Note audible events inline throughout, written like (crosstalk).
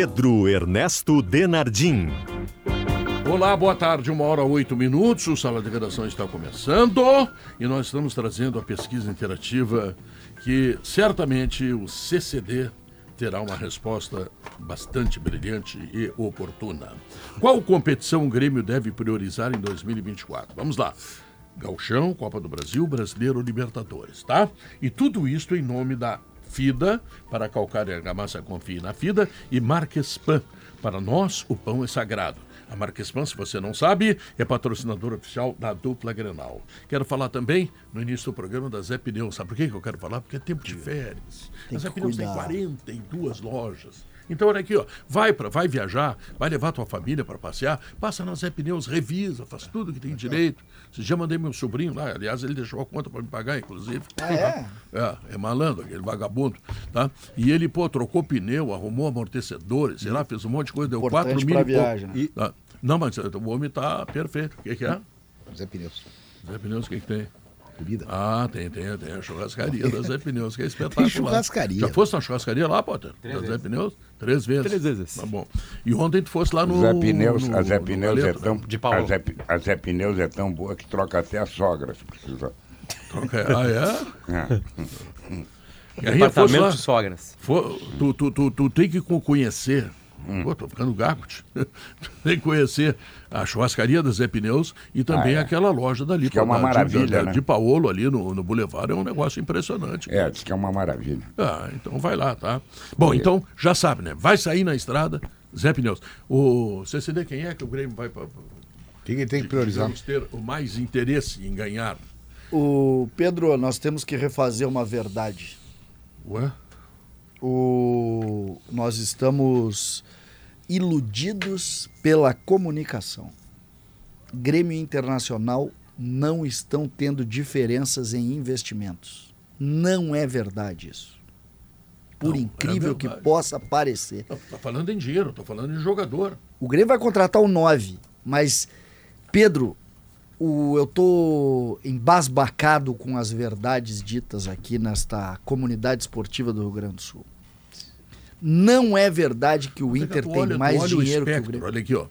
Pedro Ernesto Denardim. Olá, boa tarde, uma hora oito minutos. O Sala de Redação está começando e nós estamos trazendo a pesquisa interativa que certamente o CCD terá uma resposta bastante brilhante e oportuna. Qual competição o Grêmio deve priorizar em 2024? Vamos lá. Galchão, Copa do Brasil, Brasileiro, Libertadores, tá? E tudo isso em nome da FIDA, para a calcária argamassa confie na FIDA, e Marquespan. Para nós, o pão é sagrado. A Marquespan, se você não sabe, é patrocinadora oficial da dupla Grenal. Quero falar também, no início do programa, da Zé Pneus. Sabe por que eu quero falar? Porque é tempo de férias. Tem a Zé Pneus tem cuidar. 42 lojas. Então, olha aqui, ó, vai, pra, vai viajar, vai levar tua família para passear, passa na Zé Pneus, revisa, faz tudo que tem direito. Você já mandei meu sobrinho lá, aliás, ele deixou a conta para me pagar, inclusive. é? É, é malandro, aquele vagabundo, tá? E ele, pô, trocou pneu, arrumou amortecedores, sei lá, fez um monte de coisa, deu Importante 4 mil viagem, né? E- tá. Não, mas o homem tá perfeito. O que, que é? Zé Pneus. Zé Pneus, o que, que tem? Bebida. Ah, tem, tem, tem a churrascaria da Zé Pneus, que é (laughs) espetacular. churrascaria. Já fosse na churrascaria lá, Potter? da Zé Pneus? Três vezes. Três vezes. Tá bom. E ontem tu fosse lá no. Zé Pneus, no- a Zé no Pneus é tão? De Paulo. a Zé, a Zé Pneus é tão boa que troca até a sogra, se precisar. Troca- Ah, é? (laughs) É. Departamento de sogras. For- tu, tu, tu, tu tem que co- conhecer. Hum. Pô, tô ficando gago. (laughs) tem que conhecer a churrascaria da Zé Pneus e também Ah, é. aquela loja dali. que é uma da- de- maravilha, da- né? De Paolo ali no, no Boulevard é um negócio impressionante. É, diz que é uma maravilha. Ah, então vai lá, tá? Bom, então já sabe, né? Vai sair na estrada, Zé Pneus. O CCD, quem é que o Grêmio vai pra, Quem que tem que priorizar? digamos, ter o mais interesse em ganhar? O Pedro, nós temos que refazer uma verdade. Ué? O, nós estamos iludidos pela comunicação. Grêmio Internacional não estão tendo diferenças em investimentos. Não é verdade isso. Por Não, é incrível que possa parecer. Não, Tá falando em dinheiro, tô falando em jogador. O Grêmio vai contratar o 9, mas Pedro, o, eu tô embasbacado com as verdades ditas aqui nesta comunidade esportiva do Rio Grande do Sul. Não é verdade que o Inter Tu tem olha- mais dinheiro o que o espectro, Grêmio. Olha aqui, ó.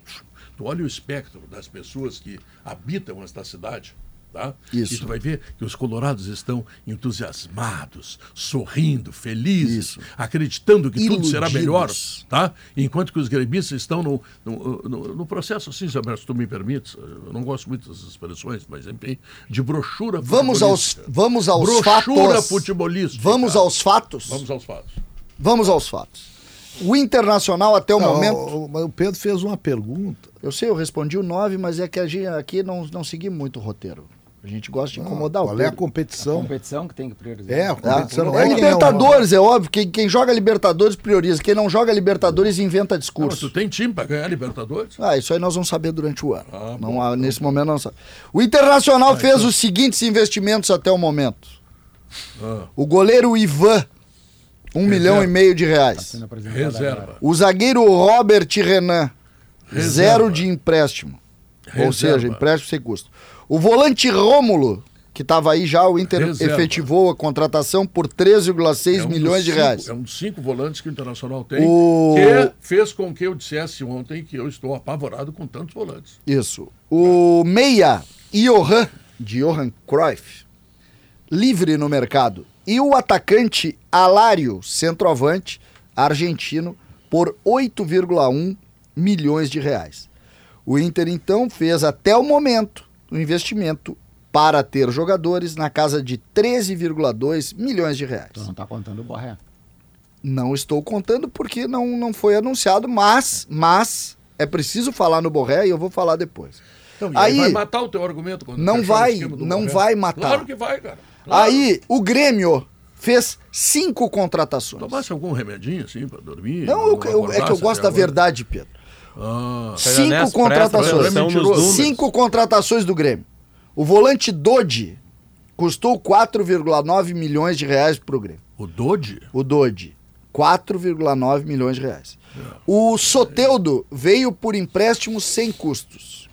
Tu olha o espectro das pessoas que habitam esta cidade, tá? Isso. E tu vai ver que os colorados estão entusiasmados, sorrindo, felizes, Isso. acreditando que tudo será Iludidos. melhor, tá? Enquanto que os gremistas estão no, no, no- no processo, assim, se tu me permites, eu não gosto muito dessas expressões, mas enfim, de brochura Vamos aos, vamos aos brochura fatos. futebolística. Vamos aos fatos. Vamos aos fatos. Vamos aos fatos. O Internacional até o Não, momento. o, o- Pedro fez uma pergunta. Eu sei, eu respondi o 9, mas é que a gente aqui não, não segui muito o roteiro. A gente gosta de incomodar o Qual é a Pedro. competição? competição que tem que priorizar. É, a Ah, competição não é é quem Libertadores, é, óbvio. Quem, quem joga Libertadores prioriza. Quem não joga Libertadores inventa Não, mas discurso. tu tem time para ganhar Libertadores? Ah, isso aí nós vamos saber durante o ano. Ah, não, bom, há- nesse momento não sabe. O Internacional fez os seguintes investimentos até o momento. Ah, O goleiro Ivan, um milhão e meio de reais. Reserva. O zagueiro Robert Renan, Reserva. zero de empréstimo. Ou Reserva. seja, empréstimo sem custo. O volante Rômulo, que estava aí já, o Inter Reserva. efetivou a contratação por 13,6 É um milhões dos de cinco- reais. É um dos cinco volantes que o Internacional tem, O- que fez com que eu dissesse ontem que eu estou apavorado com tantos volantes. Isso. O meia Johan, de Johan Cruyff, livre no mercado. E o atacante Alário, centroavante, argentino, por 8,1 milhões de reais. O Inter, então, fez até o momento um investimento para ter jogadores na casa de 13,2 milhões de reais. Tu não tá contando o Borré. Não estou contando porque não, não foi anunciado, mas, mas é preciso falar no Borré e eu vou falar depois. Então, Aí- vai matar o teu argumento quando Não vai, não Borré? vai matar. Claro que vai, cara. Aí, o Grêmio fez cinco contratações. Tomasse algum remedinho assim pra dormir? Não, eu- eu- é que eu gosto da verdade, Pedro. Ah, Cinco honesto, contratações. Cinco contratações do Grêmio. O volante Dodi custou 4,9 milhões de reais pro Grêmio. o Dodge? O Dodi, 4,9 milhões de reais. O Soteudo veio por empréstimo sem custos.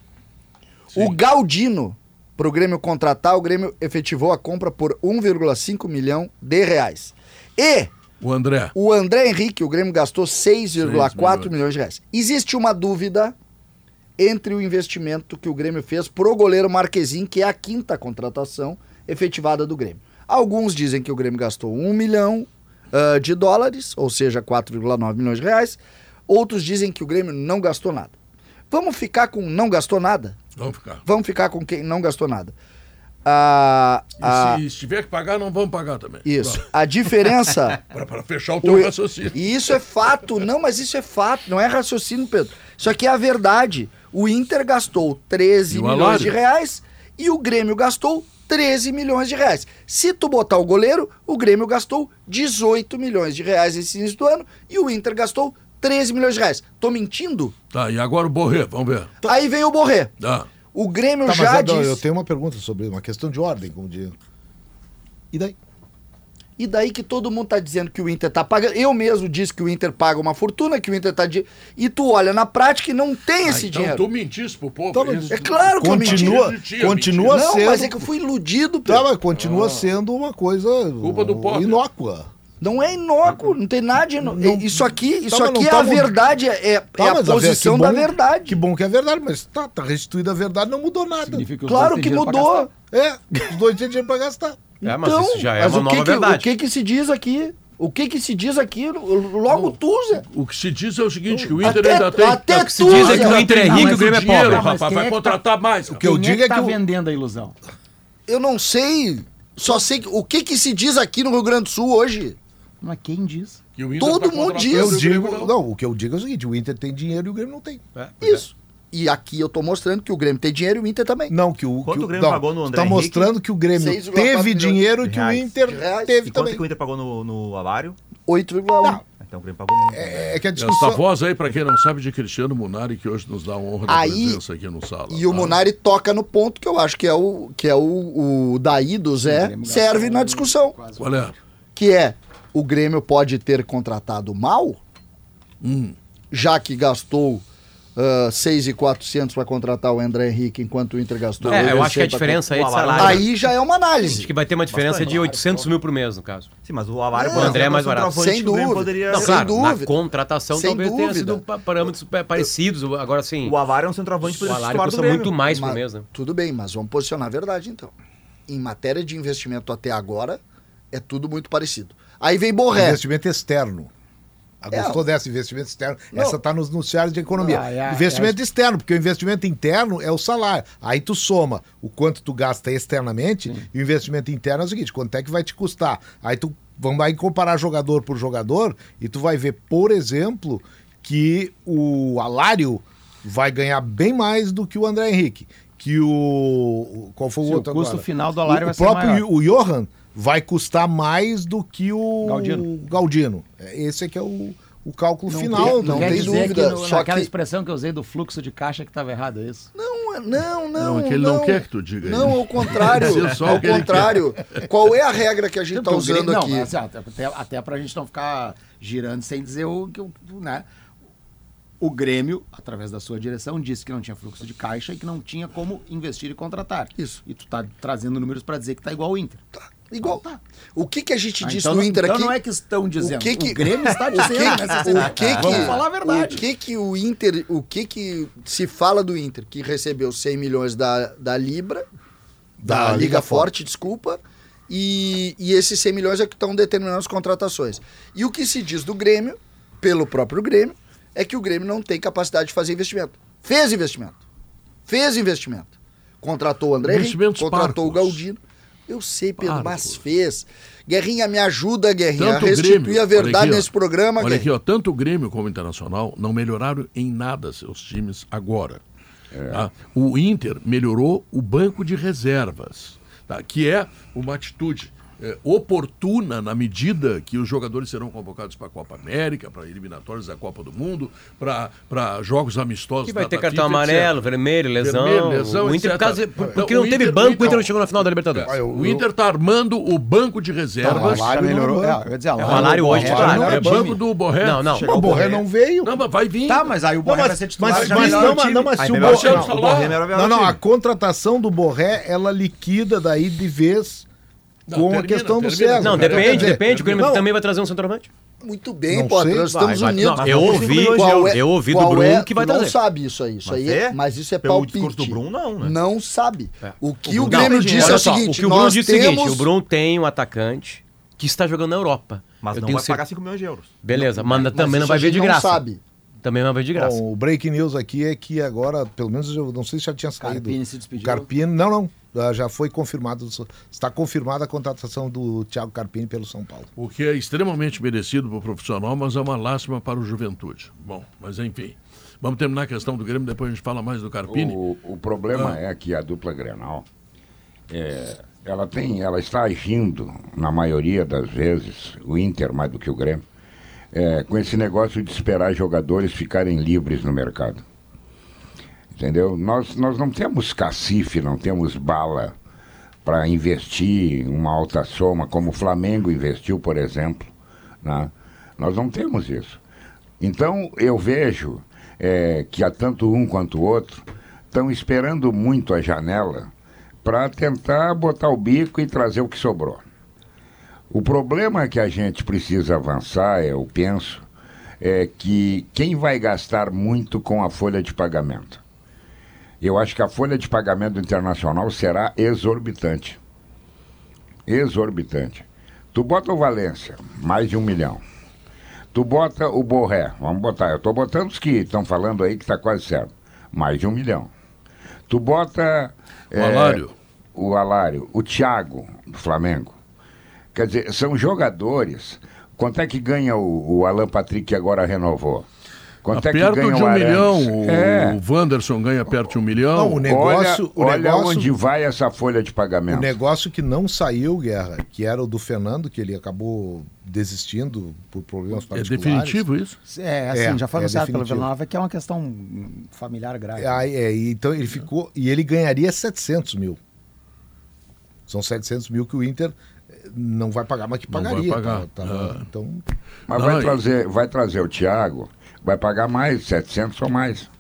O Galdino, pro Grêmio contratar, o Grêmio efetivou a compra por 1,5 milhão de reais. E O André. o André Henrique, o Grêmio gastou 6,4 milhões. de reais. Existe uma dúvida entre o investimento que o Grêmio fez pro goleiro Marquezin, que é a quinta contratação efetivada do Grêmio. Alguns dizem que o Grêmio gastou 1 milhão ah, de dólares, ou seja, 4,9 milhões de reais. Outros dizem que o Grêmio não gastou nada. Vamos ficar com não gastou nada? Vamos ficar. Vamos ficar com quem não gastou nada. Ah, E ah, se, tiver que pagar, não vamos pagar também. isso. A diferença (laughs) Para fechar o teu O- raciocínio. E isso é fato. Não, mas isso é fato. Não é raciocínio, Pedro. Isso aqui é a verdade. O Inter gastou 13 E o milhões Alário? de reais e o Grêmio gastou 13 milhões de reais. Se tu botar o goleiro, o Grêmio gastou 18 milhões de reais nesse início do ano e o Inter gastou 13 milhões de reais. Tô mentindo? Tá, e agora o Borré, vamos ver. Aí vem o Borré. Tá. O Grêmio Tá, já mas disse. eu tenho uma pergunta sobre uma questão de ordem, como diz. E daí? E daí que todo mundo tá dizendo que o Inter tá pagando. Eu mesmo disse que o Inter paga uma fortuna, que o Inter tá de. E tu olha na prática e não tem Ah, esse então dinheiro. tu mentiste pro povo. Tá, isso. É claro que eu menti. Continua, Mentira, continua Não, sendo. mas é que eu fui iludido, Tá, Pedro. mas continua sendo uma coisa Culpa do pobre. inócua. Não é inócuo, não tem nada de inócuo. Não- Isso aqui, isso mas aqui não é tá a verdade, é, é Tá, a posição que da bom- verdade. Que bom que é verdade, mas tá, tá restituída a verdade, não mudou nada. Que Claro que mudou. É, os dois têm dinheiro pra gastar. É, mas isso já é mas uma o que nova que, verdade. O que que se diz aqui? O que que se diz aqui? Logo tu, Zé. O que se diz é o seguinte, que o Inter Até, ainda tem... até o que se tu, diz é Zé. que o Inter é Não, rico e o Grêmio é dinheiro, pobre. rapaz, vai é contratar mais. cara. que eu digo é é que tá que o- vendendo a ilusão? Eu não sei, só sei que, o que que se diz aqui no Rio Grande do Sul hoje. Mas quem diz? O Todo tá mundo diz. Eu o digo, não. não, o que eu digo é o seguinte: o Inter tem dinheiro e o Grêmio não tem. É, é. Isso. E aqui eu tô mostrando que o Grêmio tem dinheiro e o Inter também. Não, que o. Quanto que o Grêmio pagou no André Tá Henrique? mostrando que o Grêmio 6,4 teve dinheiro e que o. Inter reais. teve E quanto também. que o Inter pagou no, no Alário? 8,1. Então o Grêmio pagou muito. É, é que a Essa discussão. voz aí, pra quem não sabe, de Cristiano Munari, que hoje nos dá a honra da Aí- presença aqui no sala. E o tá? Munari toca no ponto que eu acho que é o que é o, o daí do Zé serve na discussão, quase Qual é? que é o Grêmio pode ter contratado mal, Hum. já que gastou uh, 6,400 para contratar o André Henrique, enquanto o Inter gastou. É, eu 800 acho que a pra diferença aí de O Alário- salário. Aí já é uma análise. Acho que vai ter uma diferença de 800 mil por mês, no caso. Sim, mas o Alário, É. por O André é mais barato. Sem dúvida. Poderia... Não, Sem claro, dúvida. na contratação Sem talvez tenha dúvida. sido pa- parâmetros pa- parecidos. Agora sim, O Alário é um centroavante o do custa muito mais por Mas- mês, né? Tudo bem, mas vamos posicionar a verdade então. Em matéria de investimento até agora, é tudo muito parecido. Aí vem Borré. Investimento externo. Ah, É. Gostou dessa investimento externo? Não. Essa está nos noticiários de economia. Ah, é, investimento externo, porque o investimento interno é o salário. Aí tu soma o quanto tu gasta externamente e o investimento interno é o seguinte: quanto é que vai te custar? Aí tu vamos aí comparar jogador por jogador e tu vai ver, por exemplo, que o Alário vai ganhar bem mais do que o André Henrique. Que o. o- Qual foi o Sim, o outro custo agora? final do Alário o, vai o ser próprio maior. o Johan vai custar mais do que o Galdino. Galdino. É, Esse é que é o, o cálculo Não final. tem- do- não Quer tem dizer dúvida, que no, só naquela que- expressão que eu usei do fluxo de caixa que estava errado, é isso? Não, não, não. Não, é que ele não quer que tu diga Não, isso. ao contrário. (laughs) Ao contrário. Qual é a regra que a gente está usando Grêmio- aqui? Não, assim, até, até pra gente não ficar girando sem dizer o que o- né? O Grêmio, através da sua direção, disse que não tinha fluxo de caixa e que não tinha como investir e contratar. Isso. E tu tá trazendo números para dizer que tá igual ao Inter. Igual. O que, que a gente Ah, disse então, no Inter então aqui? não é que estão dizendo. O que que o Grêmio está o (laughs) dizendo. o que, que Vamos falar a verdade. O que que o Inter, o que que se fala do Inter que recebeu 100 milhões da, da Libra, da, Da Liga, Liga Forte, desculpa, e, e esses 100 milhões é que estão determinando as contratações. E o que se diz do Grêmio, pelo próprio Grêmio, é que o Grêmio não tem capacidade de fazer investimento. Fez investimento. Fez investimento. Contratou o André Henrique, Investimentos contratou o parcos. Galdino. Eu sei, Pedro, Parcos. mas fez. Guerrinha, me ajuda, Guerrinha, a Tanto o restituir Grêmio, a verdade aqui, ó. nesse programa, Olha aqui, ó, tanto o Grêmio como o Internacional não melhoraram em nada seus times agora. tá? O Inter melhorou o banco de reservas, tá? que é uma atitude é, oportuna na medida que os jogadores serão convocados para a Copa América, para eliminatórias da Copa do Mundo, para jogos amistosos Que vai da- ter da cartão FIFA, amarelo, etc. vermelho, lesão. Vermelho, lesão, o Inter, etc. por causa, porque Então, não o teve Inter- banco, o então- Inter não chegou na final da Libertadores. Ah, eu- O Inter está armando o banco de reservas. Já melhorou. É, eu ia dizer, o Alário hoje titular, não né? É banco do Borré. Não, não. Chegou O Borré não veio. Não, mas vai vir. Tá, mas aí o Borré Não, vai ser mas, titular. mas, já mas não, o mas, time. não, mas se o Borré, o o não, não, a contratação do Borré, ela liquida daí de vez Não, com a termina, questão do termina. César. Não, depende, dizer, depende. O Grêmio não, também vai trazer um centroavante. Muito bem, Não Potter, sei. nós estamos Vai, unidos. Não, eu ouvi, Qual euros. é- eu ouvi do Bruno é- que vai tu não trazer. sabe isso aí. Isso Mas aí é, é? mas isso é Pelo palpite. discurso do Bruno, não, né? Não sabe. É. O que O Grêmio disse é o seguinte, o que o Bruno disse é o seguinte, o Bruno tem um atacante que está jogando na Europa. Mas Eu não tenho vai pagar 5 milhões de euros. Beleza, mas, Mas também não vai a ver de não graça. sabe. Também não vai ver de graça. Bom, o break news aqui é que agora, pelo menos eu não sei se já tinha saído. Carpini se despediu. Carpini, não, não. Ah, Já foi confirmado. Está confirmada a contratação do Thiago Carpini pelo São Paulo. O que é extremamente merecido para o profissional, mas é uma lástima para o juventude. Bom, mas enfim. Vamos terminar a questão do Grêmio, depois a gente fala mais do Carpini. O, o problema Ah. é que a dupla Grenal, é, ela tem, ela está agindo na maioria das vezes, o Inter mais do que o Grêmio, é, com esse negócio de esperar jogadores ficarem livres no mercado. Entendeu? Nós, nós não temos cacife, não temos bala para investir uma alta soma, como o Flamengo investiu, por exemplo. Né? Nós não temos isso. Então, eu vejo é, que há tanto um quanto o outro estão esperando muito a janela para tentar botar o bico e trazer o que sobrou. O problema que a gente precisa avançar, eu penso, é que quem vai gastar muito com a folha de pagamento? Eu acho que a folha de pagamento internacional será exorbitante. Exorbitante. Tu bota o Valência, mais de um milhão. Tu bota o Borré, vamos botar, eu estou botando os que estão falando aí que está quase certo. Mais de um milhão. Tu bota. O Alário. O Alário, o Thiago, do Flamengo. Quer dizer, são jogadores. Quanto é que ganha o, o Alan Patrick que agora renovou? Quanto é que perto ganha de o um milhão. O, É. o Wanderson ganha perto de um milhão. Não, o negócio- olha, o olha negócio- onde vai essa folha de O pagamento. negócio que não saiu, Guerra, que era o do Fernando, que ele acabou desistindo por problemas é particulares. definitivo isso? É, assim, É, já foi é anunciado pelo definitivo. Vila Nova que é uma questão familiar grave. É, então ele ficou. E ele ganharia 700 mil. São 700 mil que o Inter eh, não vai pagar, mas que Não vai pagaria. pagar. tá- tá- Ah. Então, Mas Não, vai, trazer, vai trazer o Thiago, vai pagar mais, 700 ou mais.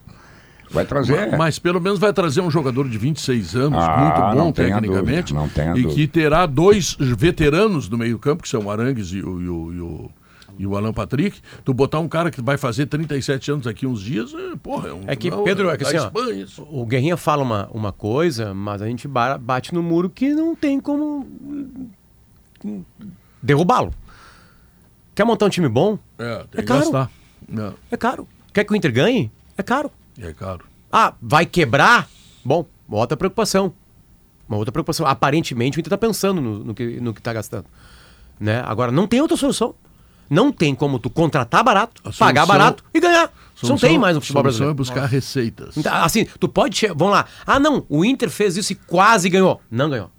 Vai trazer. Mas pelo menos vai trazer um jogador de 26 anos, Ah, muito bom tecnicamente, dúvida, e dúvida. que terá dois veteranos do meio-campo, que são o Arangues e o, e o, e o, e o Alan Patrick. Tu botar um cara que vai fazer 37 anos daqui uns dias, é, porra, é um. É que, não, Pedro, é que da assim, ó, Espanha, isso. o Guerrinha fala uma, uma coisa, mas a gente ba- bate no muro que não tem como hum, derrubá-lo. Quer montar um time bom? É, tem É que caro. gastar. É, É caro. Quer que o Inter ganhe? É caro. é caro. Ah, vai quebrar? Bom, uma outra preocupação. Uma outra preocupação. Aparentemente o Inter está pensando no, no que no que está gastando. Né? Agora, não tem outra solução. Não tem como tu contratar barato, A pagar solução- barato e ganhar. Isso não Solução- tem mais no futebol solução brasileiro. é buscar receitas. Então, assim, tu pode. Vamos lá. Ah, não, o Inter fez isso e quase ganhou. Não ganhou.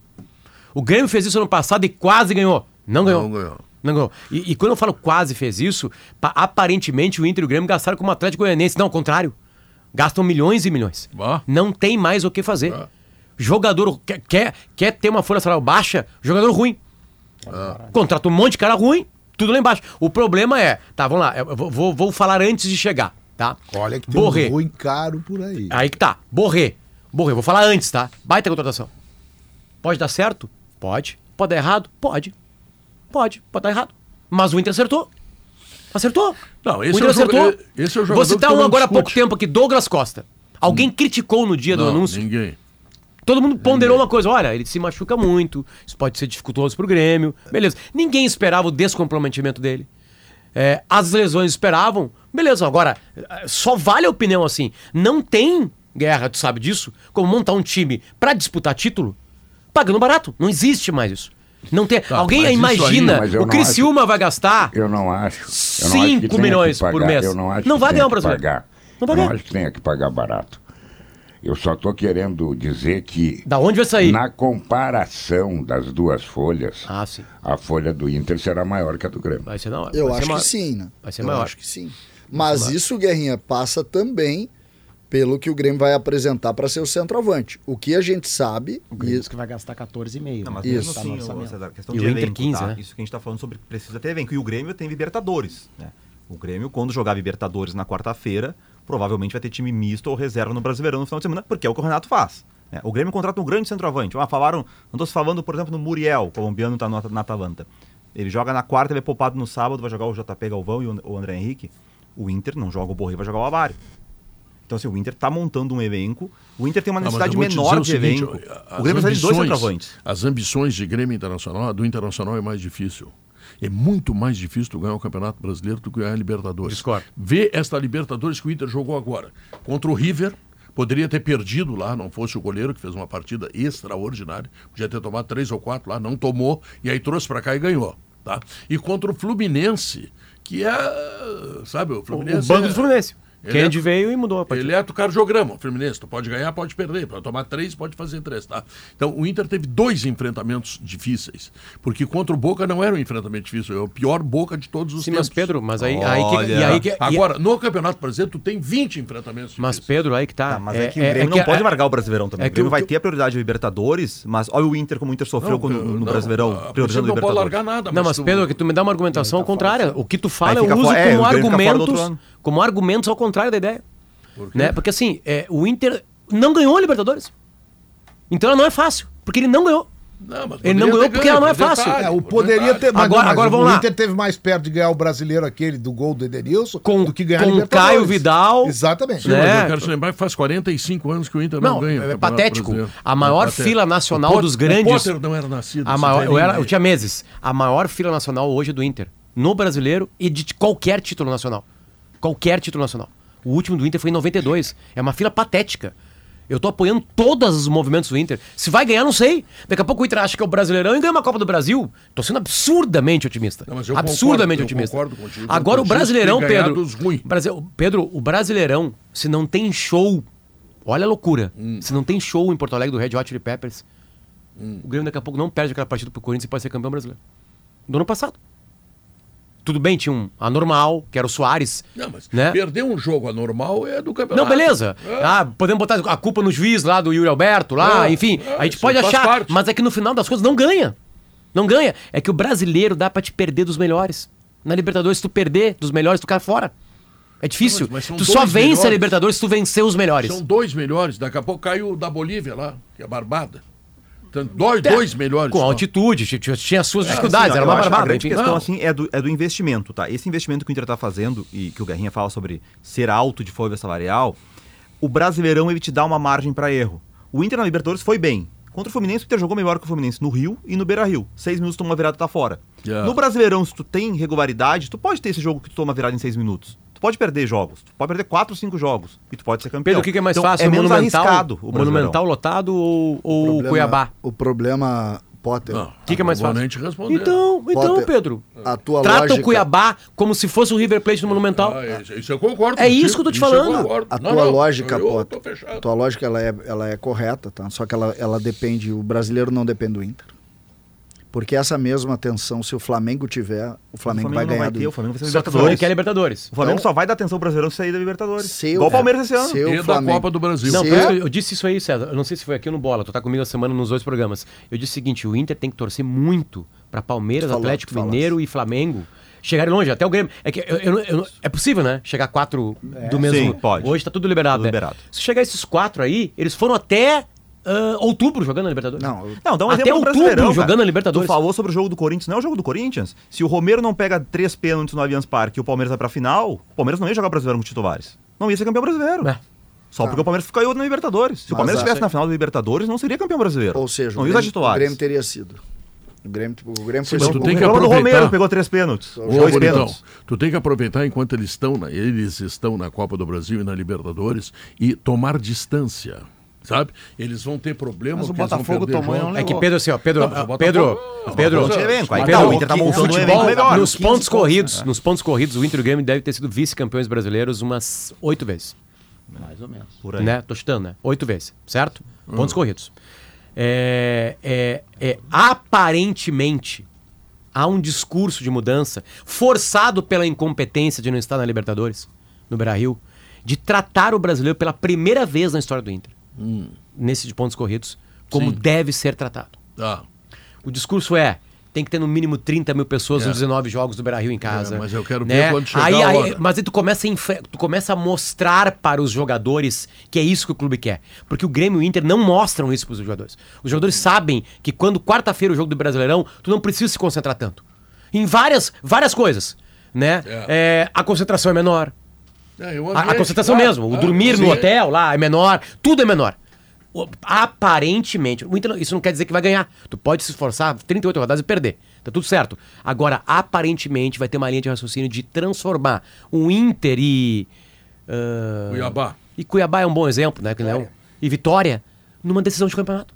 O Grêmio fez isso ano passado e quase ganhou. Não ganhou. Não ganhou. Não. E, e quando eu falo quase fez isso, pa- aparentemente o Inter e o Grêmio gastaram como Atlético Goianense. Não, ao contrário. Gastam milhões e milhões. Ah. Não tem mais o que fazer. Ah. Jogador quer, quer, quer ter uma folha salarial baixa, jogador ruim. Contrata um monte de cara ruim, tudo lá embaixo. O problema é. Tá, vamos lá. Eu vou, vou- vou falar antes de chegar, tá? olha que tem Borré. um ruim caro por aí. Aí que tá. Borré. Borré, vou falar antes, tá? Baita contratação. Pode dar certo? Pode. Pode dar errado? Pode. Pode. Pode dar errado. Mas o Inter acertou. Acertou. Não, esse o Inter é o acertou. esse é o jogador Vou citar todo um agora há pouco tempo aqui, Douglas Costa. Alguém criticou no dia do Não, anúncio. Ninguém. Todo mundo ponderou uma coisa, olha, ele se machuca muito, isso pode ser dificultoso pro Grêmio, beleza. Ninguém esperava o descomprometimento dele. É, as lesões esperavam, beleza. Agora, só vale a opinião assim. Não tem, Guerra, tu sabe disso, como montar um time pra disputar título pagando barato. Não existe mais isso. Não tem. Alguém isso aí- imagina, eu o Criciúma vai gastar Eu não acho. Eu não acho que 5 tenha milhões pagar, por mês. Eu não acho Não que vai tenha ganhar que brasileiro. pagar. Não vai eu não ganhar. acho que tenha que pagar barato. Eu só estou querendo dizer que Da onde vai sair? na comparação das duas folhas, Ah, sim. a folha do Inter será maior que a do Grêmio. Vai ser na hora. Eu Vai acho maior. que sim, né? Vai ser Eu maior. acho que sim. Mas isso, Guerrinha, passa também pelo que o Grêmio vai apresentar para ser o centroavante. O que a gente sabe, O Grêmio e que vai gastar 14,5. Não, mas né? mesmo Isso. Tá no assim, orçamento. César, questão E de o Inter elenco, 15, tá? né? Isso que a gente tá falando sobre precisa ter elenco. E o Grêmio tem Libertadores, né? O Grêmio, quando jogar Libertadores na quarta-feira, provavelmente vai ter time misto ou reserva no Brasileirão no final de semana, porque é o que o Renato faz. né? O Grêmio contrata um grande centroavante. Ah, falaram, não se falando, por exemplo, no Muriel, o colombiano tá no, na Atalanta. Ele joga na quarta, ele é poupado no sábado, vai jogar o JP Galvão e o, o André Henrique. O Inter não joga o Borré, vai jogar o Avário. Então, assim, o Inter tá montando um elenco. O Inter tem uma necessidade menor de o seguinte, elenco. O Grêmio precisa de dois centroavantes. As ambições de Grêmio Internacional, do Internacional é mais difícil. É muito mais difícil tu ganhar o Campeonato Brasileiro do que ganhar a Libertadores. Discordo. Vê esta Libertadores que o Inter jogou agora. Contra o River, poderia ter perdido lá, não fosse o goleiro, que fez uma partida extraordinária. Podia ter tomado três ou quatro lá, não tomou, e aí trouxe para cá e ganhou. Tá? E contra o Fluminense, que é, sabe, o O, o Fluminense... banco é- do Fluminense. Ele Kennedy é- veio e mudou a partida. Eletrocardiograma, o Fluminense. Tu pode ganhar, pode perder. Para tomar três, pode fazer três, tá? Então, o Inter teve dois enfrentamentos difíceis. Porque contra o Boca não era um enfrentamento difícil. É o pior Boca de todos os Sim, tempos. mas Pedro, mas aí, aí que, e aí que, e- Agora, no Campeonato Brasileiro, tu tem 20 enfrentamentos mas difíceis. Pedro, aí que tá. Tá, mas é, que o Grêmio que não pode é- largar o Brasileirão também. é o Grêmio que o- vai que- ter a prioridade de Libertadores, mas olha o Inter como o Inter sofreu Não, no não, Brasileirão, priorizando o não pode Libertadores. largar nada. Não, mas tu- Pedro, que tu me dá uma argumentação contrária. O que tu fala Aí eu uso é, como Grêmio do argumentos. Como argumentos ao contrário da ideia. Por quê? Né? Porque assim, é, o Inter não ganhou a Libertadores. Então ela não é fácil, porque ele não ganhou. Não, mas Ele não ganhou porque ela não é fácil. detalhe, É, o poderia detalhe. ter. Mas, Agora- mas agora o vamos lá. Inter teve mais perto de ganhar o brasileiro aquele do gol do Edenilson Com- do que ganhar com Libertadores. Caio Vidal, Exatamente. Sim, né? mas eu quero te lembrar que faz 45 anos que o Inter não, Não, ganha. o é patético. A maior É patético. fila nacional O Potter- dos grandes- O Potter não era nascido. A maior, eu, era, eu tinha meses. A maior fila nacional hoje é do Inter. No brasileiro e de qualquer título nacional. Qualquer título nacional. O último do Inter foi em 92. É uma fila patética. Eu tô apoiando todos os movimentos do Inter. Se vai ganhar, não sei. Daqui a pouco o Inter acha que é o Brasileirão e ganha uma Copa do Brasil. Tô sendo absurdamente otimista. Não, absurdamente concordo, otimista. contigo. Agora o Brasileirão, Pedro. Brasil, Pedro, o Brasileirão, se não tem show, olha a loucura. Hum. Se não tem show em Porto Alegre do Red Hot Chili Peppers, o Grêmio daqui a pouco não perde aquela partida pro Corinthians e pode ser campeão brasileiro. Do ano passado. Tudo bem, tinha um anormal, que era o Soares. Não, mas né? perder um jogo anormal é do campeonato. Não, beleza. É. Ah, podemos botar a culpa no juiz lá do Yuri Alberto, lá, É, enfim. é, a gente isso pode achar, parte. mas é que no final das contas não ganha. Não ganha. É que o brasileiro dá pra te perder dos melhores. Na Libertadores, se tu perder dos melhores, tu cai fora. É difícil. Não, tu só vence a melhores. Libertadores se tu vencer os melhores. São dois melhores. Daqui a pouco caiu o da Bolívia lá, que é barbada. Dois, dois melhores. Com só. altitude, tinha, tinha- tinha as suas dificuldades, Assim, era uma barbada. A grande questão Não. assim é do, é do investimento, tá? Esse investimento que o Inter tá fazendo e que o Guerrinha fala sobre ser alto de folha salarial, o Brasileirão ele te dá uma margem para erro. O Inter na Libertadores foi bem. Contra o Fluminense, o Inter jogou melhor que o Fluminense no Rio e no Beira-Rio. Seis minutos toma virada tá fora. Yeah. No Brasileirão, se tu tem regularidade, tu pode ter esse jogo que tu toma virada em seis minutos. Tu pode perder jogos. Tu pode perder quatro, cinco jogos. E tu pode ser campeão. Pedro, o que, que é mais Então, fácil? É o menos Monumental, arriscado o. Monumental lotado ou, ou o problema- Cuiabá? O problema, Potter, Não, O que, que é mais não fácil? responder. Então, então Potter, Pedro. a tua Trata lógica- o Cuiabá como se fosse o River Plate no Monumental. Ah, isso, eu concordo. É isso que eu tô te eu falando. A Não, tua não, lógica, eu Potter, a tua lógica ela é, ela é correta, tá? Só que ela, ela depende, o brasileiro não depende do Inter. Porque essa mesma atenção, se o Flamengo tiver, o Flamengo, o Flamengo vai não ganhar vai do ter, o Inter. Flamengo vai ser Só que o Libertadores. quer Libertadores. O Flamengo Então- só vai dar atenção ao Brasileirão sair da Libertadores. Se Igual o o- Palmeiras esse ano. se o E da Copa do Brasil. Não, Se é- eu disse isso aí, César. Eu não sei se foi aqui no Bola, tu tá comigo a semana nos dois programas. Eu disse o seguinte: o Inter tem que torcer muito pra Palmeiras, falou, Atlético. Mineiro e Flamengo chegarem longe, até o Grêmio. É que eu- eu- eu- é possível, né? Chegar quatro do mesmo. Sim, pode. Hoje tá tudo liberado, Tudo né? liberado. Se chegar esses quatro aí, eles foram até ah, outubro jogando na Libertadores. Não, Não, dá um Até outubro jogando na Libertadores. Tu falou sobre o jogo do Corinthians, não é o jogo do Corinthians. Se o Romero não pega três pênaltis no Allianz Parque e o Palmeiras vai pra final, o Palmeiras não ia jogar brasileiro com titulares. Não ia ser campeão brasileiro. É. Só porque o Palmeiras caiu na Libertadores. Se o Mas Palmeiras a- estivesse na final da Libertadores, não seria campeão brasileiro. Ou seja, não o Grêmio, o. Grêmio teria sido. O Grêmio, o Grêmio foi mas tu tem o que aproveitar. Romero pegou três pênaltis. Ô, dois pênaltis. tu tem que aproveitar enquanto eles estão, na, eles estão na Copa do Brasil e na Libertadores e tomar distância, sabe? Eles vão ter problemas. Mas o Botafogo tomou não É que Pedro, assim, ó, Pedro, Não, o Pedro, Ah, Pedro, tinha elenco. Pedro, tá, o Inter tá que- montando um futebol, melhor. Nos 15 pontos corridos, nos pontos corridos, o Inter e o Grêmio deve ter sido vice-campeões brasileiros umas oito vezes. Mais ou menos. Por aí. né? Tô chutando, né? Oito vezes, certo? Pontos corridos. É, é, é, aparentemente, há um discurso de mudança, forçado pela incompetência de não estar na Libertadores, no Brasil, de tratar o brasileiro pela primeira vez na história do Inter, nesse de pontos corridos, como Sim. deve ser tratado. Tá. O discurso é. Tem que ter no mínimo 30 mil pessoas É. nos 19 jogos do Brasil em casa. É, mas eu quero né? ver quando chegar aí, a aí- hora. Mas aí tu começa, a tu começa a mostrar para os jogadores que é isso que o clube quer. Porque o Grêmio e o Inter não mostram isso para os jogadores. Os jogadores sabem que quando quarta-feira o jogo do Brasileirão, tu não precisa se concentrar tanto. Em várias, várias coisas. Né? É, a concentração é menor. É, A, a concentração claro. mesmo. O Ah, dormir sim. no hotel lá é menor. Tudo é menor. O- Aparentemente, o Inter isso não quer dizer que vai ganhar. Tu pode se esforçar 38 rodadas e perder. Tá tudo certo. Agora, aparentemente, vai ter uma linha de raciocínio de transformar o Inter e. ah, Cuiabá. E Cuiabá é um bom exemplo, né? que não é? E Vitória numa decisão de campeonato.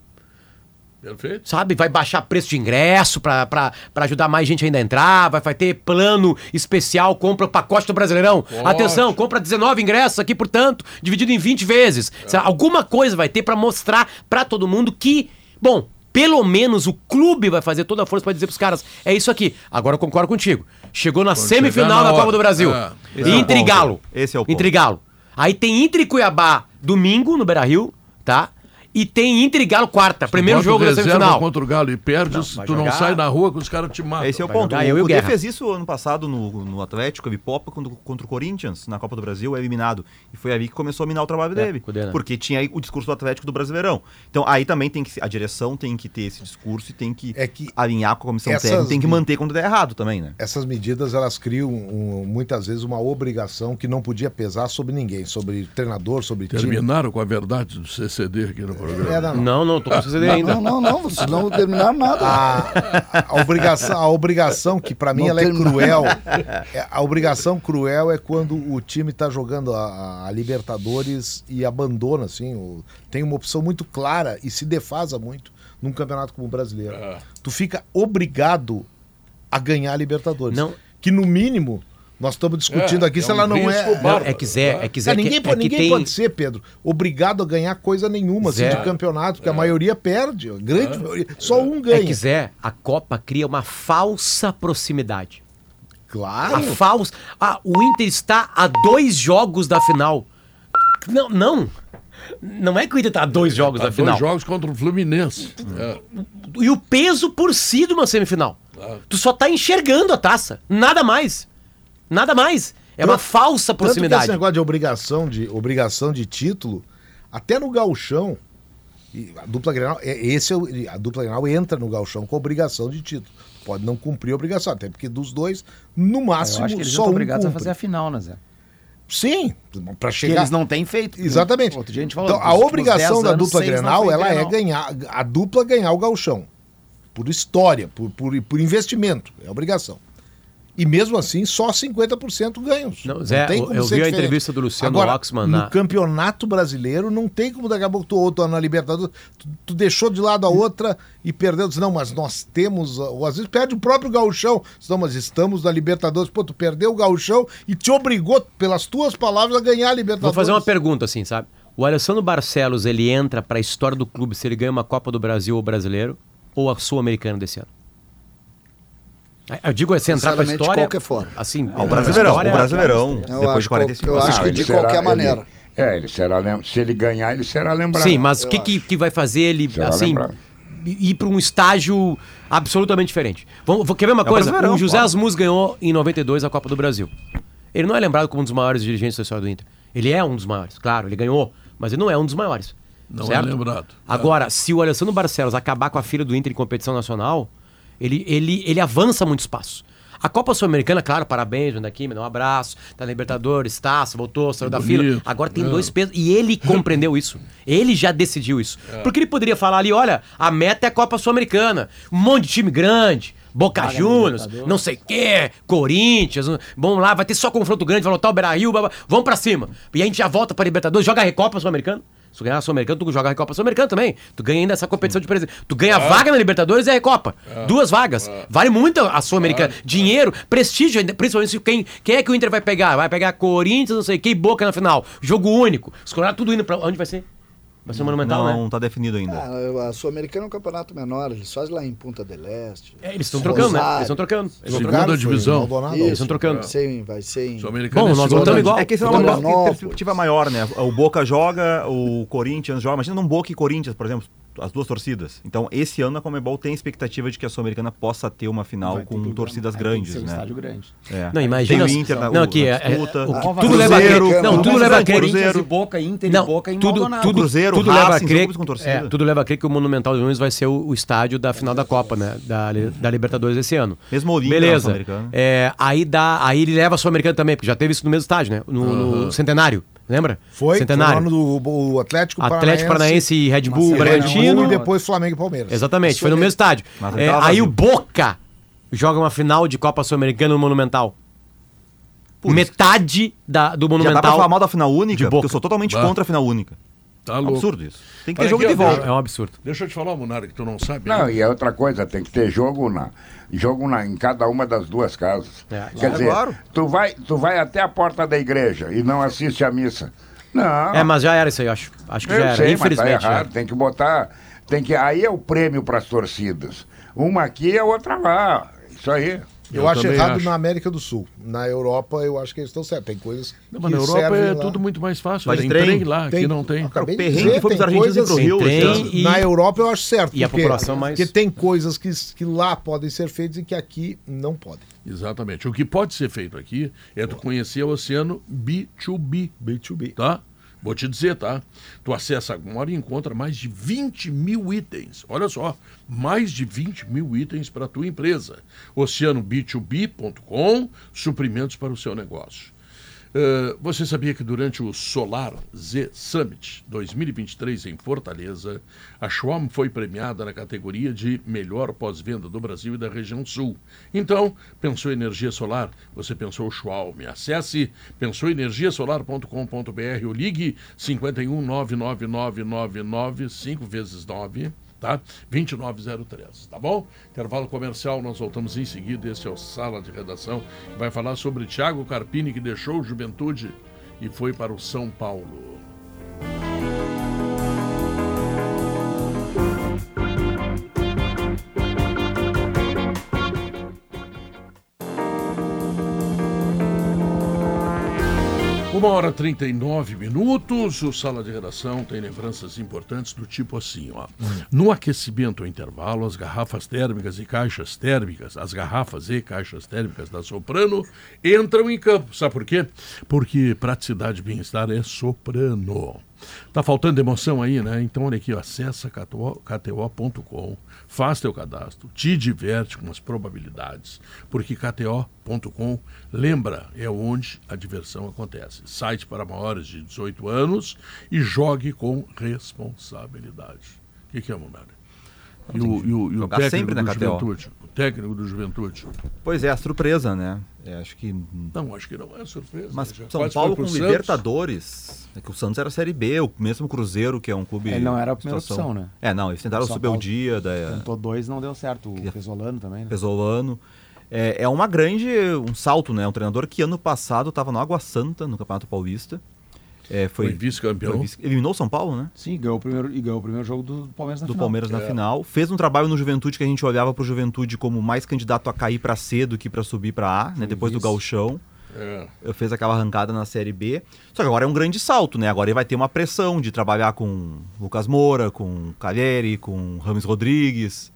Perfeito. Sabe? Vai baixar preço de ingresso pra ajudar mais gente ainda a entrar. Vai, vai ter plano especial, compra o pacote do Brasileirão. Atenção, compra 19 ingressos aqui, portanto, dividido em 20 vezes. Sabe? Alguma coisa vai ter pra mostrar pra todo mundo que, bom, pelo menos o clube vai fazer toda a força pra dizer pros caras: é isso aqui. Agora eu concordo contigo. Chegou na chegar semifinal na da Copa do Brasil. É. Esse é o Inter e ponto. Galo. Esse é o ponto. Inter e Galo. Aí tem Inter e Cuiabá domingo no Beira Rio, tá? E tem Inter e Galo quarta. Primeiro Bota o jogo da semifinal. contra o Galo e perde, Não, se tu não jogar- sai na rua que os caras te matam. Esse é o Vai ponto. jogar eu O Guerra. fez isso ano passado no, no Atlético, a Bipopa, quando, contra o Corinthians, na Copa do Brasil, é eliminado. E foi ali que começou a minar o trabalho É, dele. Cudê, né? Porque tinha aí o discurso do Atlético do Brasileirão. Então aí também tem que. A direção tem que ter esse discurso e tem que, É que alinhar com a comissão essas técnica, tem que manter quando der errado também, né? essas medidas elas criam um- muitas vezes uma obrigação que não podia pesar sobre ninguém, sobre treinador, sobre time. Terminaram com a verdade do CCD aqui no programa. Era, não. Não, não, tô com CCD ainda. Não, não, não, vocês não terminaram nada. A, a obrigação, a obrigação que pra mim Não ela é cruel. É, A obrigação cruel é quando o time tá jogando a, a Libertadores e abandona assim, o- tem uma opção muito clara e se defasa muito num campeonato como o brasileiro. É. Tu fica obrigado a ganhar a Libertadores. Não. Que no mínimo nós estamos discutindo É, aqui é se um ela não é. bárbaro. É que Zé, é que Zé. É, que- ninguém é pode, que ninguém tem- pode ser, Pedro, obrigado a ganhar coisa nenhuma assim, de campeonato, porque a maioria perde. A grande maioria, só um É ganha. que Zé, a Copa cria uma falsa proximidade. Claro. A falsa. Ah, o Inter está a dois jogos da final. Não, não. Não é que o Inter está a dois jogos Tá da final. dois jogos contra o Fluminense. É. E o peso por si de uma semifinal. Tu só tá enxergando a taça. Nada mais. Nada mais. É uma Tanto- falsa Tanto que proximidade. esse negócio de obrigação de, obrigação de título, até no gauchão, e a dupla Grenal, é- esse é a dupla Grenal entra no gauchão com obrigação de título. Pode não cumprir a obrigação, até porque dos dois, no máximo, Eu acho que eles só estão um obrigados a cumpre. fazer a final, né, Zé? Sim, para Que chegar. eles não têm feito. Exatamente. Outro dia a gente falou. então, a obrigação 10 da dupla Grenal, ela é Grenal. ganhar, a dupla ganhar o gauchão. Por história, por, por, por investimento. É obrigação. E mesmo assim, só 50% ganham. Não, Zé, eu- eu ser vi a entrevista do Luciano Agora, Oxman No na- campeonato brasileiro, não tem como daqui a pouco tu ou tu na Libertadores, tu, tu deixou de lado a outra e perdeu. Diz, não, mas nós temos. Ou às vezes perde o próprio gauchão. Diz, Não, mas estamos na Libertadores. Pô, tu perdeu o gauchão e te obrigou, pelas tuas palavras, a ganhar a Libertadores. Vou fazer uma pergunta assim, sabe? O Alessandro Barcelos, ele entra pra história do clube se ele ganha uma Copa do Brasil ou brasileiro ou a Sul-Americana desse ano? Eu digo, se entrar pra história... qualquer forma. Assim, Ah, o Brasileirão, história- o Brasileirão, Eu depois acho de 45 eu acho anos. que ele de será- qualquer ele- maneira. é, ele será lem- se ele ganhar, ele será lembrado. Sim, mas o que, que, que vai fazer ele, Será assim, lembrado. ir para um estágio absolutamente diferente? Vamos, vou- quer ver uma É o coisa? Brasileirão, O José. Asmus ganhou em 92 a Copa do Brasil. Ele não é lembrado como um dos maiores dirigentes da história do Inter. Ele é um dos maiores, claro, ele ganhou, mas ele não é um dos maiores. Não certo? é lembrado. Agora, se o Alessandro Barcelos acabar com a filha do Inter em competição nacional, ele, ele, ele avança muitos passos. A Copa Sul-Americana, claro, parabéns, vem daqui, me dá um abraço, tá na Libertadores, tá, se voltou, saiu da bonito, fila. Agora tem é. dois pesos. E ele compreendeu isso. Ele já decidiu isso. Porque ele poderia falar ali: olha, a meta é a Copa Sul-Americana. Um monte de time grande. Boca Juniors, não sei o quê, Corinthians, vamos lá, vai ter só confronto grande, vai lotar o Beira-Rio, blá, blá, vamos pra cima. E a gente já volta pra Libertadores, joga a Recopa Sul-Americana. Se tu ganhar a Sul-Americana, tu joga a Recopa Sul-Americana também. Tu ganha ainda essa competição de presente. Tu ganha a vaga na Libertadores e a Recopa. Duas vagas. Vale muito a Sul-Americana. Dinheiro, prestígio, principalmente se quem, quem é que o Inter vai pegar? Vai pegar Corinthians, não sei quem, Boca na final. Jogo único. Colorados tudo indo pra. Onde vai ser? Vai ser Monumental, Não, né? tá definido ainda. Ah, a Sul-Americana é um campeonato menor, eles fazem lá em Punta del Este. É, eles estão trocando, né? Eles estão trocando. Eles estão Segunda trocando. Divisão. Eles estão trocando. Vai ser, em- vai ser em... Sul-Americana Bom, é nós voltamos igual. É que esse é uma perspectiva maior, né? O Boca joga, o Corinthians joga. Imagina um Boca e Corinthians, por exemplo, as duas torcidas. Então, esse ano a Comebol tem a expectativa de que a Sul-Americana possa ter uma final Vai com torcidas né? Tem que grandes, ser um né? estádio grande. É. Não, imagina. Tem o Inter na, não, o- aqui na é, é, disputa. o que tudo leva a Cruzeiro, crer. Não, tudo leva a crer. Cruzeiro. E Boca, Inter e Não, Boca em tudo, tudo, Cruzeiro, tudo leva a crer, jogos com torcida. é, tudo leva a crer que o Monumental de Nunes vai ser o, o estádio da final da Copa, né? Da, da Libertadores esse ano. Mesmo o Olímpia Beleza. Sul-Americana. É, aí, dá, aí ele leva a Sul-Americana também, porque já teve isso no mesmo estádio, né? No, no Centenário, lembra? Foi, Centenário. foi no ano do o Atlético Atlético Paranaense e Red Bull Bragantino. E depois Flamengo e Palmeiras. Exatamente, Isso foi no mesmo estádio. É, aí o Boca joga uma final de Copa Sul-Americana no Monumental. Metade da, do Já dá pra Monumental. falar mal da final única? de Porque eu sou totalmente Bah. contra a final única. Tá louco. Absurdo isso. Tem que Olha ter jogo aqui, de volta. É um absurdo. Deixa eu te falar, Munara, que tu não sabe. Não, né? e é outra coisa, tem que ter jogo na, jogo na, em cada uma das duas casas. É, Quer dizer, claro. tu, vai, tu vai até a porta da igreja e não assiste a missa. Não. É, mas já era isso aí, eu acho. Acho que eu já era. sei, mas Infelizmente. tá já errado. Tem que botar. Tem que, aí é o prêmio para as torcidas. Uma aqui e a outra lá. Isso aí. Eu, Eu acho errado acho. na América do Sul. Na Europa, eu acho que eles estão certos. Tem coisas Não, que mas na Europa é lá. tudo muito mais fácil. Vai de tem trem. trem lá, aqui Tem- não tem. Acabei de perrengue dizer, que foi tem pro coisas- Rio. Trem ano. e- Na Europa eu acho certo. E a porque- população mais- Porque tem coisas que, que lá podem ser feitas e que aqui não podem. Exatamente. O que pode ser feito aqui é tu conhecer o oceano B2B. B2B. Tá? Vou te dizer, tá? Tu acessa agora e encontra mais de 20 mil itens. Olha só, mais de 20 mil itens para a tua empresa. OceanoB2B.com, suprimentos para o seu negócio. Eh, você sabia que durante o Solar Z Summit 2023 em Fortaleza, a Schwalm foi premiada na categoria de melhor pós-venda do Brasil e da região sul. Então, pensou energia solar? Você pensou Schwalm. Acesse pensouenergiasolar.com.br ou ligue 51 99999 5 vezes 9 tá? 2903, tá bom? Intervalo comercial, nós voltamos em seguida. Este é o Sala de Redação. Vai falar sobre Thiago Carpini, que deixou o Juventude e foi para o São Paulo. Uma hora e 39 minutos, o Sala de Redação tem lembranças importantes do tipo assim, ó. No aquecimento ao intervalo, as garrafas térmicas e caixas térmicas, as garrafas e caixas térmicas da Soprano entram em campo. Sabe por quê? Porque praticidade e bem-estar é Soprano. Tá faltando emoção aí, né? Então olha aqui, ó, acessa KTO KTO.com, faz teu cadastro, te diverte com as probabilidades, porque KTO.com, lembra, é onde a diversão acontece. Site para maiores de 18 anos e jogue com responsabilidade. O que, que é, Monara? E o, e o, e o sempre na KTO. Juventude? Técnico do Juventude? Pois é, a surpresa, né? É, acho que. Não, acho que não é surpresa. Mas Já São Paulo com. Libertadores. É que o Santos era a Série B, o mesmo Cruzeiro, que é um clube. Ele não era a primeira situação- opção, né? É, não, eles tentaram São subir o dia, daí. Tentou dois, não deu certo. O Pesolano também, né? Pesolano. É, é uma grande, um salto, né? Um treinador que ano passado estava no Água Santa, no Campeonato Paulista. É, foi, Foi vice-campeão. vice- Eliminou o São Paulo, né? Sim, ganhou o primeiro, e ganhou o primeiro jogo do Palmeiras na Do final. Palmeiras É. na final. Fez um trabalho no Juventude que a gente olhava pro Juventude como mais candidato a cair para C do que para subir para A, né? Depois do vice. Gauchão. É. Eu fez aquela arrancada na Série B. Só que agora é um grande salto, né? Agora ele vai ter uma pressão de trabalhar com Lucas Moura, com Calheri, com Rames Rodrigues.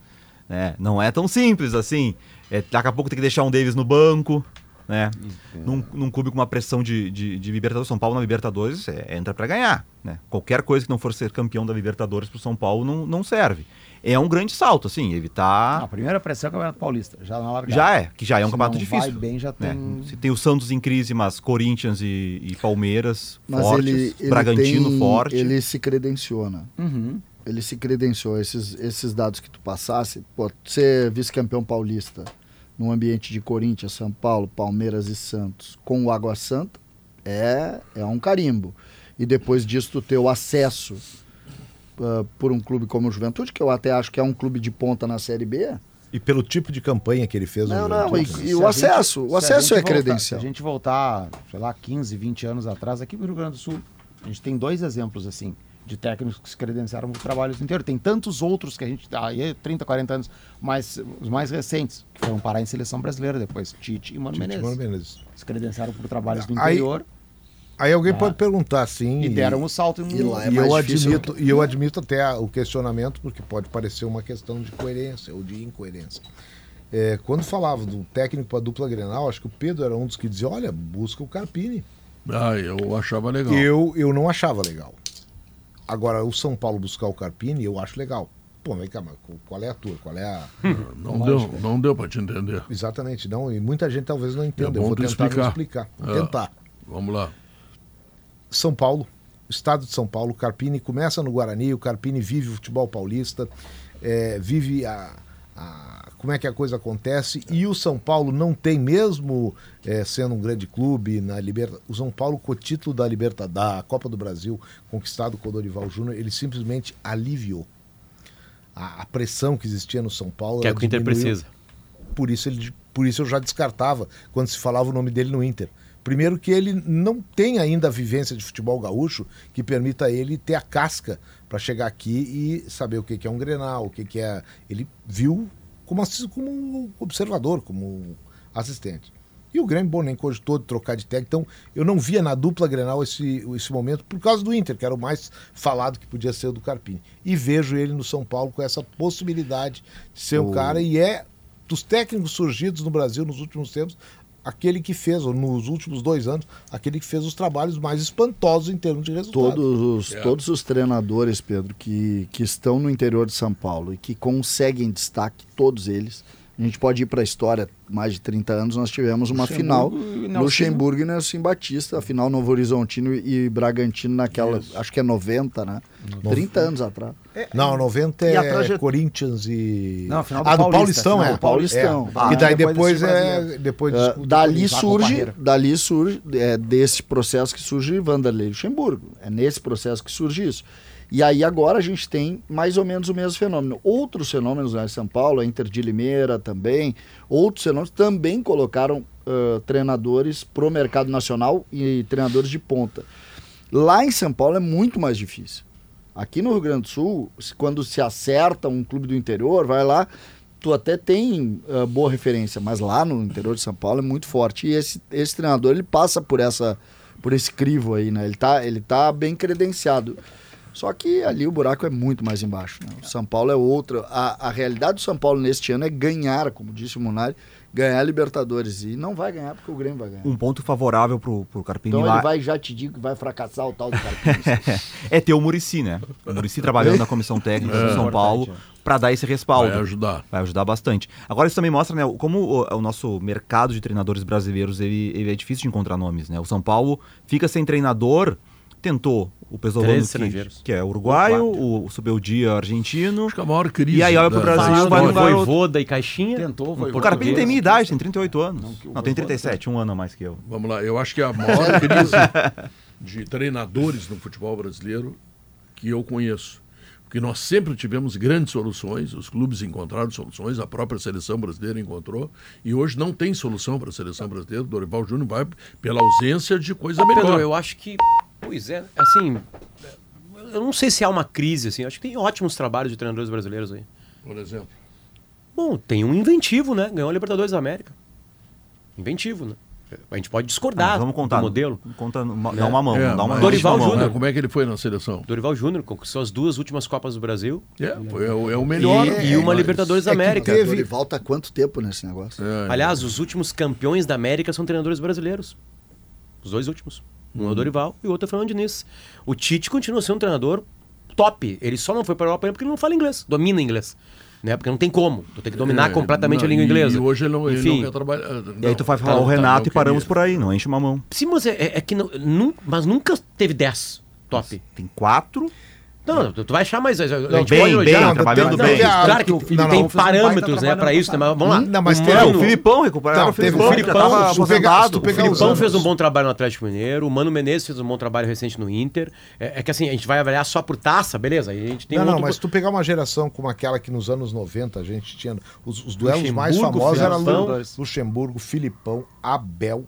Né? Não é tão simples assim. É, daqui a pouco tem que deixar um Davis no banco. Né? Num, num clube com uma pressão de, de, de Libertadores, São Paulo na Libertadores é, entra para ganhar. Né? Qualquer coisa que não for ser campeão da Libertadores pro São Paulo não, não serve. É um grande salto, assim. Não, a primeira pressão é o Campeonato Paulista, já na largada. Já é, que já é um Se campeonato não difícil. vai bem, já né? tem- Se tem o Santos em crise, mas Corinthians e, e Palmeiras Mas fortes, ele, ele Bragantino tem- forte. Ele se credenciona. Uhum. Ele se credenciou. Esses, esses dados que tu passasse, pô, ser vice-campeão paulista num ambiente de Corinthians, São Paulo, Palmeiras e Santos com o Água Santa é, é um carimbo. e depois disso tu ter o acesso ah, por um clube como o Juventude, que eu até acho que é um clube de ponta na Série B. E pelo tipo de campanha que ele fez Não, no não, e, e o acesso, gente- o acesso é voltar- credencial. Se a gente voltar, sei lá, 15, 20 anos atrás, aqui no Rio Grande do Sul, a gente tem dois exemplos assim de técnicos que se credenciaram por trabalhos no interior. Tem tantos outros que a gente tá aí é 30, 40 anos, mas os mais recentes que foram parar em seleção brasileira depois, Tite e Mano Tite Menezes. Mano Menezes. Se credenciaram por trabalhos Aí- interior Aí alguém Ah. pode perguntar assim. e deram o salto em E lá é e eu difícil, admito, e eu admito até a- o questionamento, porque pode parecer uma questão de coerência ou de incoerência. É, quando falava do técnico para dupla Grenal, acho que o Pedro era um dos que dizia: olha, busca o Carpini. Ah, eu achava legal. Eu, eu não achava legal. Agora, o São Paulo buscar o Carpini, eu acho legal. Pô, vem cá, mas qual é a tua? Qual é a. Não deu, não deu pra te entender. Exatamente, não. E muita gente talvez não entenda. É eu vou tentar explicar. explicar. Vou É. tentar. Vamos lá. São Paulo, estado de São Paulo, o Carpini começa no Guarani, o Carpini vive o futebol paulista, é, vive a, a- como é que a coisa acontece, e o São Paulo não tem mesmo é, sendo um grande clube na Liberta, o São Paulo com o título da Liberta da Copa do Brasil conquistado com o Dorival Júnior, ele simplesmente aliviou a, a pressão que existia no São Paulo. Que é o que o Inter precisa. por isso, ele, por isso eu já descartava quando se falava o nome dele no Inter. Primeiro que ele não tem ainda a vivência de futebol gaúcho que permita ele ter a casca para chegar aqui e saber o que que é um Grenal, o que que é... Ele viu como, como observador, como assistente. E o Grêmio, bom, nem cogitou de trocar de técnico. Então, eu não via na dupla Grenal esse, esse momento por causa do Inter, que era o mais falado que podia ser o do Carpini. E vejo ele no São Paulo com essa possibilidade de ser um O- cara e é dos técnicos surgidos no Brasil nos últimos tempos, aquele que fez, ou nos últimos dois anos, aquele que fez os trabalhos mais espantosos em termos de resultado. Todos os, É. todos os treinadores, Pedro, que, que estão no interior de São Paulo e que conseguem destaque, todos eles. A gente pode ir para a história, mais de 30 anos, nós tivemos uma final. Luxemburgo e Nelson. Luxemburgo e Nelson Batista, a final Novo Horizontino e Bragantino naquela, acho que é 90, né? 30 anos atrás. Não, 90 E a é traje- Corinthians e. Não, final do ah, do Paulistão, é. do Paulistão. É. Ah, que daí depois depois, é. Depois Ah, dali surge, dali surge é, desse processo que surge Vanderlei Luxemburgo. É nesse processo que surge isso. E aí agora a gente tem mais ou menos o mesmo fenômeno. Outros fenômenos em São Paulo, a Inter de Limeira também, outros fenômenos também colocaram ah, treinadores pro mercado nacional e treinadores de ponta. Lá em São Paulo é muito mais difícil. Aqui no Rio Grande do Sul, quando se acerta um clube do interior, vai lá, tu até tem ah, boa referência, mas lá no interior de São Paulo é muito forte. E esse, esse treinador, ele passa por essa por esse crivo aí, né? Ele tá, ele tá bem credenciado. Só que ali o buraco é muito mais embaixo. Né? O São Paulo é outra. A, a realidade do São Paulo neste ano é ganhar, como disse o Munari, ganhar a Libertadores. E não vai ganhar porque o Grêmio vai ganhar. Um ponto favorável pro, pro Carpini Então lá ele vai, já te digo que vai fracassar o tal do Carpini. (laughs) é ter o Murici, né? O Murici trabalhando na comissão técnica do São Paulo para dar esse respaldo. Vai ajudar. Vai ajudar bastante. Agora isso também mostra, né, como o, o nosso mercado de treinadores brasileiros ele, ele é difícil de encontrar nomes, né? O São Paulo fica sem treinador, tentou o Pesolano, Três que, estrangeiros. que é uruguaio, o, o Subeldia argentino. Acho que a maior crise. E aí olha pro Brasil, vai no. Voivoda e Caixinha. Tentou, foi O Carpini tem português. minha idade, tem 38 anos. Não, Não, tem Voivoda 37, um ano a mais que eu. Vamos lá, eu acho que a maior (laughs) crise de treinadores no futebol brasileiro que eu conheço. Porque nós sempre tivemos grandes soluções, os clubes encontraram soluções, a própria seleção brasileira encontrou, e hoje não tem solução para a seleção brasileira. O Dorival Júnior vai pela ausência de coisa melhor. Pedro, eu acho que. Pois é, assim. Eu não sei se há uma crise, assim. Acho que tem ótimos trabalhos de treinadores brasileiros aí. Por exemplo. Bom, tem um inventivo, né? Ganhou a Libertadores da América. Inventivo, né? A gente pode discordar Ah, vamos contar. do modelo. Conta, uma, dá uma mão, É, dá uma Dorival. Júnior. né, Como é que ele foi na seleção? Dorival Júnior conquistou as duas últimas Copas do Brasil É, foi, é, o- é o melhor. e, e uma mas- Libertadores da é América. teve- Dorival tá quanto tempo nesse negócio? É, Aliás, os últimos campeões da América são treinadores brasileiros. Os dois últimos. Um é o Dorival e o outro é o Fernando Diniz. O Tite continua sendo um treinador top. Ele só não foi para a Europa porque ele não fala inglês, domina inglês. Né? Porque não tem como. Tu tem que dominar é, completamente não, a língua e- inglesa. E hoje ele não, ele Enfim, não quer trabalhar. E aí tu vai falar tá, o Renato tá, e paramos eu por aí, não enche uma mão. Sim, mas é, é- é que não, mas nunca teve 10 top. Tem quatro, Não, tu, tu vai achar mais. Gente bem, bem, elogiar. trabalhando Não, bem. Claro que o Felipe Não, tem não, um parâmetros, baita né, pra isso, né? Mas vamos lá. Não, mas o Mano, o Filipão recuperaram Não, o Filipão, o já Filipão, tu pegar O Filipão fez um bom trabalho no Atlético Mineiro, o Mano Menezes fez um bom trabalho recente no Inter. É, é que assim, a gente vai avaliar só por taça, beleza? A gente tem não, um não, mas tu pegar uma geração como aquela que nos anos 90 a gente tinha. Os, os duelos mais famosos eram Filipão. Lu- Luxemburgo, Filipão, Abel,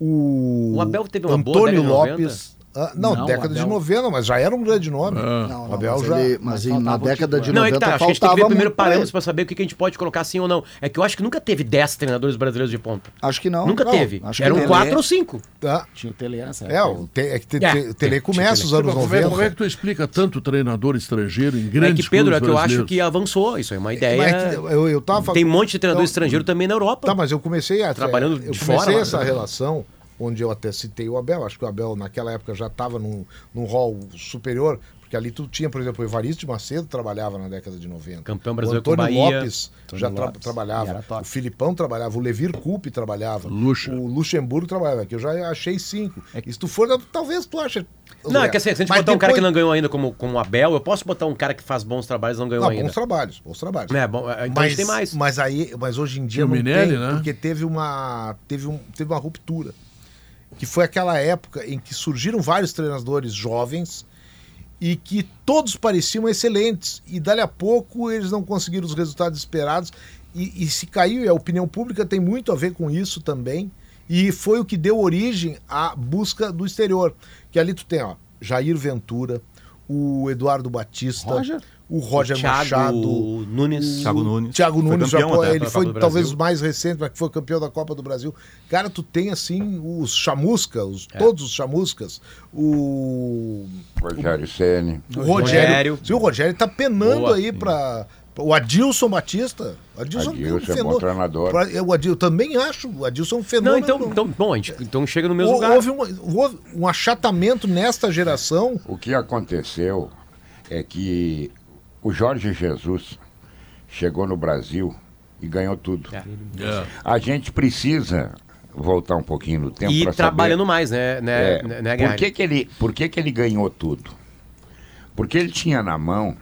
o. O Abel teve uma boa Antônio de Lopes. Ah, não, Não, década de Abel- 90, mas já era um grande nome. Não, o não, Abel mas, já. ele- mas mas em- na década de titular. Não, é 90 que tá, acho que a gente tem que ver primeiro parâmetros pra saber o que que a gente pode colocar sim ou não. É que eu acho que nunca teve 10 treinadores brasileiros de ponta. Acho que não. nunca Não, teve. acho que Eram não. 4 ou 5. Tá. Tinha o Tele nessa É, o, te, é que te, É, te- o Tele começa os anos Como é, 90. como é que tu explica tanto treinador estrangeiro em É grandes que, Pedro, é que eu acho que avançou. Isso é uma ideia. Mas é que eu, eu tava Tem um monte de treinador Não, estrangeiro também na Europa. Tá, mas eu comecei a Trabalhando eu de comecei fora, essa né? relação onde eu até citei o Abel. Acho que o Abel naquela época já estava num, num rol superior, porque ali tu tinha, por exemplo, o Evaristo de Macedo trabalhava na década de 90. Campeão o brasileiro com Antônio Bahia. Lopes Antônio já tra- Lopes. Trabalhava. O Filipão trabalhava, o Levir Coupe trabalhava. Luxa. O Luxemburgo trabalhava, que eu já achei cinco. E se tu for, talvez tu ache. Não, é que assim, se a gente Mas botar um cara que depois- não ganhou ainda como, como o Abel, eu posso botar um cara que faz bons trabalhos e não ganhou Não, ainda. bons trabalhos, bons trabalhos. É, bom, é, então a gente tem mais. Mas aí, mas hoje em dia o não Minelli, tem, né? porque teve uma teve um teve uma ruptura. Que foi aquela época em que surgiram vários treinadores jovens e que todos pareciam excelentes. E dali a pouco eles não conseguiram os resultados esperados. E, e se caiu e a opinião pública tem muito a ver com isso também. E foi o que deu origem à busca do exterior. Que ali tu tem ó Jair Ventura o Eduardo Batista Roger? o Roger Thiago Machado Nunes. Thiago Nunes. Thiago Foi Nunes, já, campeão até ele foi talvez o mais recente, mas que foi campeão da Copa do Brasil. Cara, tu tem assim os chamuscas, os, É. todos os chamuscas, o, Rogério Ceni. o Rogério. Rogério. Sim, o Rogério tá penando Boa. aí pra. O Adilson Batista. O Adilson, Adilson é bom treinador. Pra- eu, também acho o Adilson um Não, fenômeno. então, então, bom, a gente então chega no mesmo lugar. houve, um, houve um achatamento nesta geração. O que aconteceu é que o Jorge Jesus chegou no Brasil e ganhou tudo. É. É. A gente precisa voltar um pouquinho no tempo E trabalhando mais, né, né, É, né, né por que, que, ele, por que, que ele ganhou tudo? Porque ele tinha na mão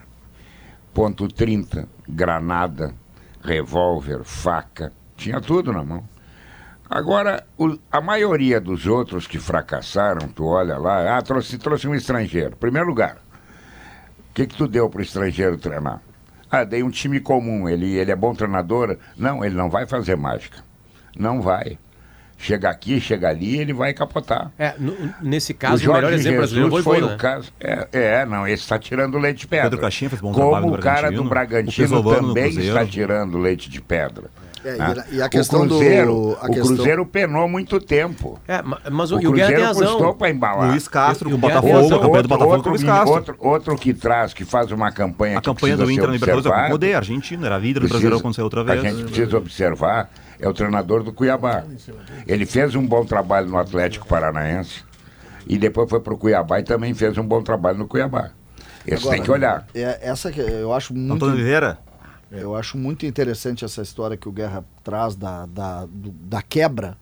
ponto 30, granada, revólver, faca, tinha tudo na mão. Agora, o- a maioria dos outros que fracassaram, tu olha lá, ah, trouxe, trouxe um estrangeiro. Primeiro lugar, o que, que tu deu para o estrangeiro treinar? Ah, dei um time comum, ele, ele é bom treinador? Não, ele não vai fazer mágica. Não vai. Chega aqui, chega ali, ele vai capotar. É, no- nesse caso, o, melhor exemplo brasileiro foi o foi o né? caso. É, é, não, esse está tirando leite de pedra. Pedro Caixinha fez bom Como no o cara do Bragantino, o no também Cruzeiro. está tirando leite de pedra. É, e né? a- e a questão o do- Cruzeiro, a o questão- Cruzeiro penou muito tempo. É, ma- mas o, O o Guerra tem Cruzeiro razão. custou para embalar. Luiz Castro com o o Botafogo, a campanha do Botafogo outro, com o Luiz outro, Castro. outro, outro que traz, que faz uma campanha A que campanha do Inter na Libertadores é com o poder, argentino, era líder do Brasileiro aconteceu outra A vez. gente precisa observar é o treinador do Cuiabá. Ele fez um bom trabalho no Atlético Paranaense e depois foi para o Cuiabá e também fez um bom trabalho no Cuiabá. Esse tem que olhar. É, essa que eu acho muito. Antônio Oliveira? Eu acho muito interessante essa história que o Guerra traz da, da, da quebra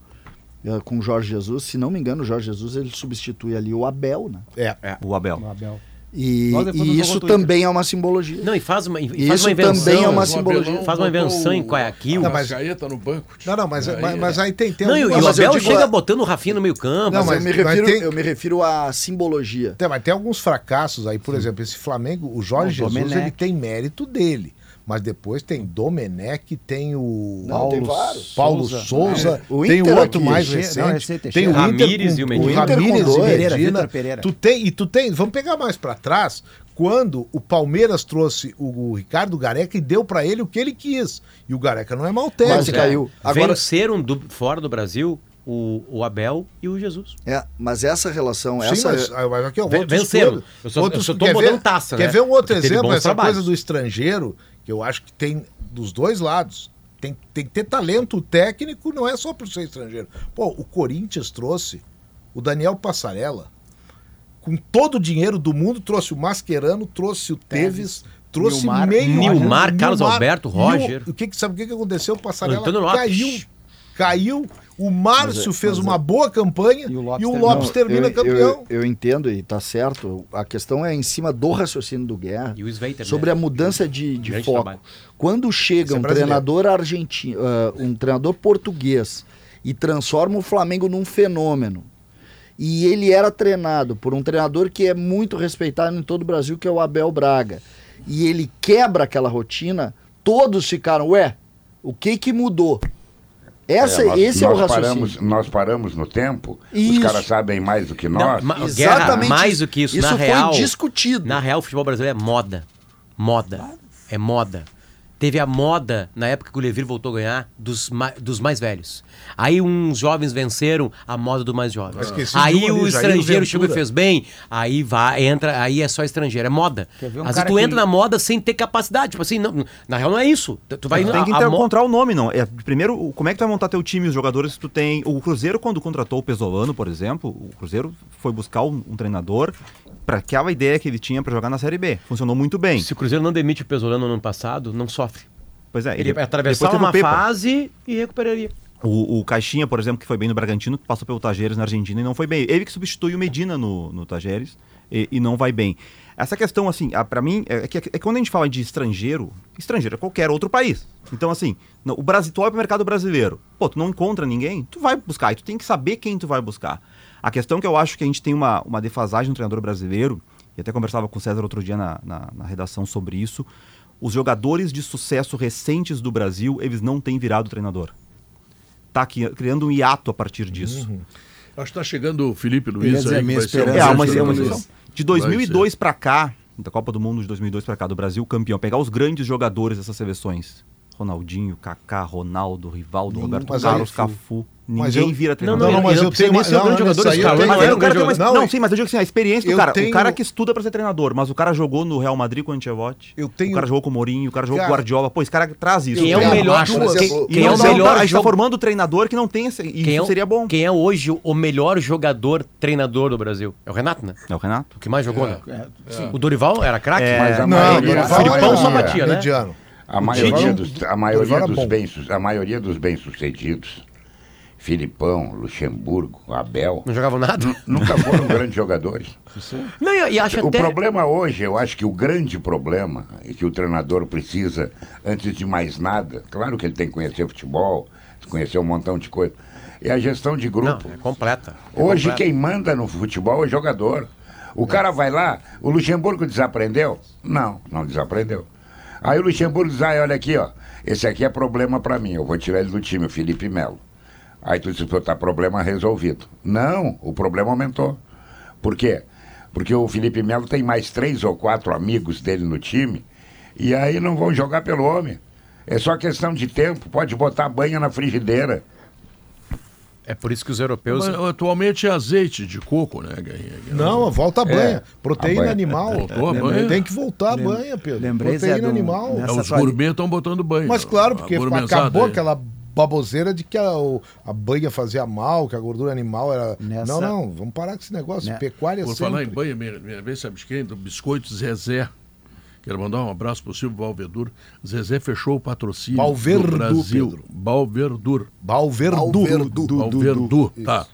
eh, com o Jorge Jesus. Se não me engano, o Jorge Jesus ele substitui ali o Abel, né? É. O Abel. O Abel. E, e isso também é uma simbologia. Não, e faz uma, e faz Isso uma invenção. também é uma simbologia. Abelão Faz uma invenção em o- Guayaquil. Não, mas- mas Gaeta no banco. Não, não, mas, Aí, mas, mas aí tem, tem Não, e, o- e mas Abel chega a- botando o Rafinha no meio campo. Não, mas, mas- eu, me mas refiro, tem- eu me refiro à simbologia. Tem, mas tem alguns fracassos aí, por exemplo, esse Flamengo, o Jorge O Jesus, Domenech. ele tem mérito dele. Mas depois tem Domenech, tem o Não, tem vários. Paulo Souza. Souza, É, o tem o Inter outro aqui, mais Teixeira, não, recente, tem o. Inter Ramires com, e o o Medina. Inter com Ramires e. Pereira, Medina. Vitor Pereira. Tu tem, e tu tem, vamos pegar mais pra trás, quando o Palmeiras trouxe o, o Ricardo Gareca e deu pra ele o que ele quis. E o Gareca não é mau técnico. Quase caiu. Agora, Venceram do, fora do Brasil o, o Abel e o Jesus. é, mas essa relação, Sim, essa mas, mas aqui, ó, outros venceram. Eu só- eu só tô quer botando ver- taça, Quer né? ver um outro Porque exemplo? Essa trabalhos. coisa do estrangeiro, eu acho que tem dos dois lados. Tem, tem que ter talento técnico, não é só por ser estrangeiro. Pô, o Corinthians trouxe o Daniel Passarella, com todo o dinheiro do mundo, trouxe o Mascherano, trouxe o Teves, trouxe Nilmar, meio. Nilmar, Carlos Alberto, E o- Roger. O, que, sabe o que, aconteceu? O Passarella Antônio Lopes. caiu. O Márcio é- fez uma é- boa campanha e E o o Lopes, Lopes termina eu, campeão. Eu, eu entendo e tá certo. A questão é em cima do raciocínio do Guerra. E o Sveiter, sobre né? a mudança de, de foco. trabalho. Quando chega é um treinador argentino, ah, um treinador português e transforma o Flamengo num fenômeno. E ele era treinado por um treinador que é muito respeitado em todo o Brasil, que é o Abel Braga. E ele quebra aquela rotina, todos ficaram, ué, o que que mudou? Essa, É, nós- esse é o nós raciocínio. Paramos, nós paramos no tempo, Isso. os caras sabem mais do que Não, nós. ma- Exatamente Guerra, mais isso. do que isso. Isso na foi real, discutido. Na real, o futebol brasileiro é moda. Moda. É moda. Teve a moda, na época que o Levir voltou a ganhar, dos, ma- dos mais velhos. Aí uns jovens venceram a moda dos mais jovens. esqueci de Aí ali, o estrangeiro chegou e fez bem, aí vai, entra, aí é só estrangeiro. É moda. Um cara tu que- entra na moda sem ter capacidade. Tipo assim, não- na real não é isso. Tu- vai Tu tem que a- a mo- encontrar o nome, não. É, primeiro, como é que tu vai montar teu time, os jogadores que tu tem. O Cruzeiro, quando contratou o Pesolano, por exemplo, o Cruzeiro foi buscar um, um treinador para aquela ideia que ele tinha para jogar na Série B. Funcionou muito bem. Se o Cruzeiro não demite o Pesolano no ano passado, não sofre. Pois é, Ele o uma Pepa. fase e recuperaria. O, o Caixinha, por exemplo, que foi bem no Bragantino, passou pelo Tajeres na Argentina e não foi bem. Ele que substitui o Medina no, no Tajeres e, e não vai bem. Essa questão, assim, a- pra mim, é que, é que quando a gente fala de estrangeiro, estrangeiro é qualquer outro país. Então, assim, no- o Brasil, tu olha pro mercado brasileiro, pô, tu não encontra ninguém, tu vai buscar, e tu tem que saber quem tu vai buscar. A questão que eu acho que a gente tem uma, uma defasagem no treinador brasileiro, e até conversava com o César outro dia na, na, na redação sobre isso, os jogadores de sucesso recentes do Brasil, eles não têm virado treinador. Tá aqui, criando um hiato a partir disso. Acho que tá chegando o Felipe Luiz aí. que minha vai ser um esperança É, uma, é uma. De 2002 pra cá, da Copa do Mundo de 2002 pra cá, do Brasil campeão, pegar os grandes jogadores dessas seleções. Ronaldinho, Kaká, Ronaldo, Rivaldo, Roberto mas Carlos, Cafu. Mas Ninguém eu- vira treinador. Não, não, mas eu precisa tenho grande não, jogador, cara eu não Mas era um o cara grande tem uma- jogador. Não, não, sim, mas eu digo assim, a experiência do eu cara. tenho- O cara que estuda pra ser treinador, mas o cara jogou no Real Madrid com o Ancelotti. Eu tenho- O cara jogou com o Mourinho, o cara jogou com o Guardiola. Pô, esse cara traz isso. Quem é o melhor duas- Quem, quem é o melhor A gente tá formando treinador que não tem esse. Isso Quem é, o- seria bom. Quem é hoje o melhor jogador treinador do Brasil? É o Renato, né? É o Renato? O que mais jogou, né? É, O Dorival era craque? É, Mas a Não, maioria, a Filipão só batia, né? mediano. A maioria, Dorival- dos, a maioria Dorival era dos bom. bem, a maioria dos bem-sucedidos, Filipão, Luxemburgo, Abel, Não jogavam nada? nu- nunca foram (laughs) grandes jogadores. Não, e, e acho O até... problema hoje, eu acho que o grande problema e que o treinador precisa, antes de mais nada, claro que ele tem que conhecer futebol, conhecer um montão de coisa, é a gestão de Não, grupo. é completa. É Hoje completa. quem manda no futebol é o jogador. O cara vai lá, o Luxemburgo desaprendeu? Não, não desaprendeu. Aí o Luxemburgo diz, ah, olha aqui, ó, esse aqui é problema pra mim, eu vou tirar ele do time, o Felipe Melo. Aí tu diz, tá problema resolvido. Não, o problema aumentou. Por quê? Porque o Felipe Melo tem mais três ou quatro amigos dele no time, e aí não vão jogar pelo homem. É só questão de tempo, pode botar a banha na frigideira. É por isso que os europeus... Mas, atualmente é azeite de coco, né? Não, volta a banha. Proteína a banha. animal. Voltou a banha? Tem que voltar a banha, Pedro. lembrei, Proteína do- animal. É, os gourmet estão botando banho. Mas claro, porque acabou aí. aquela baboseira de que a, o- a banha fazia mal, que a gordura animal era. Nessa- Não, não, vamos parar com esse negócio. Né? Pecuária Por sempre. falar em banho, minha, minha vez, sabe de quem? Do Biscoito Zezé. Quero mandar um abraço pro Silvio Valverdur. Zezé fechou o patrocínio Valverdu, do Brasil. Pedro. Valverdur. Balverdu. Balverdu. Valverdu, tá.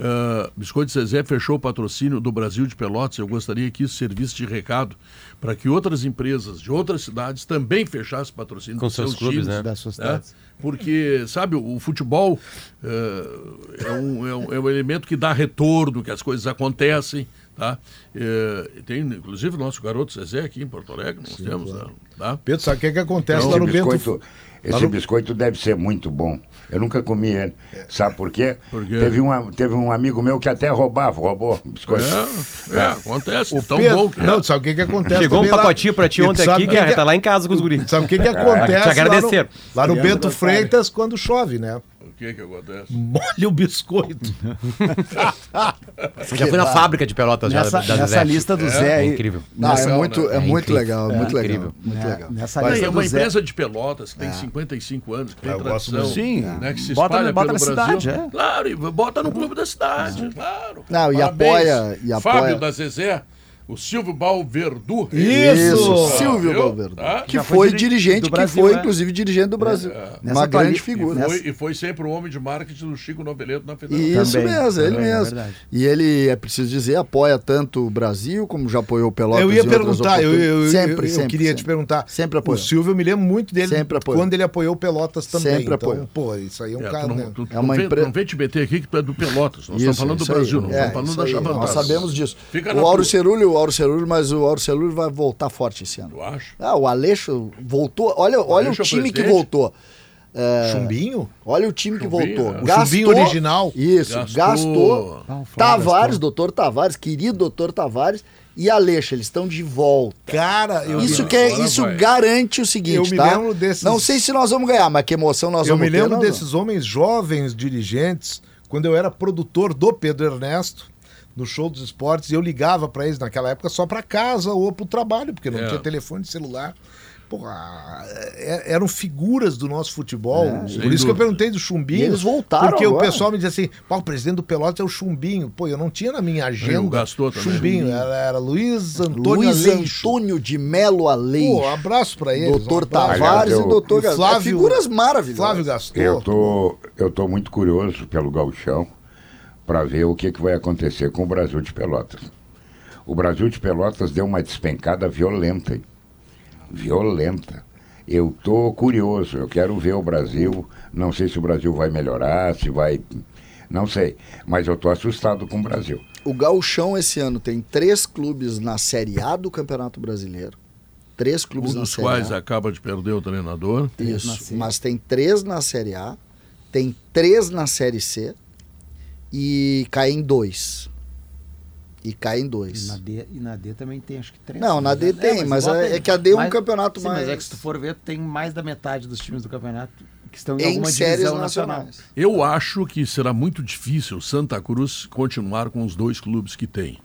Ah, Biscoito Zezé fechou o patrocínio do Brasil de Pelotas. Eu gostaria que isso servisse de recado para que outras empresas de outras cidades também fechassem patrocínio Com dos seus clubes, times, né? Das suas né? Porque, sabe, o futebol eh, é, um, é, um, é um elemento que dá retorno, que as coisas acontecem. Tá? Eh, tem, inclusive, o nosso garoto Zezé aqui em Porto Alegre, nós temos. né? Tá? Pedro, sabe o que, é que acontece Esse lá no biscoito, Bento? esse biscoito deve ser muito bom. Eu nunca comi ele. Sabe por quê? Por quê? Teve, uma, teve um amigo meu que até roubava, roubou biscoito. É, é, acontece. O tão Pedro, bom que é. não, sabe o que, que acontece? Chegou um pacotinho pra ti ontem aqui, que que- tá lá em casa com os guris. Sabe o que, que (laughs) Te acontece? agradeceram. Lá no, lá no Bento. Freitas quando chove, né? O que que acontece? Molha o biscoito. Eu já fui na fábrica de pelotas já, Nessa, da nessa lista do É, Zé É aí. incrível. Não, é muito, né? é É muito legal, É muito legal. incrível. Muito legal. Nessa lista é uma do Zé. empresa de Pelotas que tem 55 anos, que tem tradição. Sim. Né, que se Bota- espalha bota pelo na Brasil. cidade, é. Claro, e bota no clube da cidade, claro. Não, e apoia- e Fábio apoia- da Zezé, o Silvio Balverdu. Isso! Silvio viu? Valverde. Tá? Que Já foi foi diri- dirigente, que Brasil, foi, é. inclusive, dirigente do Brasil. Nessa Uma grande quali- E figura. foi, e foi sempre o homem de marketing do Chico Noveleto na Federação. Isso Também, mesmo, ele também, é mesmo. verdade. e ele, é preciso dizer, apoia tanto o Brasil, como já apoiou o Pelotas Eu ia perguntar, eu, eu, eu- sempre, eu sempre, queria sempre. te perguntar. Sempre O apoiou. Silvio, eu me lembro muito dele Sempre apoiou. quando ele apoiou o Pelotas também. Sempre então, apoiou. pô, isso aí é um É, cara. né? não, tu, tu É uma não, vem, empre- não vem te meter aqui que tu é do Pelotas. Nós Isso, estamos falando do isso. Brasil, não É, estamos falando isso da aí. Chavantada. Nós sabemos disso. O Auro. Cerulho, o Auro Cerulho, mas o Auro Cerulho vai voltar forte esse ano. Tu acha? Ah, o Aleixo voltou. Olha, olha o Aleixo é o time que voltou. É, Chumbinho? Olha o time que Chumbinho, voltou. é. O chumbinho original. Isso, Gastou. gastou. Ah, o Flávio Tavares, gastou. doutor Tavares, querido doutor Tavares e Aleixo, eles estão de volta. Cara, eu, isso me, que é, isso vai. garante o seguinte, Eu me tá? lembro desses- Não sei se nós vamos ganhar, mas que emoção nós eu vamos me ter. lembro nós desses homens jovens dirigentes, quando eu era produtor do Pedro Ernesto, no show dos esportes, e eu ligava pra eles naquela época só pra casa ou pro trabalho, porque não É. tinha telefone celular. Porra, é- eram figuras do nosso futebol. Por isso sem que eu dúvida. perguntei do Chumbinho. E eles voltaram Porque o agora. pessoal me dizia assim: Pá, o presidente do Pelotas é o Chumbinho. Pô, eu não tinha na minha o agenda. Gastou também. Chumbinho, era, era Luiz Antônio Luiz Aleixo. Antônio de Melo Aleixo. Pô, abraço pra eles. Doutor um. Tavares Aliás, e eu- doutor Gaston. Flávio- figuras maravilhosas. Flávio Gaston. Eu tô, eu tô muito curioso pelo gauchão para ver o que, que vai acontecer com o Brasil de Pelotas. O Brasil de Pelotas deu uma despencada violenta. hein? Violenta. Eu tô curioso, eu quero ver o Brasil. Não sei se o Brasil vai melhorar, se vai. Não sei. Mas eu tô assustado com o Brasil. O Gauchão esse ano tem três clubes na Série A do Campeonato Brasileiro. Três clubes Um na dos Série quais A. acaba de perder o treinador. Isso, mas tem três na Série A, tem três na Série C e cai em dois. E cai em E dois. na, D, e na D também tem, acho que três. Não, na D tem, mas igual é- é que a D é um Mas- campeonato sim, mais- Mas é que se tu for ver, tem mais da metade dos times do campeonato que estão em, Em alguma séries divisão nacional. nacionais. Eu acho que será muito difícil Santa Cruz continuar com os dois clubes que tem.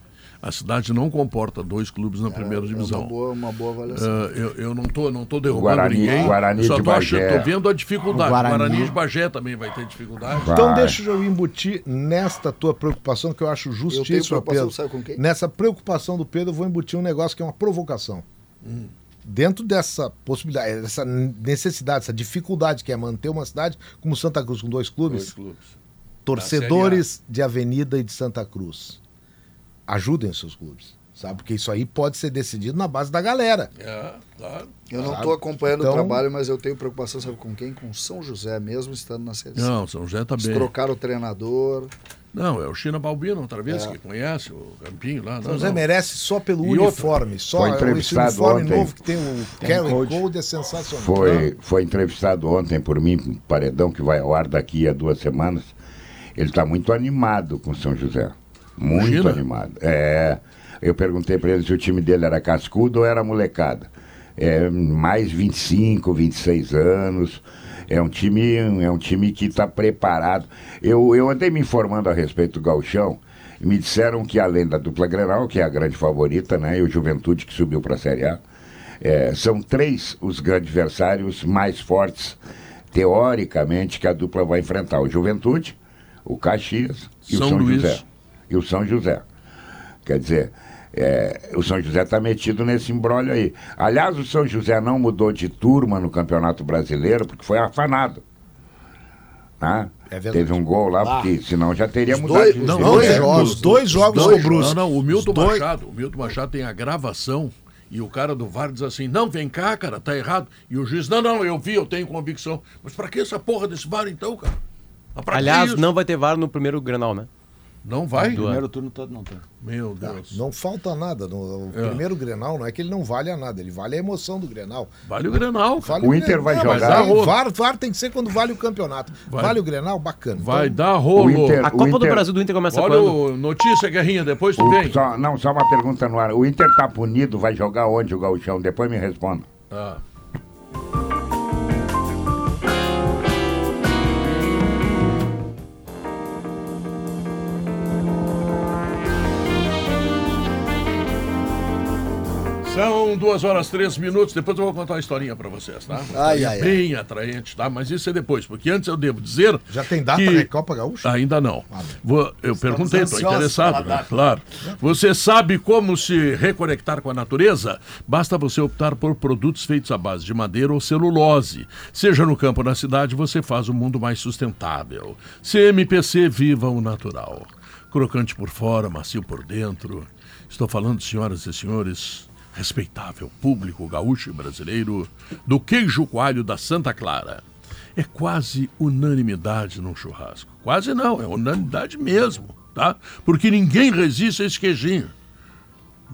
A cidade não comporta dois clubes na primeira É divisão. uma boa, uma boa avaliação. Ah, eu, eu não tô, não tô derrubando Guarani- ninguém. Guarani só de tô, achando- Bagé. tô vendo a dificuldade. O Guarani. Guarani de Bagé também vai ter dificuldade. Então Vai. deixa eu embutir nesta tua preocupação, que eu acho justíssima, Pedro. sabe com quem? Nessa preocupação do Pedro, eu vou embutir um negócio que é uma provocação. Dentro dessa possibilidade, dessa necessidade, essa dificuldade que é manter uma cidade como Santa Cruz com dois clubes, Dois clubes. torcedores de Avenida e de Santa Cruz, ajudem seus clubes, sabe? Porque isso aí pode ser decidido na base da galera. É, claro. Eu não estou acompanhando Então- o trabalho, mas eu tenho preocupação, sabe com quem? Com São José, mesmo estando na Série C. Não, São José tá Eles bem. trocaram o treinador. Não, é o China Balbino, outra vez, É. que conhece o Campinho lá. São Não, José não. merece só pelo E uniforme, só Foi esse entrevistado uniforme ontem. novo que tem o code. Code é sensacional. Foi, foi entrevistado ontem por mim, um paredão que vai ao ar daqui a duas semanas. Ele está muito animado com São José. Muito animado. É. Eu perguntei para ele se o time dele era cascudo ou era molecada. É, mais 25, 26 anos. É um time, é um time que está preparado. Eu, eu andei me informando a respeito do Galchão me disseram que além da dupla Grenal, que é a grande favorita, né, e o Juventude que subiu para a Série A, é, são três os adversários mais fortes, teoricamente, que a dupla vai enfrentar: o Juventude, o Caxias e São o São Luís. José. E o São José. Quer dizer, é, o São José está metido nesse embrólio aí. Aliás, o São José não mudou de turma no Campeonato Brasileiro porque foi afanado. Tá? É. Teve um gol lá, porque senão já teria Os mudado. dois- de Não, turma. dois é, jogos. Os dois jogos dois com o Brusque. Não, não, o Milton Os dois- Machado. O Milton Machado tem a gravação e o cara do VAR diz assim: não, vem cá, cara, tá errado. E o juiz, não, não, eu vi, eu tenho convicção. Mas pra que essa porra desse VAR então, cara? Que Aliás, não vai ter VAR no primeiro Grenal, né? Não vai? Do- Primeiro turno todo não tem. Meu Deus. Não falta nada. No, o É. primeiro Grenal não é que ele não vale a nada, ele vale a emoção do Grenal. Vale o Grenal. Vale O Inter vai Grenal, mas jogar- aí VAR, VAR tem que ser quando vale o campeonato. Vai. Vale o Grenal, bacana. Vai Então, dar rolo. O Inter- A Copa do Inter- Brasil do Inter começa Olha quando? o notícia, Guerrinha, depois tu O- vem. só- não, só uma pergunta no ar. O Inter tá punido, vai jogar onde o Gauchão? Depois me responda. Ah. São duas horas, três minutos. Depois eu vou contar uma historinha pra vocês, tá? Uma Ai, ai, ai. bem atraente, tá? Mas isso é depois, porque antes eu devo dizer. Já tem data que... da Copa Gaúcha? Ainda não. Vou- eu perguntei, estou interessado, né? Claro. Você sabe como se reconectar com a natureza? Basta você optar por produtos feitos à base de madeira ou celulose. Seja no campo ou na cidade, você faz o mundo mais sustentável. CMPC Viva o Natural. Crocante por fora, macio por dentro. Estou falando, senhoras e senhores, respeitável público gaúcho e brasileiro, do queijo coalho da Santa Clara. É quase unanimidade num churrasco. Quase não, é unanimidade mesmo, tá? Porque ninguém resiste a esse queijinho.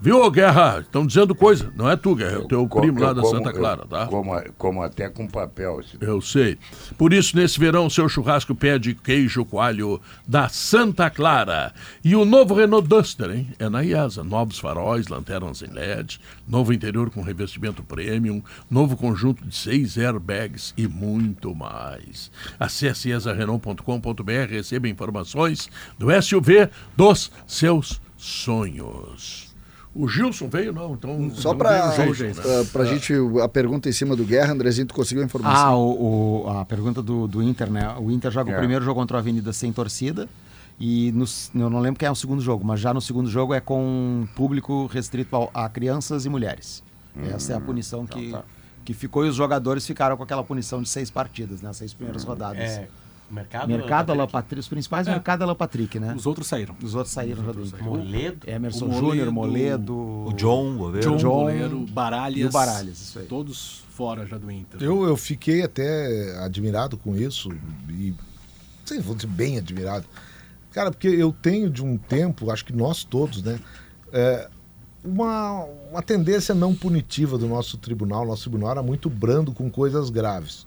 Viu, Guerra? Estão dizendo coisa. Não é tu, Guerra, é o teu Co- primo eu lá da como- Santa Clara, eu tá? Como, como até com papel. esse- Eu sei. Por isso, nesse verão, seu churrasco pede queijo coalho da Santa Clara. E o novo Renault Duster, hein? É na IESA. Novos faróis, lanternas em LED, novo interior com revestimento premium, novo conjunto de seis airbags e muito mais. Acesse IESARenault.com.br e receba informações do SUV dos seus sonhos. O Gilson veio, não? Então, Só então o Gilson, né? uh, pra gente, a pergunta em cima do Guerra, Andrezinho, tu conseguiu a Ah, informação? o, o- a pergunta do, do Inter, né? O Inter joga É. o primeiro jogo contra a Avenida sem torcida. E no, eu não lembro quem é o segundo jogo, mas já no segundo jogo é com público restrito ao- a, crianças e mulheres. Essa é a punição que, que ficou e os jogadores ficaram com aquela punição de seis partidas, né? Seis primeiras rodadas. É, mercado. Mercado Alan Patrick, os principais mercado Alan Patrick, né? Os outros saíram. Os outros saíram já do Inter. Moledo. Emerson Júnior, Moledo, Moledo. O John, o goleiro. John, John goleiro, Baralhas. e o Baralhas, isso aí. Todos fora já do Inter. Eu, eu fiquei até admirado com isso e não sei, vou dizer bem admirado. Cara, porque eu tenho de um tempo, acho que nós todos, né? é, uma, uma tendência não punitiva do nosso tribunal. Nosso tribunal era muito brando com coisas graves.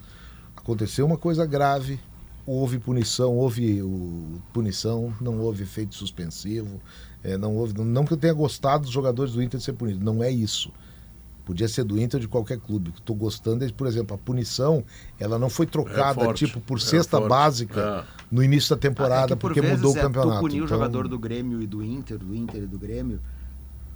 Aconteceu uma coisa grave, houve punição, houve o, punição, não houve efeito suspensivo, é, não houve. Não que eu tenha gostado dos jogadores do Inter ser punidos, não é isso. Podia ser do Inter ou de qualquer clube. O que estou gostando é, por exemplo, a punição, ela não foi trocada É forte, tipo por é cesta forte. básica no início da temporada, É que por porque vezes mudou o é campeonato. Tu punir o Então, jogador do Grêmio e do Inter, do Inter e do Grêmio,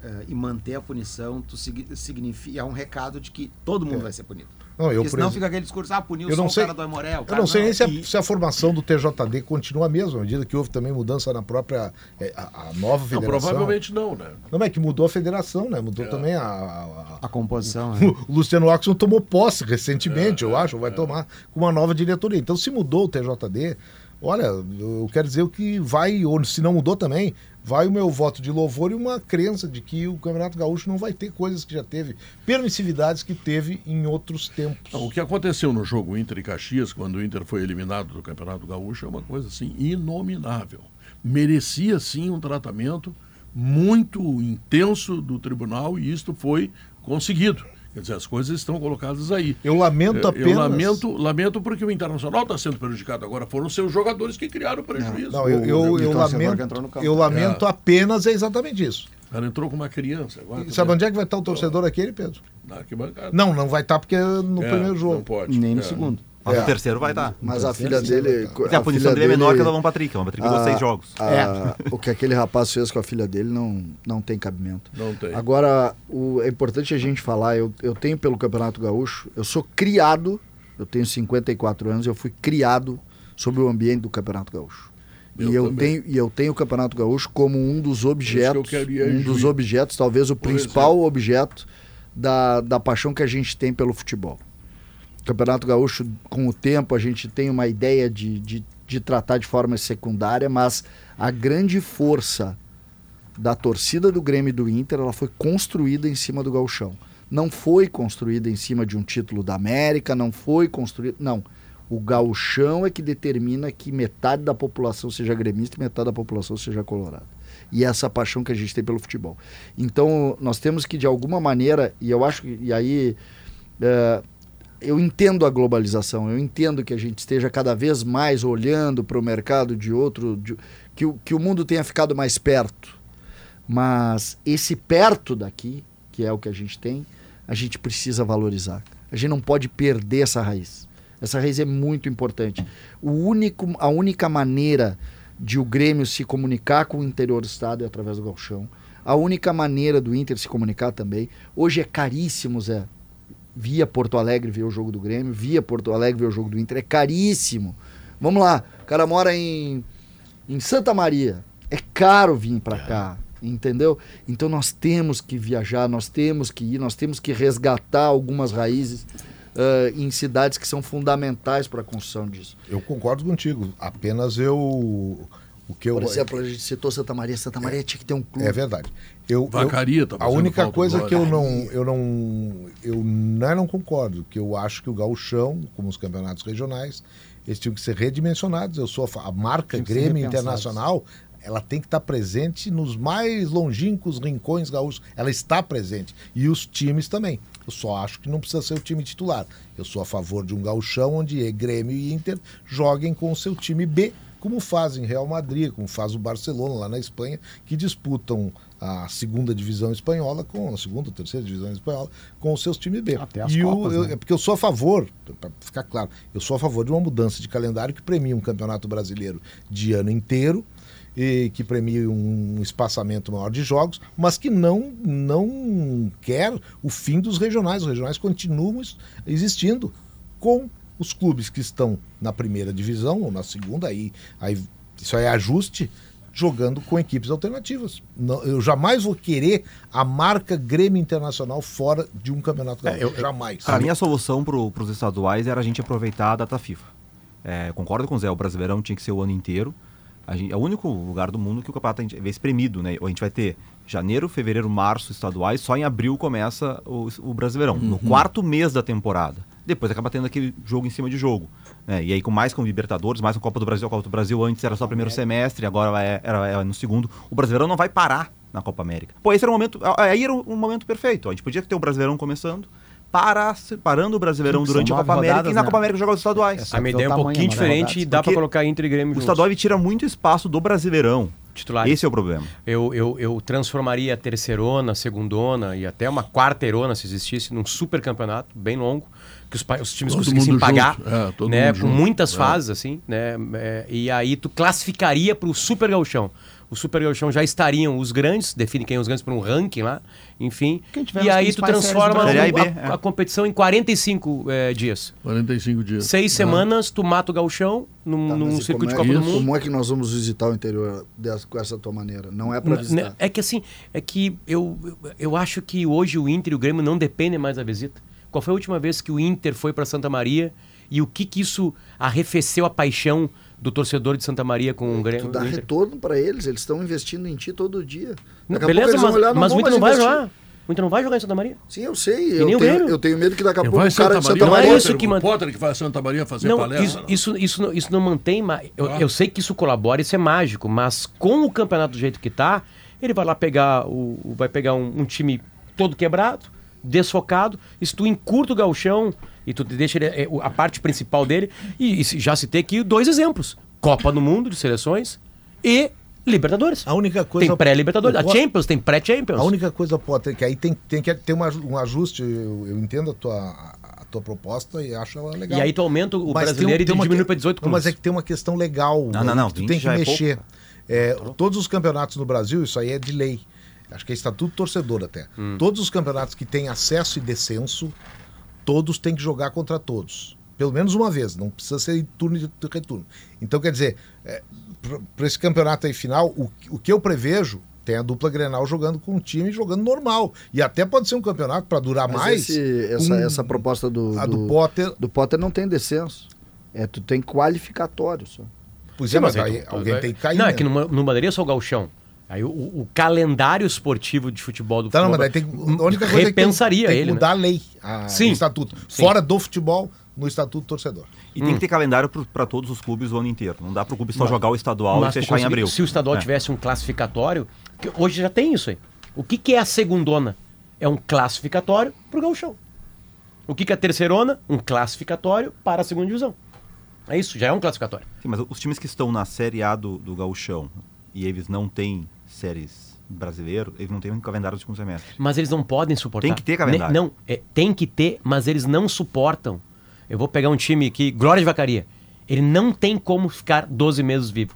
eh, e manter a punição, tu sig- significa, é um recado de que todo mundo vai ser punido. Não, eu, Porque por senão exemplo, fica aquele discurso, ah, puniu eu só não o sei- cara do Aimoré. o eu cara não sei nem se a, E- se a formação do TJD continua a mesma, à medida que houve também mudança na própria é, a, a nova Não, federação. provavelmente não, né? Não, é que mudou a federação, né? É. Mudou também a- a, A composição, né? O (laughs) Luciano Oxon tomou posse recentemente, É, eu acho, vai tomar com uma nova diretoria. Então, se mudou o TJD, olha, eu quero dizer o que vai, ou se não mudou também, vai o meu voto de louvor e uma crença de que o Campeonato Gaúcho não vai ter coisas que já teve, permissividades que teve em outros tempos. O que aconteceu no jogo Inter e Caxias, quando o Inter foi eliminado do Campeonato Gaúcho, é uma coisa assim inominável. Merecia sim um tratamento muito intenso do tribunal e isto foi conseguido. Quer dizer, as coisas estão colocadas aí. Eu lamento Eu- apenas. Eu lamento, lamento porque o Internacional está sendo prejudicado agora. Foram seus jogadores que criaram o prejuízo. Não, eu, O- eu, o eu torcedor que lamento, eu lamento É. apenas é exatamente isso. O cara entrou com uma criança agora. E sabe onde é que vai estar o torcedor aquele, Pedro? Na arquibancada. Não, não vai estar porque é no É, primeiro Não jogo. pode. Nem no É. segundo. Mas É. o terceiro vai dar. Mas a filha dele. Porque a punição dele é menor que a do Alan Patrick. O Alan Patrick deu a- seis jogos. a- (laughs) O que aquele rapaz fez com a filha dele não, não tem cabimento. Não tem. Agora, o, é importante a gente falar, eu, eu tenho pelo Campeonato Gaúcho, eu sou criado, eu tenho 54 anos, eu fui criado sobre o ambiente do Campeonato Gaúcho. Eu e, eu também. tenho, e eu tenho o Campeonato Gaúcho como um dos objetos, queria um dos objetos, talvez o Por principal objeto da, da paixão que a gente tem pelo futebol. Campeonato Gaúcho, com o tempo, a gente tem uma ideia de, de, de tratar de forma secundária, mas a grande força da torcida do Grêmio e do Inter, ela foi construída em cima do gauchão. Não foi construída em cima de um título da América, não foi construída... Não. O gauchão é que determina que metade da população seja gremista e metade da população seja colorada. E essa paixão que a gente tem pelo futebol. Então, nós temos que, de alguma maneira, e eu acho que... E aí... é, eu entendo a globalização, eu entendo que a gente esteja cada vez mais olhando para o mercado de outro, de- que, o- que o mundo tenha ficado mais perto. Mas esse perto daqui, que é o que a gente tem, a gente precisa valorizar. A gente não pode perder essa raiz. Essa raiz é muito importante. O único, a única maneira de o Grêmio se comunicar com o interior do estado é através do galchão. A única maneira do Inter se comunicar também. Hoje é caríssimo, Zé. Via Porto Alegre ver o jogo do Grêmio, via Porto Alegre ver o jogo do Inter. É caríssimo. Vamos lá, o cara mora em, em Santa Maria. É caro vir para cá, entendeu? Então nós temos que viajar, nós temos que ir, nós temos que resgatar algumas raízes ah, em cidades que são fundamentais para a construção disso. Eu concordo contigo. Apenas eu. O que eu. Por exemplo, a gente citou Santa Maria. Santa Maria tinha que ter um clube. É verdade. Eu, Vacaria tá eu, a única coisa agora. que eu não, eu não, eu não, não concordo, que eu acho que o gauchão, como os campeonatos regionais, eles tinham que ser redimensionados. Eu sou a, a marca Grêmio. Internacional, ela tem que estar presente nos mais longínquos rincões gaúchos. Ela está presente e os times também. Eu só acho que não precisa ser o time titular. Eu sou a favor de um gauchão onde é Grêmio e Inter joguem com o seu time B, como fazem Real Madrid, como faz o Barcelona lá na Espanha, que disputam a segunda divisão espanhola com a segunda, terceira divisão espanhola com os seus times B. Até as e o- Copas, eu- né? é porque eu sou a favor, para ficar claro, eu sou a favor de uma mudança de calendário que premia um campeonato brasileiro de ano inteiro e que premia um espaçamento maior de jogos, mas que não não quer o fim dos regionais. Os regionais continuam existindo com os clubes que estão na primeira divisão ou na segunda, aí, aí isso aí é ajuste, jogando com equipes alternativas. Não, eu jamais vou querer a marca Grêmio Internacional fora de um campeonato É, eu- jamais. A minha solução para os estaduais era a gente aproveitar a data FIFA. É, concordo com o Zé, o Brasileirão tinha que ser o ano inteiro. A gente- é o único lugar do mundo que o campeonato vê espremido, né? A gente vai ter janeiro, fevereiro, março estaduais, só em abril começa o, o Brasileirão, no quarto mês da temporada. Depois acaba tendo aquele jogo em cima de jogo. né? E aí, com mais com Libertadores, mais com Copa do Brasil. A Copa do Brasil antes era só primeiro semestre, agora é, era, é no segundo. O Brasileirão não vai parar na Copa América. Pô, esse era o momento. Aí era um momento perfeito. A gente podia ter o Brasileirão começando, parar, parando o Brasileirão Sim, durante a Copa nove América rodadas, e na né? Copa América jogar os estaduais. A minha ideia é um tamanho, pouquinho mano, diferente rodadas. e dá pra Porque colocar Inter e Grêmio O juntos. estadual tira muito espaço do Brasileirão. Titulares. Esse é o problema. Eu, eu, eu transformaria a terceirona, a segundona e até uma quarteirona, se existisse, num super campeonato bem longo, que os, os times Todo conseguissem pagar, junto. É, né, com junto. muitas É. fases, assim, né, é, e aí tu classificaria para o super gauchão. O super gauchão já estariam os grandes, define quem é os grandes por um ranking lá, enfim, e aí tu transforma Série A a, B, é. a competição em 45 é, dias. 45 dias. Seis semanas, tu mata o gauchão num, Tá, num circuito de Copa é, do Mundo. Como é que nós vamos visitar o interior dessa, com essa tua maneira? Não é para N- visitar. né, É que assim, é que eu, eu- eu acho que hoje o Inter e o Grêmio não dependem mais da visita. Qual foi a última vez que o Inter foi para Santa Maria e o que que isso arrefeceu a paixão do torcedor de Santa Maria com o Grêmio? Tu dá o Inter? retorno para eles, eles estão investindo em ti todo dia. Não, Daqui beleza, mas, olhar, mas o Inter não vai investir. jogar. O Inter não vai jogar em Santa Maria. Sim, eu sei. Eu o tenho, eu tenho medo que daqui a pouco vai o cara Santa de Maria, Santa não é Maria... isso que o mantém- Potter que vai a Santa Maria fazer não, palestra. isso, isso, isso, não- isso não mantém. ma- Eu, Ah. eu sei que isso colabora, isso é mágico, mas com o campeonato do jeito que tá, ele vai lá pegar o, o- vai pegar um, um time todo quebrado, desfocado, e se tu encurta o galchão e tu deixa ele, é, a parte principal dele, e, e se- já citei aqui dois exemplos: Copa do Mundo de seleções e Libertadores. A única coisa. Tem pré-Libertadores. A Champions tem pré-Champions. A única coisa, Potter, que aí tem, tem que ter uma- um ajuste. Eu, eu entendo a tua, a tua proposta e acho ela legal. E aí tu aumenta o Mas brasileiro tem e tem diminui que- para 18 Não, clubes. Mas é que tem uma questão legal. Não, aí não, não, que Tu 20 tem que é mexer. É, todos os campeonatos no Brasil, isso aí é de lei. Acho que é estatuto torcedor até. Hum. Todos os campeonatos que têm acesso e descenso, todos têm que jogar contra todos. Pelo menos uma vez, não precisa ser em turno e retorno. Então, quer dizer, para esse campeonato aí final, o, o que eu prevejo tem a dupla Grenal jogando com um time jogando normal. E até pode ser um campeonato para durar Mas mais. esse- essa, com essa proposta do, a do Potter. do Potter não tem descenso. É, tu tem qualificatório só. Pois é, mas aí aí tu- tu- alguém tem que cair. Não, né? é que não, não mandaria só o galchão. Aí o, o calendário esportivo de futebol do Tá, não, mas futebol daí tem, a única coisa repensaria é que tem, tem ele. né? mudar a lei, a, Sim. o estatuto. Sim. Fora do futebol, no estatuto torcedor. E Hum. tem que ter calendário para todos os clubes o ano inteiro. Não dá para o clube só jogar o estadual Mas e fechar em abril. Se o estadual É. tivesse um classificatório, que hoje já tem isso aí. O que, que é a segundona? É um classificatório pro gauchão. O que, que é a terceirona? Um classificatório para a segunda divisão. É isso, já é um classificatório. Sim, mas os times que estão na Série A do, do Gauchão e eles não têm séries brasileiro, eles não têm um calendário do segundo semestre. Mas eles não podem suportar. Tem que ter calendário. Ne- Não, é, tem que ter, mas eles não suportam. Eu vou pegar um time aqui, Glória de Vacaria. Ele não tem como ficar 12 meses vivo.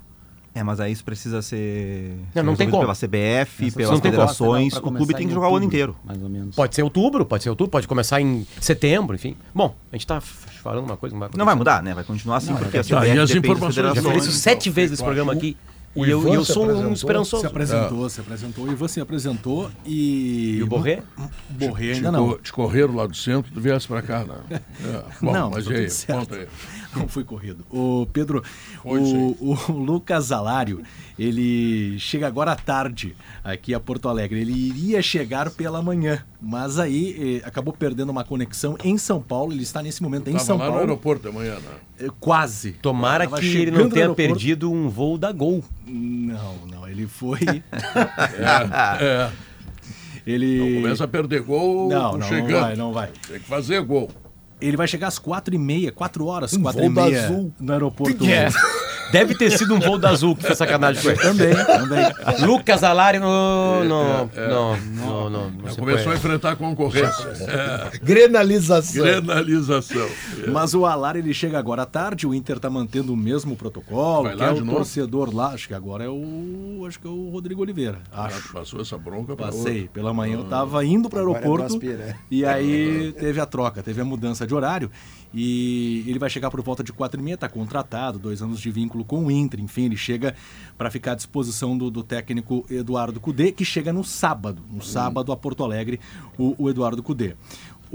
É, mas aí isso precisa ser Não, não tem como. pela CBF, Essa pelas não tem como. federações. O clube tem em que jogar o ano outubro, inteiro. Mais ou menos. Pode ser outubro, pode ser outubro, pode começar em setembro, enfim. Bom, a gente tá f- falando uma coisa que não vai Não vai mudar, né? Vai continuar assim, porque a Tá, CBF e as informações Já falei isso sete vezes nesse programa aqui. o E eu, Ivan eu sou um esperançoso. Se apresentou, se apresentou. O Ivan se apresentou e. E o Borré? Borré Te, ainda não. co- te correram lá do centro, tu viesse pra cá, né? (laughs) É. Bom, Não, mas tá e aí? Conta aí. (laughs) Não fui corrido. O Pedro, Foi, o, o (laughs) Lucas Zalário, ele chega agora à tarde aqui a Porto Alegre. Ele iria chegar pela manhã, mas aí eh, acabou perdendo uma conexão em São Paulo. Ele está nesse momento em São lá no Paulo. aeroporto amanhã, né? eh, Quase. Tomara que ele não no tenha perdido um voo da Gol. Não, não. Ele foi. (laughs) É. ele. Começa a perder gol Não, não, chegando. não vai, não vai. Tem que fazer gol. Ele vai chegar às quatro e meia, quatro horas, Um quatro voo e meia Azul. no aeroporto. É. Deve ter sido um voo da Azul que fez sacanagem com ele. Também, também. Lucas Alari no. no. no. no. no. no Já se começou a enfrentar a concorrência. É. Grenalização. Granalização. Mas o Alar ele chega agora à tarde, o Inter tá mantendo o mesmo protocolo, Vai que lá é de o novo? torcedor lá, acho que agora é o acho que é o Rodrigo Oliveira, acho. Passou essa bronca pra Passei, outro. pela manhã eu tava indo para o é aeroporto é. e aí teve a troca, teve a mudança de horário. E ele vai chegar por volta de quatro e meia, tá contratado, dois anos de vínculo com o Inter, enfim, ele chega para ficar à disposição do, do técnico Eduardo Cudê, que chega no sábado, no sábado a Porto Alegre, o, o Eduardo Cudê.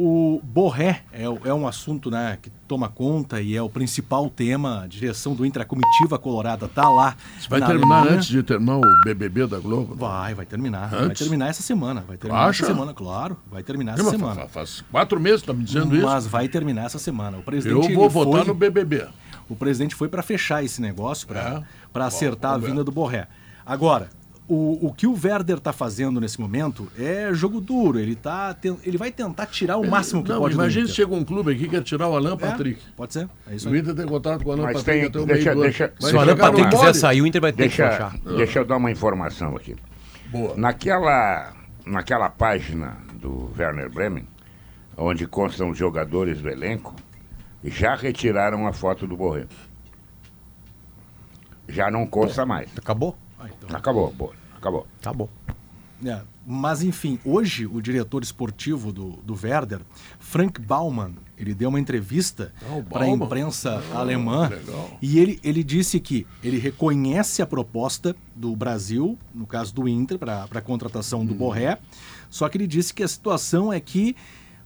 O Borré é, é um assunto né, que toma conta e é o principal tema. A direção do Inter, a comitiva colorada, tá lá. Você vai na terminar Alemanha. antes de terminar o BBB da Globo? né? Vai, vai terminar. Vai Antes? terminar essa semana. Vai terminar acha? essa semana, claro. Vai terminar Sim, essa mas semana. fa- Faz quatro meses que tá me dizendo Mas isso. vai terminar essa semana. O presidente Eu vou votar foi, no BBB. O presidente foi para fechar esse negócio, para É? acertar a vamos ver. vinda do Borré. Agora, o, o que o Werder está fazendo nesse momento é jogo duro. Ele tá ele vai tentar tirar o máximo que Não, pode imagina se chega um clube aqui que quer tirar o Alan É, Patrick. Pode ser. É isso O aí. Inter tem contato com o Alan Mas Patrick tem- até o deixa- meio deixa- Vai Se o Alan Patrick quiser sair, o Inter vai ter que Deixa, fechar. deixa eu dar uma informação aqui. Boa. Naquela, naquela página do Werner Bremen, onde constam os jogadores do elenco, já retiraram a foto do Borré. Já não consta mais. Acabou? Ah, então. Acabou, boa, acabou. Acabou. É, mas enfim, hoje o diretor esportivo do, do Werder, Frank Baumann, ele deu uma entrevista Ah, o para a imprensa Ah, alemã legal. e ele, ele disse que ele reconhece a proposta do Brasil, no caso do Inter, para a contratação Hum. do Borré, só que ele disse que a situação é que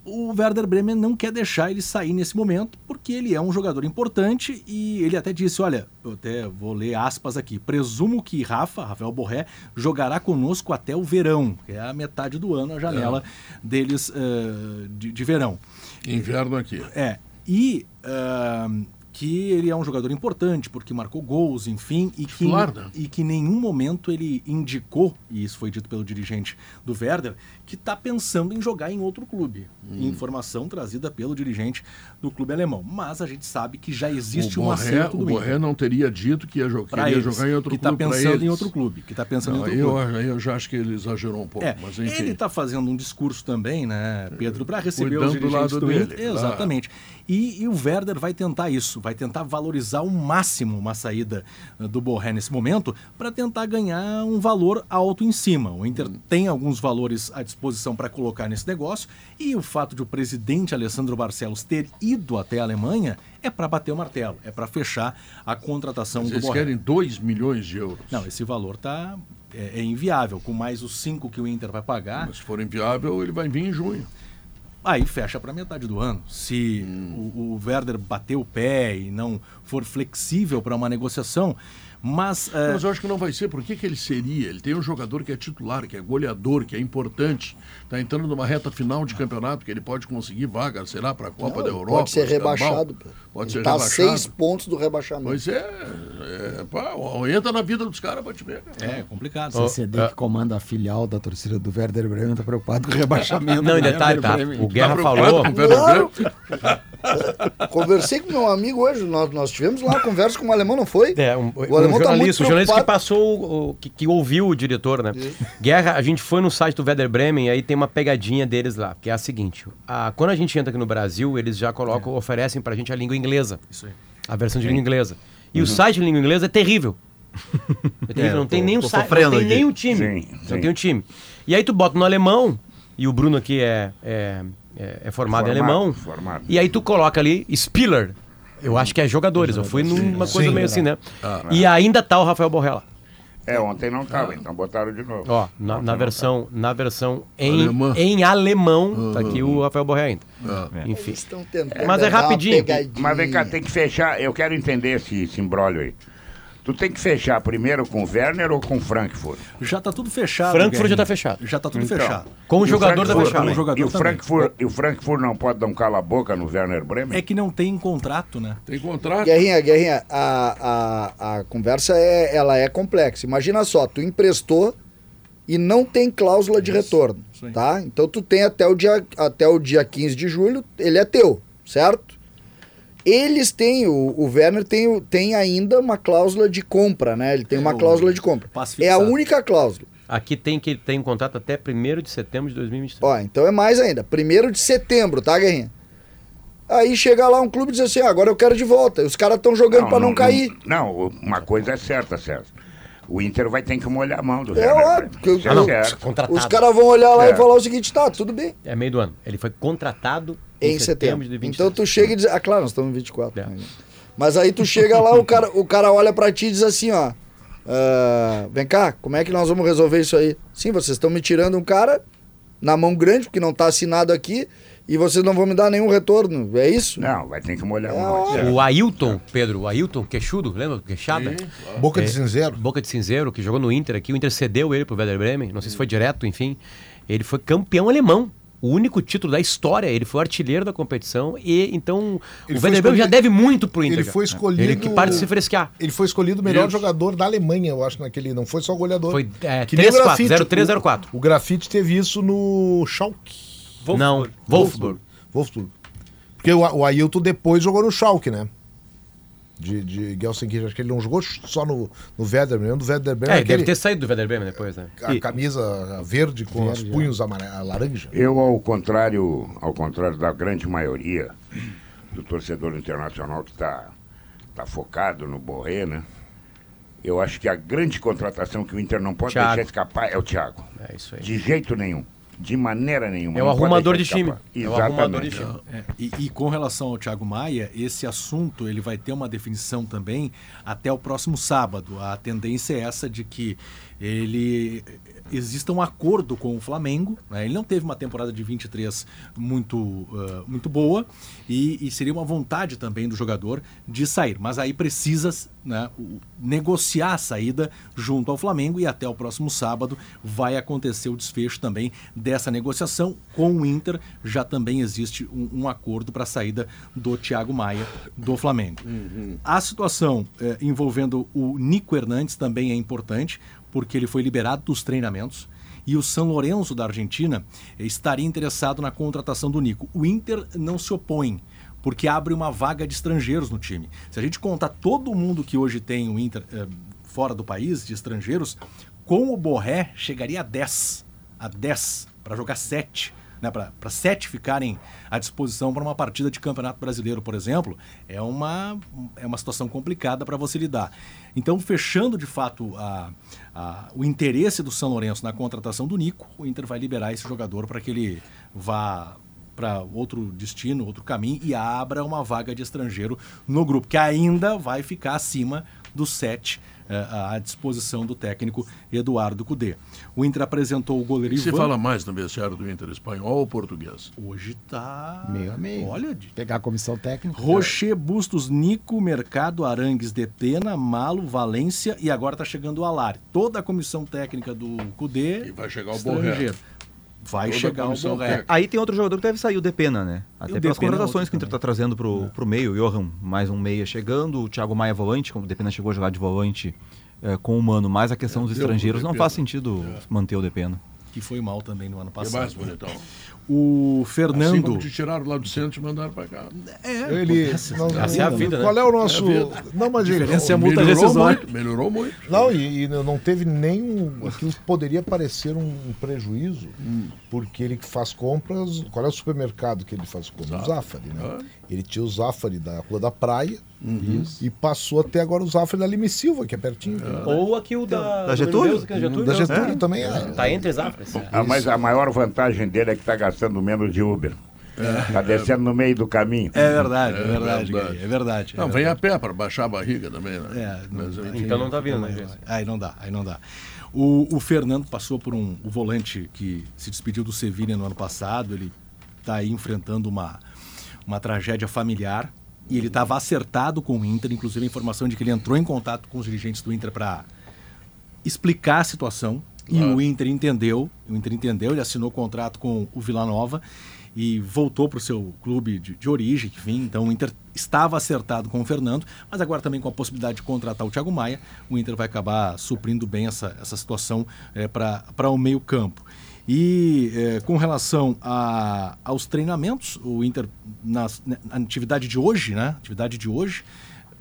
o Werder Bremen não quer deixar ele sair nesse momento, porque ele é um jogador importante e ele até disse, olha, eu até vou ler aspas aqui, presumo que Rafa, Rafael Borré, jogará conosco até o verão, que é a metade do ano, a janela deles eh, de, de verão. Inverno aqui. É, e ahn, que ele é um jogador importante, porque marcou gols, enfim, e que, e que em nenhum momento ele indicou, e isso foi dito pelo dirigente do Werder, que está pensando em jogar em outro clube. Hum. Informação trazida pelo dirigente do clube alemão. Mas a gente sabe que já existe o um Borré, acerto o do Borré Inter. não teria dito que ia, jo queria eles, jogar em outro que clube está pra pensando em outro clube, que está pensando Não, em outro eu, clube. eu já acho que ele exagerou um pouco. É, mas enfim. ele está fazendo um discurso também, né, Pedro, para receber Cuidando os do dirigentes lado do, dele, Inter. Exatamente. E, e o Werder vai tentar isso, vai tentar valorizar ao máximo uma saída eh, do Borré nesse momento para tentar ganhar um valor alto em cima. O Inter Hum. tem alguns valores à disposição para colocar nesse negócio e o fato de o presidente Alessandro Barcelos ter ido até a Alemanha é para bater o martelo, é para fechar a contratação do Eles querem 2 milhões de euros. Não, esse valor tá é, é inviável, com mais os 5 que o Inter vai pagar. Mas se for inviável, ele vai vir em junho. Aí fecha para metade do ano. Se Hum. o, o Werder bater o pé e não for flexível para uma negociação, mas, é, Mas eu acho que não vai ser. Por que, que ele seria? Ele tem um jogador que é titular, que é goleador, que é importante. Está entrando numa reta final de campeonato que ele pode conseguir vaga, será, para a Copa Não, da Europa. Pode ser rebaixado. Pode Ele ser tá a rebaixado. seis pontos do rebaixamento. Pois é, é pá, entra na vida dos caras te ver. cara. é complicado. O CCD que comanda a filial da torcida do Werder Bremen tá preocupado com o rebaixamento. (laughs) Não, do e detalhe, tá? Bremen. O Guerra preocupado falou. com o Werder Claro. Bremen? (laughs) Conversei com meu amigo hoje, nós, nós tivemos lá uma conversa com um alemão, não foi? É, um, O alemão um tá jornalista, muito o jornalista que preocupado. passou, o- que, que ouviu o diretor, né? Guerra, a gente foi no site do Werder Bremen e aí tem uma pegadinha deles lá, que é a seguinte: a, quando a gente entra aqui no Brasil, eles já colocam, oferecem pra gente a língua inglesa, Isso aí. a versão de língua inglesa. E o site de língua inglesa é terrível. (laughs) É terrível, É, não tem tô- nem um sa- não tem nem um time. Sim, não sim. tem um time. E aí tu bota no alemão, e o Bruno aqui é, é, é- é formado, em Formado, alemão. formado. E aí tu coloca ali Spiller. Eu acho que é jogadores. Eu fui numa coisa Sim. meio assim, né? E ainda tá o Rafael Borrella. É, ontem não tava, então botaram de novo. Ó, na, na versão, na versão em, Alemã. em alemão, tá aqui o Rafael Borrella ainda. Enfim. Eles estão tentando Mas é rapidinho. Mas vem cá, tem que fechar. Eu quero entender esse, esse imbróglio aí. Tu tem que fechar primeiro com o Werner ou com o Frankfurt? Já tá tudo fechado. Frankfurt já tá fechado. Já tá tudo Então. fechado. Com o jogador tá Frankfurt fechado. jogador e, o. Frankfurt, e o Frankfurt não pode dar um cala-boca no Werner Bremen? É que não tem contrato, né? Tem contrato? Guerrinha, Guerrinha, a, a, a conversa é, ela é complexa. Imagina só, tu emprestou e não tem cláusula de retorno, isso tá? Então tu tem até o, dia, até o dia 15 de julho, ele é teu, certo? Eles têm, o, o Werner tem, o- tem ainda uma cláusula de compra, né? Ele tem É, uma o cláusula de compra. É a única cláusula. Aqui tem que ele tem um contrato até 1 de setembro de 2023. Ó, então é mais ainda. Primeiro de setembro, tá, Guerrinha? Aí chega lá um clube e diz assim, ah, agora eu quero de volta. Os caras estão jogando pra não, cair. Não, uma coisa é certa, César. O Inter vai ter que molhar a mão do É óbvio, Bremen. que eu- Isso Ah, é certo. Contratado. Os caras vão olhar lá É. e falar o seguinte, tá, tudo bem. É meio do ano. Ele foi contratado Em setembro. de 2023. Então tu chega e diz, ah, claro, nós estamos em 24. É. né? Mas aí tu chega lá, o cara, o cara olha pra ti e diz assim, ó, ah, vem cá, como é que nós vamos resolver isso aí? Sim, vocês estão me tirando um cara na mão grande, porque não tá assinado aqui, e vocês não vão me dar nenhum retorno, é isso? Não, vai ter que molhar É. O Ailton, Pedro, o Ailton, queixudo, lembra? Queixada? Boca de É, cinzeiro. Boca de cinzeiro, que jogou no Inter aqui. O Inter cedeu ele pro Werder Bremen. Não sei se foi direto, enfim. Ele foi campeão alemão. O único título da história. Ele foi artilheiro da competição. E então Ele o Werder Bremen já deve muito pro Inter. Ele foi escolhido. Ele que para de se fresquear. Ele foi escolhido o melhor Isso. jogador da Alemanha, eu acho, naquele. Não foi só goleador. Foi, é, Que nem o 3-4, Grafite. 0-3-0-4. O, o Grafite teve isso no Schalke. Não, Wolfsburg. Wolfsburg. Porque o, o Ailton depois jogou no Schalke, né? De, de Gelsenkirchen. Acho que ele não jogou só no, no Werder Bremen. Do Werder Bremen, É, ele deve aquele- ter saído do Werder Bremen depois, né? a camisa verde com os punhos amare- laranja. Eu, ao contrário, ao contrário da grande maioria do torcedor internacional que está tá focado no Borré, né? Eu acho que a grande contratação que o Inter não pode Thiago. deixar escapar é o Thiago. É isso aí. De jeito nenhum. De maneira nenhuma. É o pode arrumador de time. É o arrumador de time. É, e, e com relação ao Thiago Maia, esse assunto ele vai ter uma definição também até o próximo sábado. A tendência é essa de que ele exista um acordo com o Flamengo. né? Ele não teve uma temporada de 23 muito, ah, muito boa e, e seria uma vontade também do jogador de sair. Mas aí precisa né, negociar a saída junto ao Flamengo e até o próximo sábado vai acontecer o desfecho também dessa negociação com o Inter. Já também existe um, um acordo para a saída do Thiago Maia do Flamengo. A situação eh, envolvendo o Nico Hernandes também é importante, porque ele foi liberado dos treinamentos e o São Lourenço da Argentina estaria interessado na contratação do Nico. O Inter não se opõe, porque abre uma vaga de estrangeiros no time. Se a gente contar todo mundo que hoje tem o Inter eh, fora do país, de estrangeiros, com o Borré chegaria a 10. A 10, para jogar 7. Né, para sete ficarem à disposição para uma partida de campeonato brasileiro, por exemplo, é uma, é uma situação complicada para você lidar. Então, fechando de fato a, a- o interesse do São Lourenço na contratação do Nico, o Inter vai liberar esse jogador para que ele vá para outro destino, outro caminho e abra uma vaga de estrangeiro no grupo, que ainda vai ficar acima dos sete à disposição do técnico Eduardo Cudê. O Inter apresentou o goleiro E se Ivan. fala mais no vestiário do Inter, espanhol ou português? Hoje tá Meio a meio. Olha, de Pegar a comissão técnica. Rocher, Bustos, Nico, Mercado, Arangues, de Pena, Malo, Valência e agora tá chegando o Alari. Toda a comissão técnica do Cudê. E vai chegar o estrangeiro. Vai Toda chegar o comissão Borré. técnica. Aí tem outro jogador que deve sair, o Depena, né? Até o pelas é contratações outro que o Inter está trazendo pro, pro meio. O Johan, mais um meia chegando, o Thiago Maia volante, como o Depena chegou a jogar de volante eh, com o Mano, mas a questão É, dos estrangeiros não faz sentido manter o Depena. Que foi mal também no ano O que mais, passado. bonitão? O Assim Fernando. como te tiraram lá do centro e mandaram pra cá. É, Ele. acontece. não- Essa é a vida, né? Qual é o nosso. É. Não, mas ele. diferença é a multa melhorou muito, melhorou muito. Não, e, e não teve nenhum. Aquilo poderia parecer um prejuízo, Hum. porque ele que faz compras. Qual é o supermercado que ele faz compras? O Zafari, né? Ah. Ele tinha o Zafari da Rua da Praia, E passou até agora o Zafra da Lime Silva, que é pertinho. Ou aqui o da, Da Getúlio? Deus, é Getúlio, Da. Getúlio também é. Tá entre as Afras. Ah, mas a maior vantagem dele é que está gastando menos de Uber. Está descendo no meio do caminho. É verdade, é verdade, verdade. Gary, é verdade. Não, é vem a pé para baixar a barriga também, né? É, Mas, enfim, Então não tá vindo, né? Aí, gente? aí não dá, aí não dá. O, o Fernando passou por um o volante que se despediu do Sevilha no ano passado. Ele está aí enfrentando uma, uma tragédia familiar e ele estava acertado com o Inter. Inclusive a informação de que ele entrou em contato com os dirigentes do Inter para explicar a situação e o Inter entendeu. O Inter entendeu. Ele assinou contrato com o Vila Nova e voltou para o seu clube de, de origem, enfim. Então o Inter estava acertado com o Fernando, mas agora também com a possibilidade de contratar o Thiago Maia, o Inter vai acabar suprindo bem essa, essa situação é, para o meio-campo. E é, com relação a, aos treinamentos, o Inter, nas- na, atividade de hoje, né? Atividade de hoje,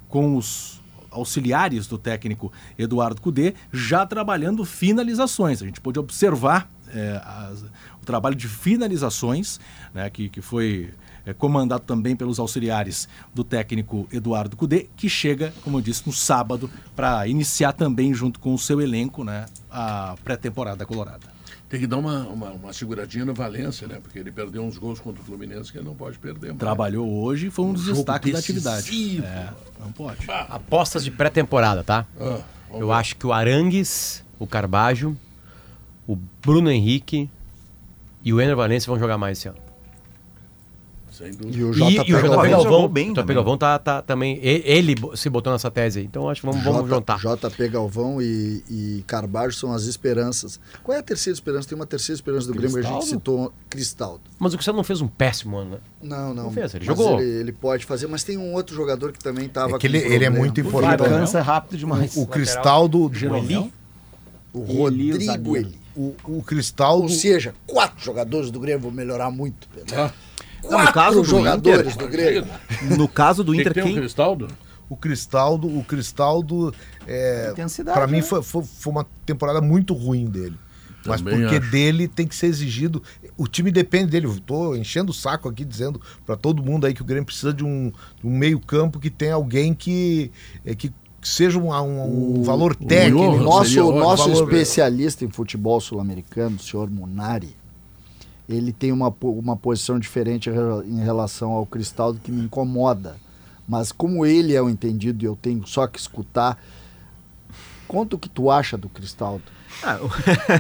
com os auxiliares do técnico Eduardo Cudê, já trabalhando finalizações. A gente pôde observar é, as- o trabalho de finalizações, né, que, que foi é, comandado também pelos auxiliares do técnico Eduardo Cudê, que chega, como eu disse, no sábado, para iniciar também, junto com o seu elenco, né, a pré-temporada colorada. Tem que dar uma, uma, uma seguradinha no Valência, né? Porque ele perdeu uns gols contra o Fluminense que ele não pode perder. mais. Trabalhou hoje e foi um dos jogo destaques da atividade. É, não pode. Apostas de pré-temporada, tá? Ah, Eu ver. acho que o Arangues, o Carbajo, o Bruno Henrique e o Ener Valencia vão jogar mais esse ano. Sem dúvida. E o JP e o JP Galvão bem o JP também. Galvão tá, tá também. Ele se botou nessa tese aí. Então acho que vamos, vamos J- juntar. JP Galvão e, e Carbajo são as esperanças. Qual é a terceira esperança? Tem uma terceira esperança do Grêmio que a gente Cristaldo? citou, Cristaldo. Mas o Cristiano não fez um péssimo ano, né? Não, não. Não fez, ele Mas jogou. Ele, ele pode fazer, mas tem um outro jogador que também estava É que ele, ele é muito importante. Cansa rápido demais. O Cristaldo. Jeromel? O Eli, o Rodrigo. Eli. O, o Cristaldo. Ou seja, quatro jogadores do Grêmio vão melhorar muito. Pedro. Não, no caso Quatro do jogadores Inter- do Grêmio. No caso do Tem que Inter, ter um quem, Cristaldo? O Cristaldo, o Cristaldo, é, para mim né? foi, foi, foi uma temporada muito ruim dele. Mas Também porque acho. dele tem que ser exigido. O time depende dele. Eu tô enchendo o saco aqui dizendo para todo mundo aí que o Grêmio precisa de um, de um meio-campo que tenha alguém que, é, que seja um, um, um valor técnico. O nosso, ótimo. nosso Valor- especialista em futebol sul-americano, o senhor Munari, ele tem uma, uma posição diferente em rela- em relação ao Cristaldo que me incomoda. Mas como ele é o entendido e eu tenho só que escutar, conta o que tu acha do Cristaldo. Ah, o-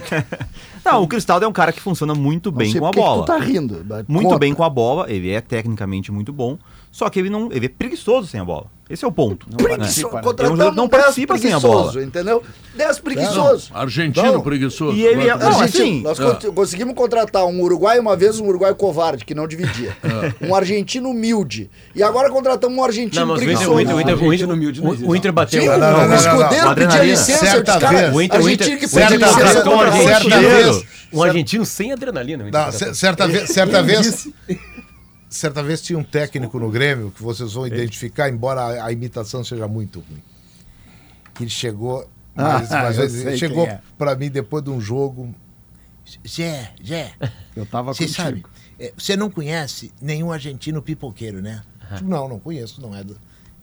(laughs) Não, o Cristaldo é um cara que funciona muito bem com a bola. tu tá rindo. Muito conta. bem com a bola, ele é tecnicamente muito bom, só que ele não, ele é preguiçoso sem a bola. Esse é o ponto. Preguiçoso. né? Contratamos É um não 10 participa sem a preguiçoso, bola. Entendeu? 10 preguiçosos. Argentino Não. preguiçoso. E ele é- Não, assim- nós con- conseguimos contratar um uruguai uma vez, um uruguai covarde, que não dividia. Um argentino humilde. E agora contratamos um argentino Não, mas o Inter, preguiçoso. o Inter, o Inter, o Inter, Argentino humilde não o- Inter bateu. Sim, Não, não, não, o não, escudeiro não. pedia Adrenalina. licença, eu Certa disse, cara, vez. O Inter, argentino que Inter licença um argentino, sem adrenalina. Não, certa vez, certa vez, tinha um técnico no Grêmio que vocês vão identificar, embora a, a imitação seja muito ruim. Que ele chegou, mas, Ah, mas ele chegou é. para mim depois de um jogo. Zé, Zé, (laughs) Eu tava você contigo. sabe, é, você não conhece nenhum argentino pipoqueiro, né? Tipo, Não, não conheço, não é do.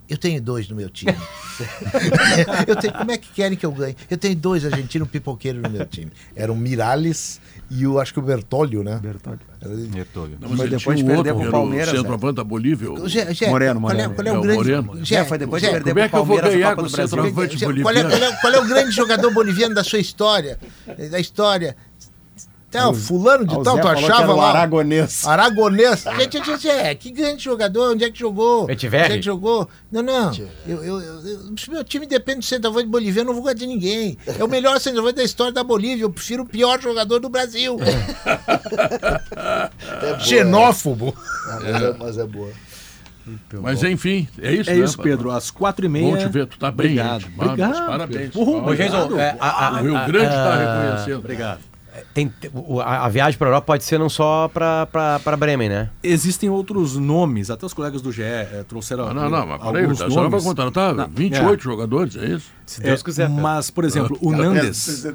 Eu tenho dois no meu time. (laughs) eu tenho, como é que querem que eu ganhe? Eu tenho dois argentinos pipoqueiros no meu time. Eram o Miralles e o, acho que o Bertolio, né? Bertolli. Era- Nertolho. Não, Mas ele depois um pro era o Palmeiras, centroavante da Bolívia. o- Zé, Zé, Moreno, qual é- Moreno. Qual é, É, o o grande. Moreno. É, foi depois de Zé, perder Como é que eu vou Palmeiras na ganhar Copa com do o Brasil. centroavante Zé, qual, é, qual, é, qual é o grande jogador boliviano da sua história? Da história? Então, fulano de o tal, Zé tu achava o lá. aragonês. Aragonês. Gente, gente, Zé, que grande jogador, onde é que jogou? Etiverri? Onde é que jogou? Não, não. Eu, eu, eu- meu time depende do centroavante boliviano, eu não vou gostar de ninguém. É o melhor centroavante da história da Bolívia. Eu prefiro o pior jogador do Brasil. É (laughs) boa, Xenófobo. é, mas, é, mas é boa. Mas enfim, é isso, É né, isso? Pedro. Às quatro e meia. Bom te ver, tu tá bem. Obrigado. gente. Obrigado. Parabéns. Pedro. Jason, obrigado. é, a- a- O Rio Grande está reconhecendo. Obrigado. Tem, a, a viagem para Europa pode ser não só para Bremen, né? Existem outros nomes, até os colegas do GE eh, trouxeram Ah, não, não, mas peraí, a nomes. contratar Não, 28 jogadores, é isso? Se Deus É, quiser. Mas, por exemplo, o Nandes.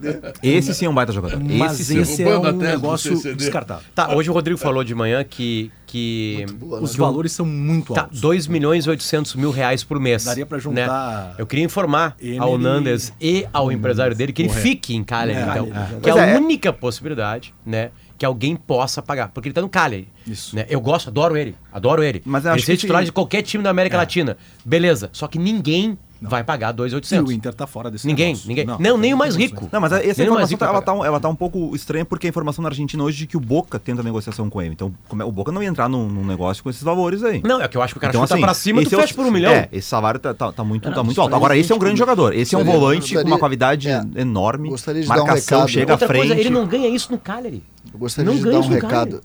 Esse sim é um baita jogador. Mas Esse sim. esse é um negócio descartado. Tá, hoje o Rodrigo falou de manhã que, que. Os que o- valores são muito Tá, altos. 2 milhões e 800 mil reais por mês. Daria pra juntar né? Eu queria informar Emery ao Nandes e ao empresário dele que ele Correto. fique em Cagliari, É, então. é. Que é a é. única possibilidade, né? Que alguém possa pagar. Porque ele tá no Cagliari. Isso. Né? Eu gosto, adoro ele. Adoro ele. Mas eu ele acho ser que titular se- de qualquer time da América Latina. Beleza. Só que ninguém vai pagar E 2,800. o Inter tá fora desse Ninguém, negócio. ninguém. Não, nem o mais rico. Não, mas essa Nem informação tá, ela, pagar. tá, ela tá um pouco estranha porque a informação na Argentina hoje de que o Boca tenta negociação com ele. Então, como é- o Boca não ia entrar num, num negócio com esses valores aí. Não, é que eu acho que o cara Então, chuta assim, pra cima e tu é o- fecha por um milhão. É, esse salário tá, tá, tá muito, Não, tá muito alto. Agora, esse é um grande jogador. Esse é um gostaria- volante com uma qualidade é, enorme. gostaria de dar um marcação, recado. chega Outra à frente. coisa, ele não ganha isso no Cagliari. Eu gostaria Não de dar um recado.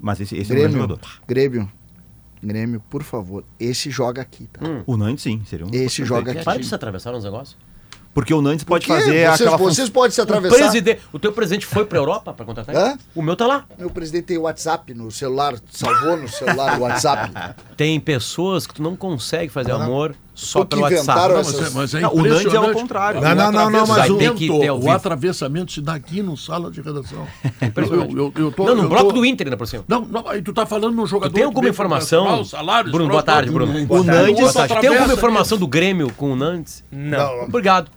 Mas esse, esse é um grande Grêmio, jogador. Grêmio, Grêmio, por favor, esse joga aqui, tá? Hum. O Nantes, sim, seria um. Esse joga aqui. Para de se atravessar nos negócios. Porque o Nantes pode fazer vocês, aquela vocês podem se O, atravessar. presidente, o teu presidente foi pra Europa pra contratar? Hã? O meu tá lá. Meu presidente tem WhatsApp no celular, salvou no celular o WhatsApp. (laughs) Tem pessoas que tu não consegue fazer amor só pelo WhatsApp. inventaram Não, essa- mas é, mas é Não, o Nantes é o contrário. Não, não, não, não, mas o, o- o atravessamento se dá aqui no sala de redação. (laughs) impressionante. Eu- eu- eu tô- não, no eu bloco tô- do Inter ainda por cima. Não, não, aí tu tá falando no jogador. Tu tem alguma informação? Salários, Bruno, boa tarde, Bruno. o tarde. Tem alguma informação do Grêmio com o Nantes? Não. Obrigado.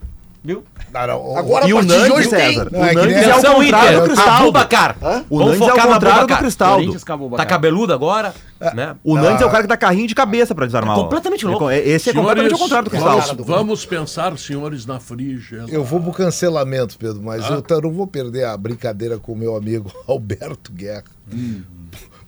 Viu? Não, não, o- Agora, E o tem. César. Não, o é que Nantes nem- é ao Atenção, contrário do Cristaldo. Abubacar. O Vamos Nantes é na contrário do Abubacar. Tá cabeludo agora, né? O Nantes é o cara que dá carrinho de cabeça pra desarmar. É completamente louco. Esse é completamente ao contrário do vamos, Cristaldo. vamos pensar, senhores, na Frigia. Eu vou pro cancelamento, Pedro, mas eu tá- não vou perder a brincadeira com o meu amigo (laughs) Alberto Guerra.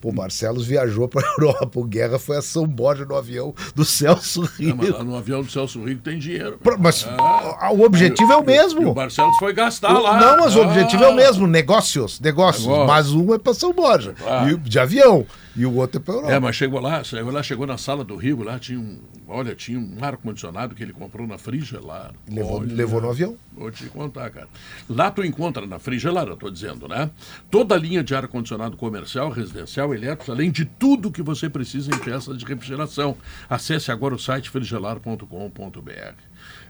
Pô, Marcelos viajou pra (laughs) Europa. O Guerra foi a São Borja no avião do Celso É, mas lá no avião do Celso Rico tem dinheiro. Mas a- o objetivo é o E o mesmo. Barcelos foi gastar O- lá. Não, mas o Ah. objetivo é o mesmo, negócios, negócios. Negócio. Mas um é pra São Borja, Ah. e, de avião, e o outro é pra Europa. É, mas chegou lá, chegou lá, chegou na sala do Rio, lá tinha um, olha, tinha um ar-condicionado que ele comprou na Frigelar. Levou, Olha, levou no avião. Vou te contar, cara. Lá tu encontra na Frigelar, eu tô dizendo, né? Toda a linha de ar-condicionado comercial, residencial, elétrico, além de tudo que você precisa em peças de refrigeração. Acesse agora o site frigelar.com.br.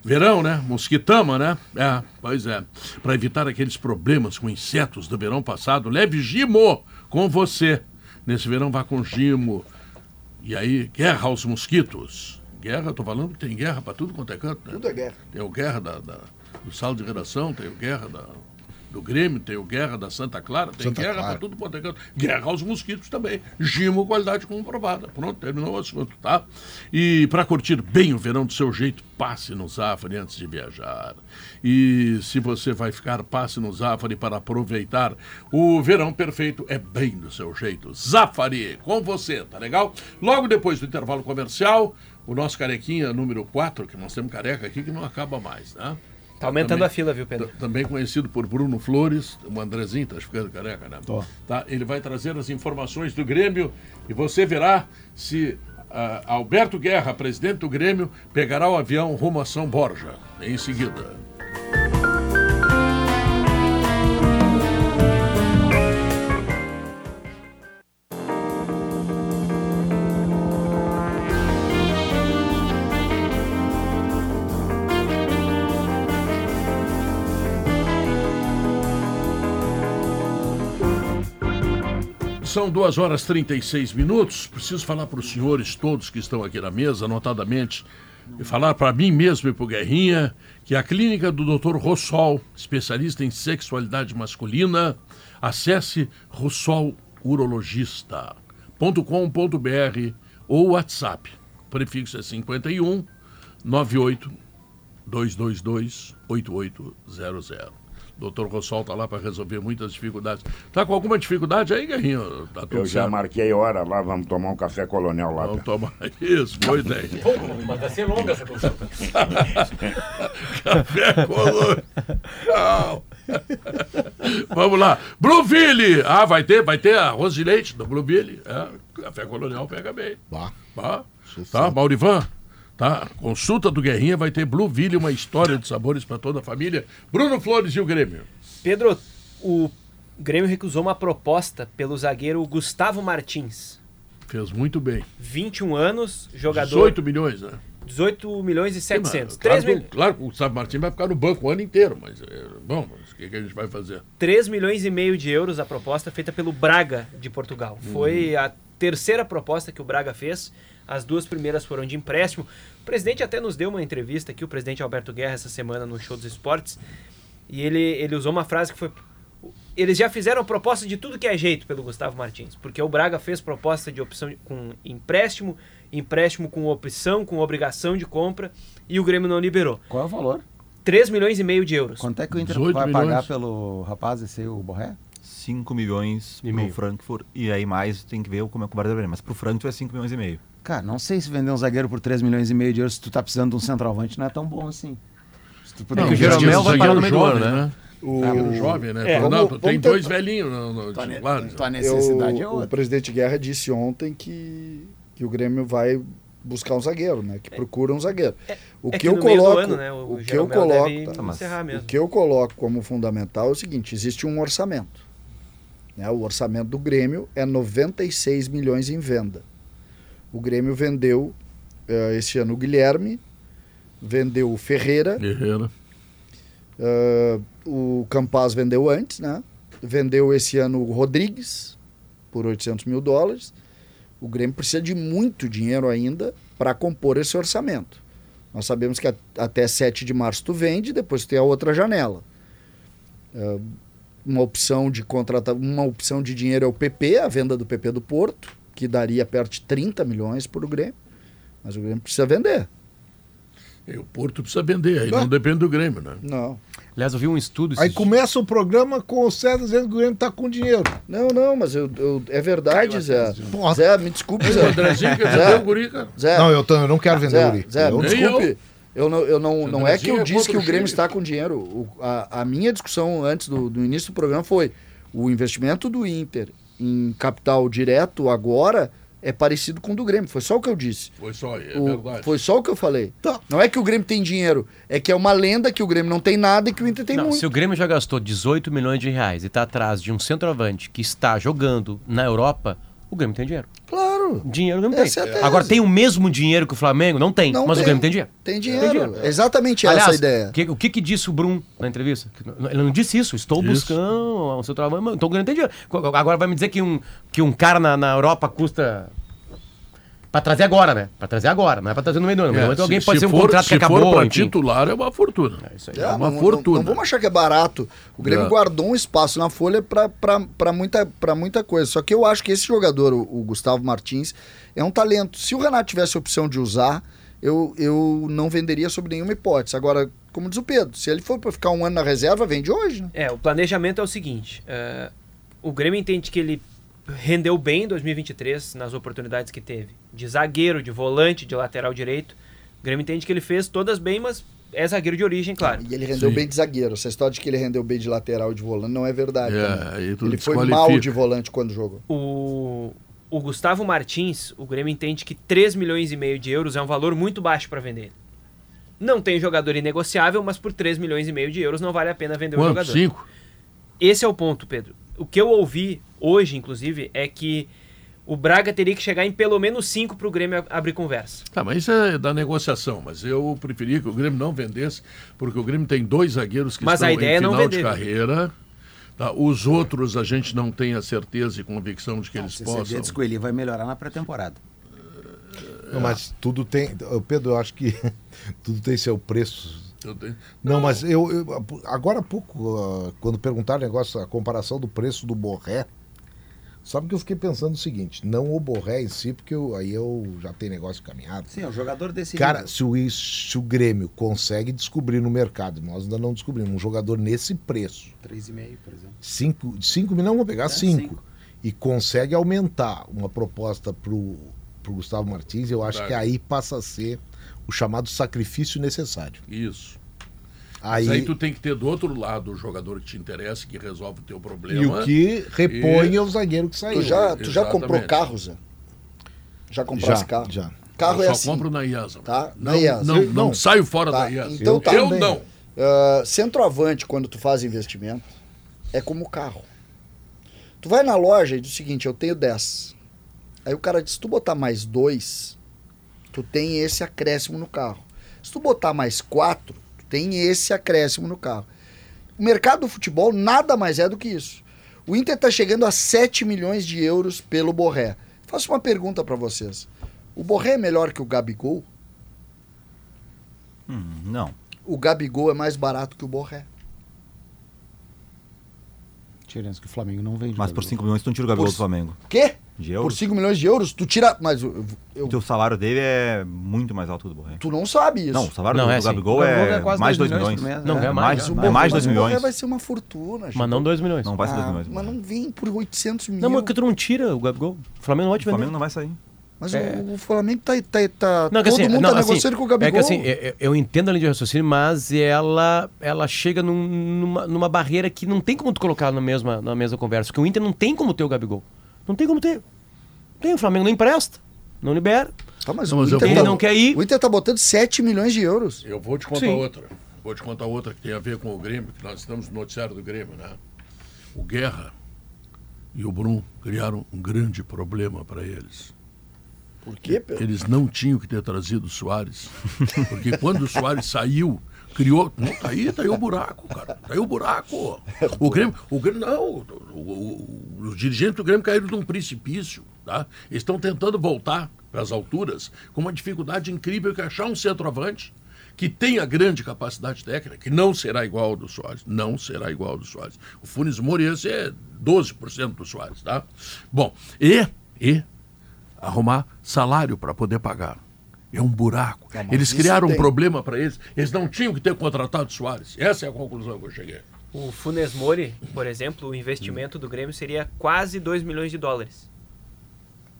Verão, né? Mosquitama, né? É, pois é. Para evitar aqueles problemas com insetos do verão passado, leve Gimo com você. Nesse verão vá com Gimo. E aí, guerra aos mosquitos. Guerra, tô falando que tem guerra para tudo quanto é canto, né? Tudo é guerra. Tem o guerra da, da- do sala de redação, tem o guerra da, do Grêmio, tem o guerra da Santa Clara, tem Santa guerra para tudo quanto é canto. Guerra aos mosquitos também. Gimo, qualidade comprovada. Pronto, terminou o assunto, tá? E para curtir bem o verão do seu jeito, passe no Zafari antes de viajar. E se você vai ficar, passe no Zafari para aproveitar. O verão perfeito é bem do seu jeito. Zafari, com você, tá legal? Logo depois do intervalo comercial, o nosso carequinha número 4, que nós temos careca aqui que não acaba mais, né? Tá aumentando Também- a fila, viu, Pedro? Também conhecido por Bruno Flores, o Andrezinho tá ficando careca, né? Tá, ele vai trazer as informações do Grêmio e você verá se ah, Alberto Guerra, presidente do Grêmio, pegará o avião rumo a São Borja em seguida. São duas horas e 36 minutos. Preciso falar para os senhores todos que estão aqui na mesa, notadamente, e falar para mim mesmo e para o Guerrinha, que a clínica do Dr. Rossol, especialista em sexualidade masculina, acesse rossolurologista.com.br ou WhatsApp. O prefixo é 51 98 222 8800. Doutor Rossol está lá para resolver muitas dificuldades. Tá com alguma dificuldade aí, Guerrinho? Tá tudo Eu já certo? marquei hora lá, vamos tomar um café colonial lá. Vamos tá? tomar (laughs) isso, boa ideia. Mas vai ser longa essa consulta. (laughs) Café colonial. (laughs) Vamos lá. Blueville! Ah, vai ter, vai ter arroz de leite do Blueville. É, café colonial pega bem. Bah. Tá, tá Maurivan? Tá? Consulta do Guerrinha vai ter Blueville, uma história de sabores para toda a família. Bruno Flores e o Grêmio. Pedro, o Grêmio recusou uma proposta pelo zagueiro Gustavo Martins. Fez muito bem. 21 anos, jogador 18 milhões, né? 18 milhões e 700. Claro, 3, que- mil... claro o Gustavo Martins vai ficar no banco o ano inteiro, mas, é, bom, mas o que, que a gente vai fazer? 3 milhões e meio de euros a proposta feita pelo Braga de Portugal. Hum. Foi a terceira proposta que o Braga fez. As duas primeiras foram de empréstimo. O presidente até nos deu uma entrevista aqui, o presidente Alberto Guerra, essa semana no Show dos Esportes. E ele, ele usou uma frase que foi. Eles já fizeram proposta de tudo que é jeito pelo Gustavo Martins, porque o Braga fez proposta de opção com empréstimo, empréstimo com opção, com obrigação de compra, e o Grêmio não liberou. Qual é o valor? 3 milhões e meio de euros. Quanto é que o Inter 18 vai milhões. pagar pelo rapaz esse aí, o Borré? 5 milhões E pro meio. Frankfurt. E aí mais tem que ver como é que o Guarda Mas pro Frankfurt é 5 milhões e meio. Cara, não sei se vender um zagueiro por 3 milhões e meio de euros, se tu tá precisando de um centroavante, não é tão bom assim. Se tu puder Não, que o Jeromel vai parar no meio do jovem, ano, né? O, Zagueiro jovem, né? É, não, vamos- tem vamos dois tentar- velhinhos no, no Tua, ne- titular. tua eu- necessidade é o outra. presidente Guerra disse ontem que, que o Grêmio vai buscar um zagueiro, né? Que procura um zagueiro. o é que, que eu coloco, ano, né, o o que eu coloco, tá, o que eu coloco como fundamental é o seguinte: existe um orçamento. Né? O orçamento do Grêmio é 96 milhões em venda. O Grêmio vendeu esse ano o Guilherme, vendeu o Ferreira. Uh, o Campaz vendeu antes, né? Vendeu esse ano o Rodrigues por 800 mil dólares. O Grêmio precisa de muito dinheiro ainda para compor esse orçamento. Nós sabemos que a- até 7 de março tu vende, depois tu tem a outra janela. Uh, uma opção de contratar, uma opção de dinheiro é o PP, a venda do PP do Porto, que daria perto de 30 milhões para o Grêmio. Mas o Grêmio precisa vender. E o Porto precisa vender, aí não depende do Grêmio, né? Não. Aliás, eu vi um estudo. Aí começa o programa com o César dizendo que o Grêmio tá com dinheiro. Não, não, mas eu, eu- é verdade, Zé. Porra. Zé, me desculpe, O Zé. Andrezinho quer Zé. vender o guri, cara. Zé, Não, eu, tô- eu não quero vender o Zé, Uri. Zé, Eu- me Nem desculpe. Eu não, eu não, não é que eu disse que o Grêmio está com dinheiro. O- a, a minha discussão antes do, do início do programa foi o investimento do Inter em capital direto agora é parecido com o do Grêmio. Foi só o que eu disse. Foi só, é O- verdade. foi só o que eu falei. Tá. Não é que o Grêmio tem dinheiro, é que é uma lenda que o Grêmio não tem nada e que o Inter tem Não, muito. se o Grêmio já gastou 18 milhões de reais e está atrás de um centroavante que está jogando na Europa, o Grêmio tem dinheiro. Claro. Dinheiro o Grêmio Essa é a tem. tese. Agora, tem o mesmo dinheiro que o Flamengo? Não tem, Não mas o Grêmio tem dinheiro. Tem dinheiro. dinheiro. É exatamente essa Aliás, a ideia. que- o que, que disse o Brum na entrevista? Ele não disse isso. Estou Isso. buscando um centroavante. Então o Grêmio tem dinheiro. Agora vai me dizer que um, que um cara na, na Europa custa. Pra trazer agora, né? Pra trazer agora, não é pra trazer no meio do ano. No É, se- alguém se pode ser um for- contrato que se acabou. for pra enfim. titular, é uma fortuna. É isso aí. É Ah, uma não, fortuna. Não, não vamos achar que é barato. O Grêmio É. guardou um espaço na folha para muita, pra muita coisa. Só que eu acho que esse jogador, o, o Gustavo Martins, é um talento. Se o Renato tivesse a opção de usar, eu, eu não venderia sob nenhuma hipótese. Agora, como diz o Pedro, se ele for para ficar um ano na reserva, vende hoje, né? É, o planejamento é o seguinte: é, o Grêmio entende que ele rendeu bem em 2023 nas oportunidades que teve, de zagueiro, de volante, de lateral direito. O Grêmio entende que ele fez todas bem, mas é zagueiro de origem, claro. E ele rendeu Sim. bem de zagueiro. Essa história de que ele rendeu bem de lateral e de volante não é verdade. É, tu Ele foi mal de volante quando jogou. O, o Gustavo Martins, o Grêmio entende que 3 milhões e meio de euros é um valor muito baixo para vender. Não tem jogador inegociável, mas por 3 milhões e meio de euros não vale a pena vender o Quanto? jogador. Cinco? Esse é o ponto, Pedro. O que eu ouvi hoje, inclusive, é que o Braga teria que chegar em pelo menos 5 para o Grêmio abrir conversa. Tá, mas isso é da negociação. Mas eu preferia que o Grêmio não vendesse, porque o Grêmio tem dois zagueiros que Mas estão a ideia em é não final de vender. carreira. Tá, Os outros a gente não tem a certeza e convicção de que eles Se possam. você diz que o Eli vai melhorar na pré-temporada. Não, mas tudo tem. Pedro, eu acho que (laughs) tudo tem seu preço. Tenho- Não, mas eu, eu- agora há pouco, ah, quando perguntaram o negócio, a comparação do preço do Borré, sabe que eu fiquei pensando o seguinte, não o Borré em si, porque eu- aí eu já tenho negócio caminhado. Sim, é um jogador desse Cara, se o, se o Grêmio consegue descobrir no mercado, nós ainda não descobrimos, um jogador nesse preço, 3,5, por exemplo. 5 cinco milhões, vamos pegar 5, cinco. e consegue aumentar uma proposta pro, pro Gustavo Martins, eu acho que aí passa a ser o chamado sacrifício necessário. Isso. Aí, Mas aí tu tem que ter do outro lado o jogador que te interessa, que resolve o teu problema. e o que repõe E- é o zagueiro que saiu. Tu já, tu já comprou carro, Zé? Já comprasse Já, carro? já. Carro eu é só assim. compro na IASA. Tá? Não, Na IASA. não, não, não. saio fora Tá, da IASA. então eu, tá. eu não. Ah, centroavante, quando tu faz investimento, é como carro. Tu vai na loja e diz o seguinte, eu tenho 10. Aí o cara diz, se tu botar mais dois, tu tem esse acréscimo no carro. Se tu botar mais quatro, tem esse acréscimo no carro. O mercado do futebol nada mais é do que isso. O Inter está chegando a 7 milhões de euros pelo Borré. Faço uma pergunta pra vocês. O Borré é melhor que o Gabigol? Hum, não. O Gabigol é mais barato que o Borré. Diferença que o Flamengo não vende. Mas por Gabigol. 5 milhões tu não tira o Gabigol Por- do Flamengo. Quê? De Por euros? 5 milhões de euros? Tu tira. Mas eu, eu- O teu salário dele é muito mais alto que o do Borré. tu não sabe isso. Não, o salário Não, do, é do assim. Gabigol O Gabigol é quase mais de 2 dois milhões. milhões por mês, Não, né? ganha É mais. mais, o é mais de 2 mas o Borré milhões. vai ser uma fortuna. Mas não 2 milhões. Não vai ser 2 Ah, milhões. mas não vem por 800 mil. Não, mas que tu não tira o Gabigol. O Flamengo não vai te O vender. Flamengo não vai sair. Mas É. o, o Flamengo tá. tá, tá Não, todo assim, mundo não, tá assim, negociando com o Gabigol. É que assim, eu, eu entendo a linha de raciocínio, mas ela, ela chega num- numa, numa barreira que não tem como tu colocar na mesma, na mesma conversa. Porque o Inter não tem como ter o Gabigol. Não tem como ter. Tem, o Flamengo não empresta, não libera. Tá, mas Não, o mas eu Inter Ele tá- não quer ir. O Inter tá botando 7 milhões de euros. Eu vou te contar Sim. outra. Vou te contar outra que tem a ver com o Grêmio, que nós estamos no noticiário do Grêmio, né? O Guerra e o Brum criaram um grande problema para eles. Por quê, Pedro? Eles não tinham que ter trazido o Soares. Porque quando o Soares saiu, criou. Não, tá aí, tá aí o buraco, cara. Tá aí o buraco. O Grêmio. O Grêmio não. o- os dirigentes do Grêmio caíram de um precipício. Tá? Eles estão tentando voltar para as alturas com uma dificuldade incrível que é achar um centroavante que tenha grande capacidade técnica, que não será igual ao do Soares. Não será igual ao do Soares. O Funes Mori esse é 12% do Soares, tá? Bom, e, e arrumar salário para poder pagar. É um buraco. Não, mas eles criaram um tem. problema para eles. Eles não tinham que ter contratado o Soares. Essa é a conclusão que eu cheguei. O Funes Mori, por exemplo, o investimento do Grêmio seria quase 2 milhões de dólares.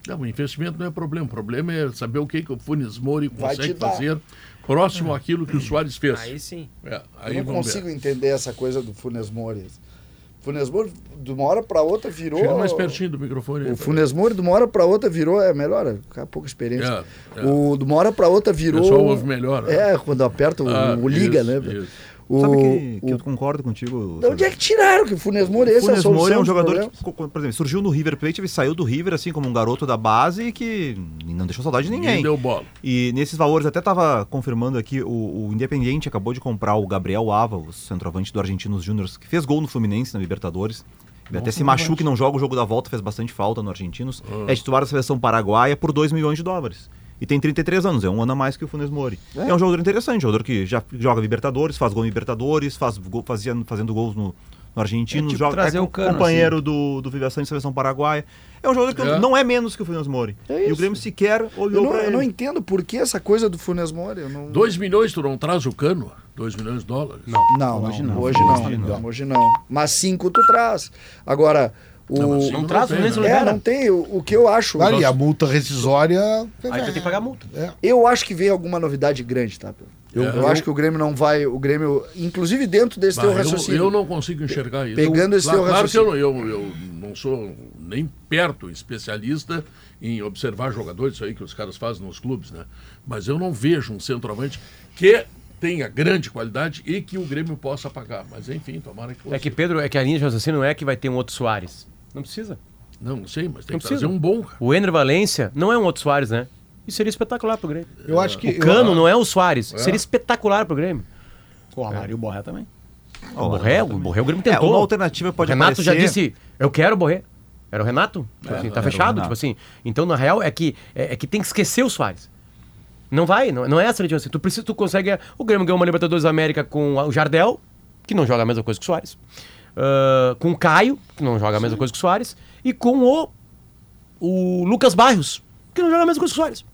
Não, o investimento não é problema. O problema é saber o que, que o Funes Mori consegue fazer próximo àquilo que o Soares fez. Aí sim. É, Eu aí não vamos consigo ver. entender essa coisa do Funes Mori. Funes Mori, de uma hora pra outra, virou. Chega mais pertinho do microfone. aí, O Funes Mori, de uma hora pra outra, virou. É melhor, com pouca experiência. É, é. O, de uma hora pra outra, virou. pessoal ouve melhor, né? É, quando aperta o, Ah, o liga, isso, né? isso. O, Sabe que, que o- eu concordo contigo. De onde é que tiraram que o Funes Mori? Esse é Funes solução Mori é um jogador que, por exemplo, surgiu no River Plate, ele saiu do River assim como um garoto da base e que não deixou saudade de Ninguém ninguém. deu bola. E nesses valores, até estava confirmando aqui, o, o Independiente acabou de comprar o Gabriel Ava, o centroavante do Argentinos Júnior, que fez gol no Fluminense na Libertadores. Ele até se machuca e não joga o jogo da volta, fez bastante falta no Argentinos. É titular da seleção paraguaia por 2 milhões de dólares. E tem 33 anos, é um ano a mais que o Funes Mori. É, um jogador interessante, jogador que já joga Libertadores, faz gol em Libertadores, faz gol, fazia, fazendo gols no, no Argentino, É tipo joga trazer é o Cano, companheiro do, do Vivação de seleção paraguaia. É um jogador que É. não é menos que o Funes Mori. É e o. Grêmio sequer Eu olhou não, pra eu não entendo por que essa coisa do Funes Mori. Eu não... 2 milhões, tu não traz o cano? 2 milhões de dólares? Não. Não, Hoje não, não. Hoje não. Hoje não. Mas cinco tu traz. Agora, o. Não, mas cinco Não não traz, né? se É, não tem. O, o que eu acho. Ali, a multa rescisória. Aí tu tem que pagar multa. Eu acho que vem alguma novidade grande, tá? Pedro? Eu, É. eu acho que o Grêmio não vai. O Grêmio, inclusive dentro desse teu Bah, eu, raciocínio. eu não consigo enxergar isso. Pegando esse claro, teu claro que eu, raciocínio. não- eu, eu não sou nem perto especialista em observar jogadores, isso aí que os caras fazem nos clubes, né? Mas eu não vejo um centroavante que tenha grande qualidade e que o Grêmio possa pagar. Mas enfim, tomara que. É que, Pedro, é que a linha de raciocínio não é que vai ter um outro Soares. Não precisa. Não, não sei, mas tem Não que precisa. um bom. cara. O Ender Valência não é um outro Soares, né? Isso seria espetacular pro Grêmio. Eu acho que. O Cano não é o Soares. Seria espetacular pro Grêmio. O Romário e o Borré também. O Borré, o Borré, o Grêmio É, tentou. uma alternativa o pode Renato já aparecer- disse, eu quero o Borré. Era o Renato? Tipo assim, tá o fechado, Renato. tipo assim. Então, na real, é que, é, é que tem que esquecer o Soares. Não vai, não, não é essa a assim. Tu precisa, tu consegue. O Grêmio ganhou uma Libertadores da América com o Jardel, que não joga a mesma coisa que o Soares. Ah, com o Caio, que não joga a mesma coisa que o Soares. E com o, o Lucas Barrios, que não joga a mesma coisa que o Soares.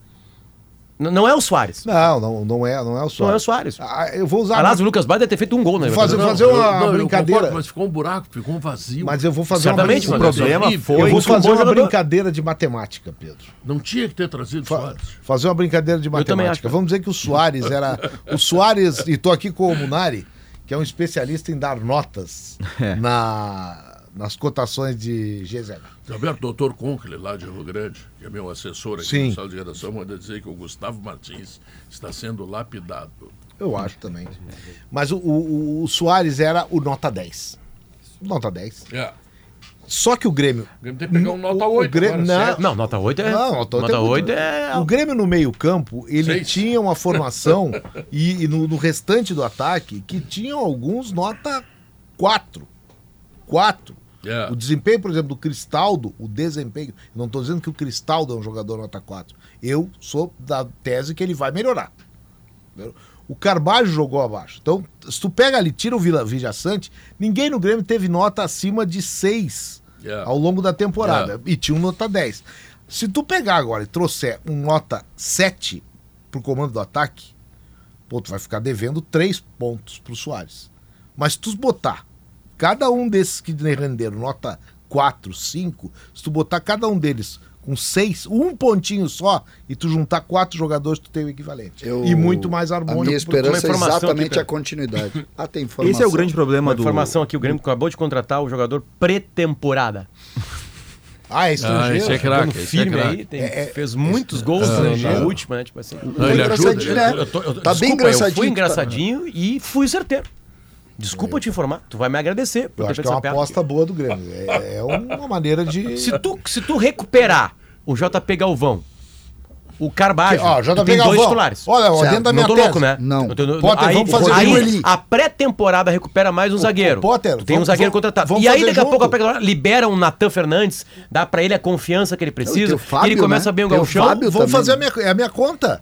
Não é o Soares. Não, não, não é, não é o Soares. Não é o Soares. Ah, eu vou usar. Aliás, o Lucas Barrios deve ter feito um gol, né? Vou fazer- Não, fazer uma não, brincadeira. concordo, mas ficou um buraco, ficou um vazio. Mas eu vou fazer Certamente, uma mano. O problema foi Eu vou um fazer bom uma jogador. brincadeira de matemática, Pedro. Não tinha que ter trazido Fa- Soares. fazer uma brincadeira de matemática. acho. Vamos dizer que o Soares era. O Soares, e tô aqui com o Munari, que é um especialista em dar notas (laughs) É. na, nas cotações de GZH. Roberto, doutor Concle, lá de Rio Grande, que é meu assessor aqui Sim. no sala de redação, manda dizer que o Gustavo Martins está sendo lapidado. Eu acho também. Mas o, o, o Soares era o nota 10. Nota 10. É. Só que o Grêmio. O Grêmio tem que pegar um nota o 8 Grêmio- agora, não. Não, nota 8 é. Não, nota 8 nota é muito- 8 é. O Grêmio no meio-campo, ele Seis. tinha uma formação (laughs) e, e no, no restante do ataque que tinham alguns nota 4. 4. É. O desempenho, por exemplo, do Cristaldo, o desempenho. Não estou dizendo que o Cristaldo é um jogador nota 4. Eu sou da tese que ele vai melhorar. O Carvalho jogou abaixo. Então, se tu pega ali, tira o Vila Vigia Sante, ninguém no Grêmio teve nota acima de 6 É. ao longo da temporada. E tinha um nota 10. Se tu pegar agora e trouxer um nota 7 pro comando do ataque, pô, tu vai ficar devendo 3 pontos pro Soares. Mas se tu botar cada um desses que renderam nota 4, 5, se tu botar cada um deles com 6, um pontinho só, e tu juntar quatro jogadores, tu tem o equivalente. Eu- E muito mais A harmônico. minha porque- esperança é exatamente a continuidade. (laughs) Ah, tem informação. Esse é o grande problema Uma do. informação aqui, o Grêmio acabou de contratar o jogador pré-temporada. (laughs) Ah, é Ah, estrangeiro. esse é craque, esse é firme craque. aí, tem- É, é, fez muitos gols na- na última, né? Tipo assim. Não, ele ajuda. engraçadinho, né? eu tô- eu tô- Tá bem Desculpa, engraçadinho. Eu fui tá- engraçadinho e fui certeiro. Desculpa te informar, tu vai me agradecer por Eu ter acho que é uma aposta boa do Grêmio. É, é uma maneira de. Se tu, se tu recuperar o JP Galvão, o Carbajo, Que- ó, tu JP tem dois Galvão. titulares. Olha, ó, dentro da Não minha tô tese. louco, né? Não. Eu tô- Potter, aí, vamos fazer aí, ali. a pré-temporada recupera mais um zagueiro. Potter, tu tem um vamos- zagueiro vamos- contratado. vamos E aí, daqui a pouco, a libera um Natan Fernandes, dá pra ele a confiança que ele precisa, o Fábio, e ele começa né? bem o Tem o gauchão. Fábio. Vamos também. fazer a minha, é a minha conta.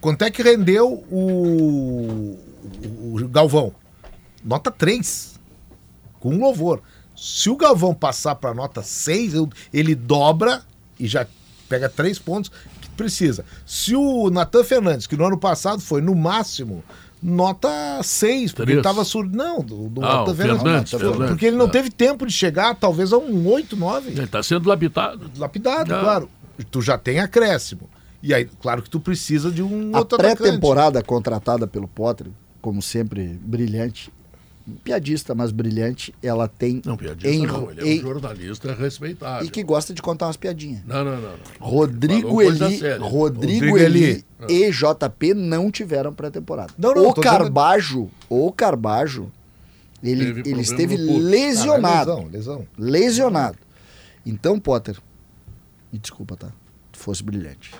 Quanto é que rendeu o, o, o Galvão? Nota 3. Com louvor. Se o Galvão passar para nota 6, eu- ele dobra e já pega 3 pontos que precisa. Se o Natan Fernandes, que no ano passado foi no máximo nota 6, porque Três. ele estava surdo. Não, do, do Ah, o Fernandes, Foi- Fernandes, porque ele não é. teve tempo de chegar, talvez, a um 8, 9 Ele está sendo lapidado, Não. claro. Tu já tem acréscimo. E aí, claro que tu precisa de um A outro pré-temporada contratada pelo Potter, como sempre, brilhante, piadista, mas brilhante, ela tem. Não, piadista em- não, ele é um em- jornalista respeitável. E que gosta de contar umas piadinhas. Não, não, não. não. Rodrigo Eli. Rodrigo, Rodrigo Eli, Eli. e JP não tiveram pré-temporada. Não, não, o tô dizendo- Carbajo, o Carbajo, ele, Teve ele esteve pulso. lesionado. Ah, lesão, lesão. lesionado. Então, Potter, me desculpa, tá? Fosse brilhante.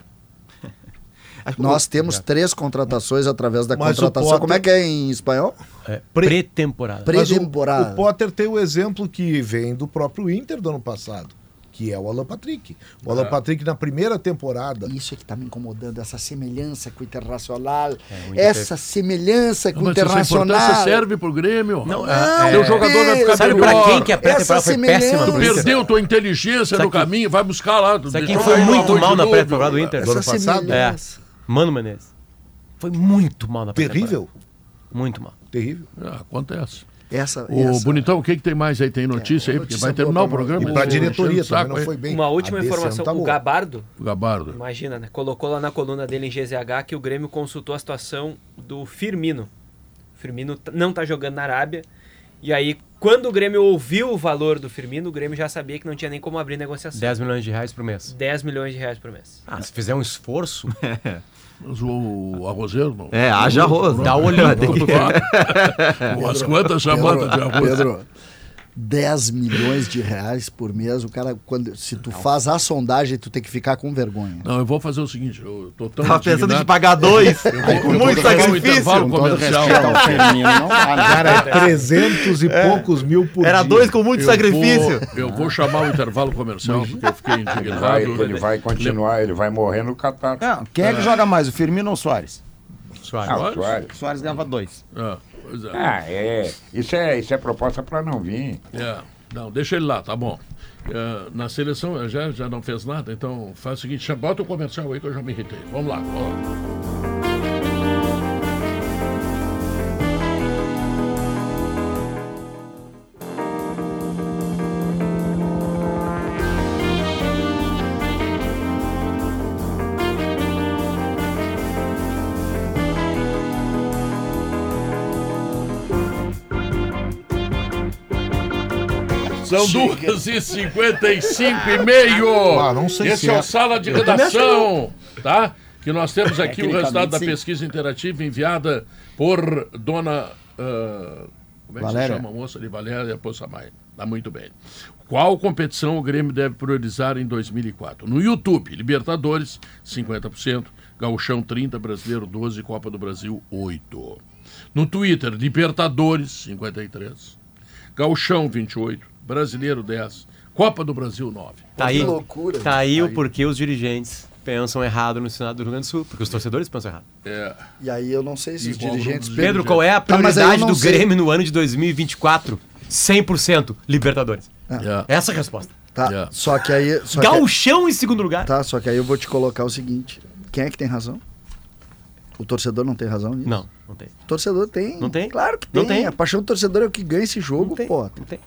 Que Nós temos três contratações através da Mas o contratação. Potter- Como é que é em espanhol? É, Pré-temporada. Mas o, Pré-temporada. o Potter tem o exemplo que vem do próprio Inter do ano passado, que é o Alan Patrick. O Alan É. Patrick, na primeira temporada, Isso é que tá me incomodando, essa semelhança com o Internacional. o Inter essa semelhança com Não, o mas essa Internacional. importância serve pro Grêmio. Não, Não, é- Teu jogador vai ficar Sabe melhor. pra quem que a pré-temporada Essa foi péssima? Tu perdeu tua inteligência Sabe no quem- caminho, vai buscar lá. Sabe quem foi muito mal na pré-temporada do novo. Inter? do ano Essa passado, semelhança. Mano Menezes. Foi muito mal na terrível. Muito mal. Terrível. Ah, acontece. Essa, Ô, essa- Bonitão, o que, que tem mais aí? Tem notícia É, aí? Porque notícia vai terminar o programa. E pra Ô, diretoria enchendo o saco também não foi bem. Uma A última informação. tá o. Gabardo, O Gabardo. imagina, né? Colocou lá na coluna dele em GZH que o Grêmio consultou a situação do Firmino. O Firmino não tá jogando na Arábia. E aí, quando o Grêmio ouviu o valor do Firmino, o Grêmio já sabia que não tinha nem como abrir negociação. 10 milhões de reais por mês. 10 milhões de reais por mês. Ah, se fizer um esforço, (laughs) Mas o arrozeiro não. É, haja arroz. dá o olímpico. Umas quantas chamadas de arroz? Pedro, 10 milhões de reais por mês, o cara, quando, se tu faz a sondagem, tu tem que ficar com vergonha. Não, eu vou fazer o seguinte, eu tô tão Tava pensando em indignado. pagar dois, com eu muito um sacrifício. intervalo comercial. Firmino, não dá, né? Cara, é 300 e poucos mil por Era dia. dois com muito Eu sacrifício. Vou, eu vou chamar o intervalo comercial, porque eu fiquei Ele vai, indignado. ele vai continuar, ele vai morrer no Catar. Não, quem é que joga mais, o Firmino ou o Soares? Suave. Ah, o Soares. Soares ganhava dois. Ah, é. Ah, é. Isso é, isso é proposta para não vir. É, não, deixa ele lá, tá bom. É, na seleção já, já não fez nada, então faz o seguinte, bota o comercial aí que eu já me irritei. Vamos lá. São duas e cinquenta e cinco e meio. Ah, não sei Esse se é é. o Sala de Redação, tá? Que nós temos aqui o resultado da sim. pesquisa interativa enviada por dona... ah, como é que Valéria. se chama a moça ali? Valéria Poçamai. Tá muito bem. Qual competição o Grêmio deve priorizar em 2004? No YouTube, Libertadores, 50%, Gauchão 30%, Brasileiro 12%, Copa do Brasil 8%. No Twitter, Libertadores, 53%, Gauchão 28%, Brasileiro 10, Copa do Brasil 9. Tá aí, loucura. tá aí o porquê os dirigentes pensam errado no Senado do Rio Grande do Sul, porque os torcedores pensam errado. É, E aí eu não sei se os dirigentes... Pedro, qual é a Tá, prioridade não do sei. Grêmio no ano de 2024? 100% Libertadores. é, Essa é a resposta. Tá, Yeah. só que aí... Só que, Gauchão em segundo lugar. tá, só que aí eu vou te colocar o seguinte. Quem é que tem razão? O torcedor não tem razão nisso? Não, não tem. O torcedor tem. Não tem? Claro que tem. Não tem. A paixão do torcedor é o que ganha esse jogo, Não tem. pô. Não tem.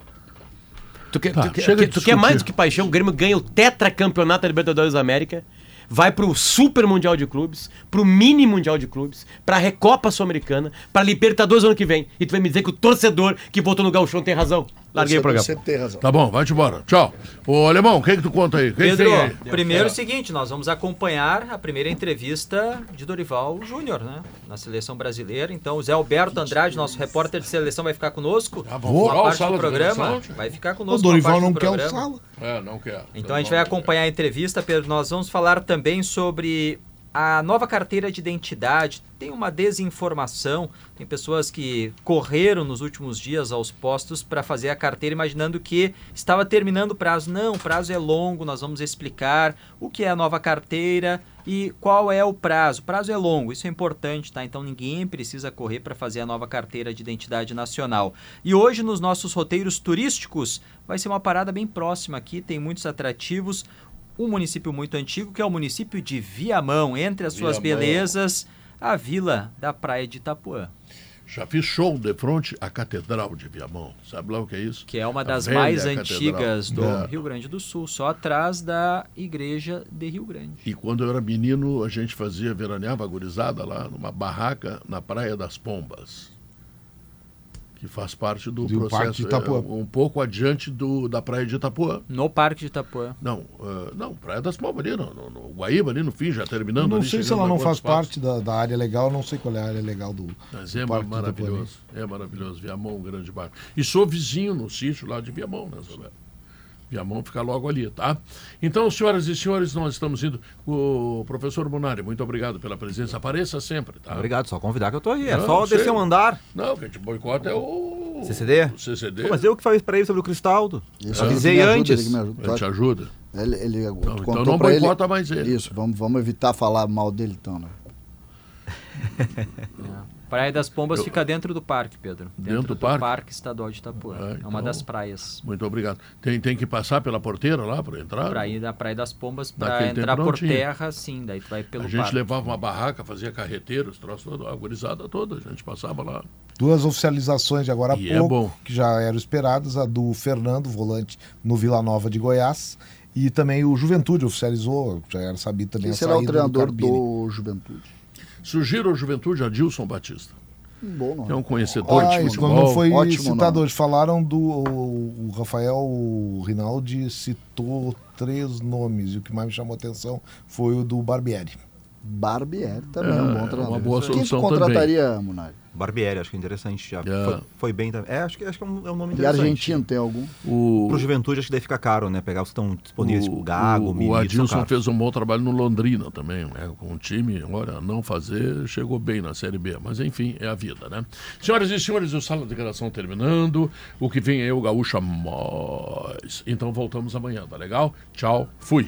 Tu quer, Tá, tu tu quer mais do que paixão? O Grêmio ganha o tetracampeonato da Libertadores da América, vai pro Super Mundial de Clubes, pro Mini Mundial de Clubes, pra Recopa Sul-Americana, pra Libertadores ano que vem. E tu vai me dizer que o torcedor que votou no Gauchão tem razão. Larguei o programa. sempre tem razão. Tá bom, vai-te embora. Tchau. Ô, Alemão, o que, que tu conta aí? O que, que Pedro, tem aí? primeiro é É. o seguinte, nós vamos acompanhar a primeira entrevista de Dorival Júnior, né? Na seleção brasileira. Então, o Zé Alberto Andrade, nosso repórter de seleção, vai ficar conosco. Ah, vamos uma o parte sala do programa. Vai ficar O conosco. uma Dorival parte não quer o sala. É, não quer. Então a gente vai acompanhar a entrevista, Pedro. Nós vamos falar também sobre a nova carteira de identidade. Tem uma desinformação, tem pessoas que correram nos últimos dias aos postos para fazer a carteira imaginando que estava terminando o prazo. Não, o prazo é longo, nós vamos explicar o que é a nova carteira e qual é o prazo. O prazo é longo, isso é importante, tá? Então ninguém precisa correr para fazer a nova carteira de identidade nacional. E hoje nos nossos roteiros turísticos vai ser uma parada bem próxima aqui, tem muitos atrativos um município muito antigo, que é o município de Viamão. Entre as suas Viamão. belezas, a vila da Praia de Itapuã, Já fiz show de frente à Catedral de Viamão. Sabe lá o que é isso? que é uma das mais catedral. antigas do É. Rio Grande do Sul, só atrás da igreja de Rio Grande. E quando eu era menino, a gente fazia, veraneava a gurizada lá numa barraca na Praia das Pombas. Que faz parte do processo. de Itapuã. é, um pouco adiante do, da Praia de Itapuã. No Parque de Itapuã. Não, ah, não, Praia das Pombas ali, no, no, no Guaíba ali no fim, já terminando. Eu não ali, sei se ela não faz parte da, da área legal, não sei qual é a área legal do, Mas é Parque de maravilhoso, é maravilhoso. Viamão, um grande bairro. E sou vizinho no sítio lá de Viamão, né, Roberto? Viamão fica logo ali, tá? Então, senhoras e senhores, nós estamos indo. O professor Munari, muito obrigado pela presença. Apareça sempre, tá? Obrigado, só convidar que eu tô aí. É Não, só descer um andar. Não, quem te boicota é o. CCD? O CCD. Pô, mas eu que falei pra ele sobre o Cristaldo. Isso, Avisei ele me ajuda, antes. ele me ajuda. Ele te ajuda. Ele, ele Então, contou então não pra ele- boicota mais ele. Isso, vamos, vamos evitar falar mal dele então, né? (laughs) Praia das Pombas Eu- fica dentro do parque, Pedro. Dentro do parque? Estadual de Itapuã. Ah, É então- uma das praias. Muito obrigado. Tem, tem que passar pela porteira lá para entrar? Pra ir da Praia das Pombas, Naquele entrar por tinha. terra, sim, daí tu vai pelo A gente parque. levava uma barraca, fazia carreteiros, troço todo, a gurizada toda, a gente passava lá. Duas oficializações de agora há E é pouco, bom. que já eram esperadas, a do Fernando, volante no Vila Nova de Goiás, e também o Juventude oficializou, já era sabido também Quem a será o treinador Carpini. do Juventude? Sugiro ao Juventude Adilson Batista. Bom nome. É um conhecedor Ah, de futebol. não foi Ótimo citado nome. hoje. Falaram do. O, o Rafael Rinaldi citou três nomes, e o que mais me chamou a atenção foi o do Barbieri. Barbieri também é, É, um é bom treinador. uma boa Quem solução contrataria, Munari? Barbieri, acho que é interessante. Já É. foi, foi bem também. É, acho que, acho que é um, é um nome E interessante. argentino tem algum? O, Pro Juventude, acho que daí fica caro, né? Pegar os que estão disponíveis, tipo o, Gago, o, o Milito, são Adilson fez um bom trabalho no Londrina também, né? Com o time, olha, não fazer, chegou bem na Série B. Mas enfim, é a vida, né? Senhoras e senhores, o Sala de Declaração terminando. O que vem é o Gaúcha Mais. Então voltamos amanhã, tá legal? Tchau, fui.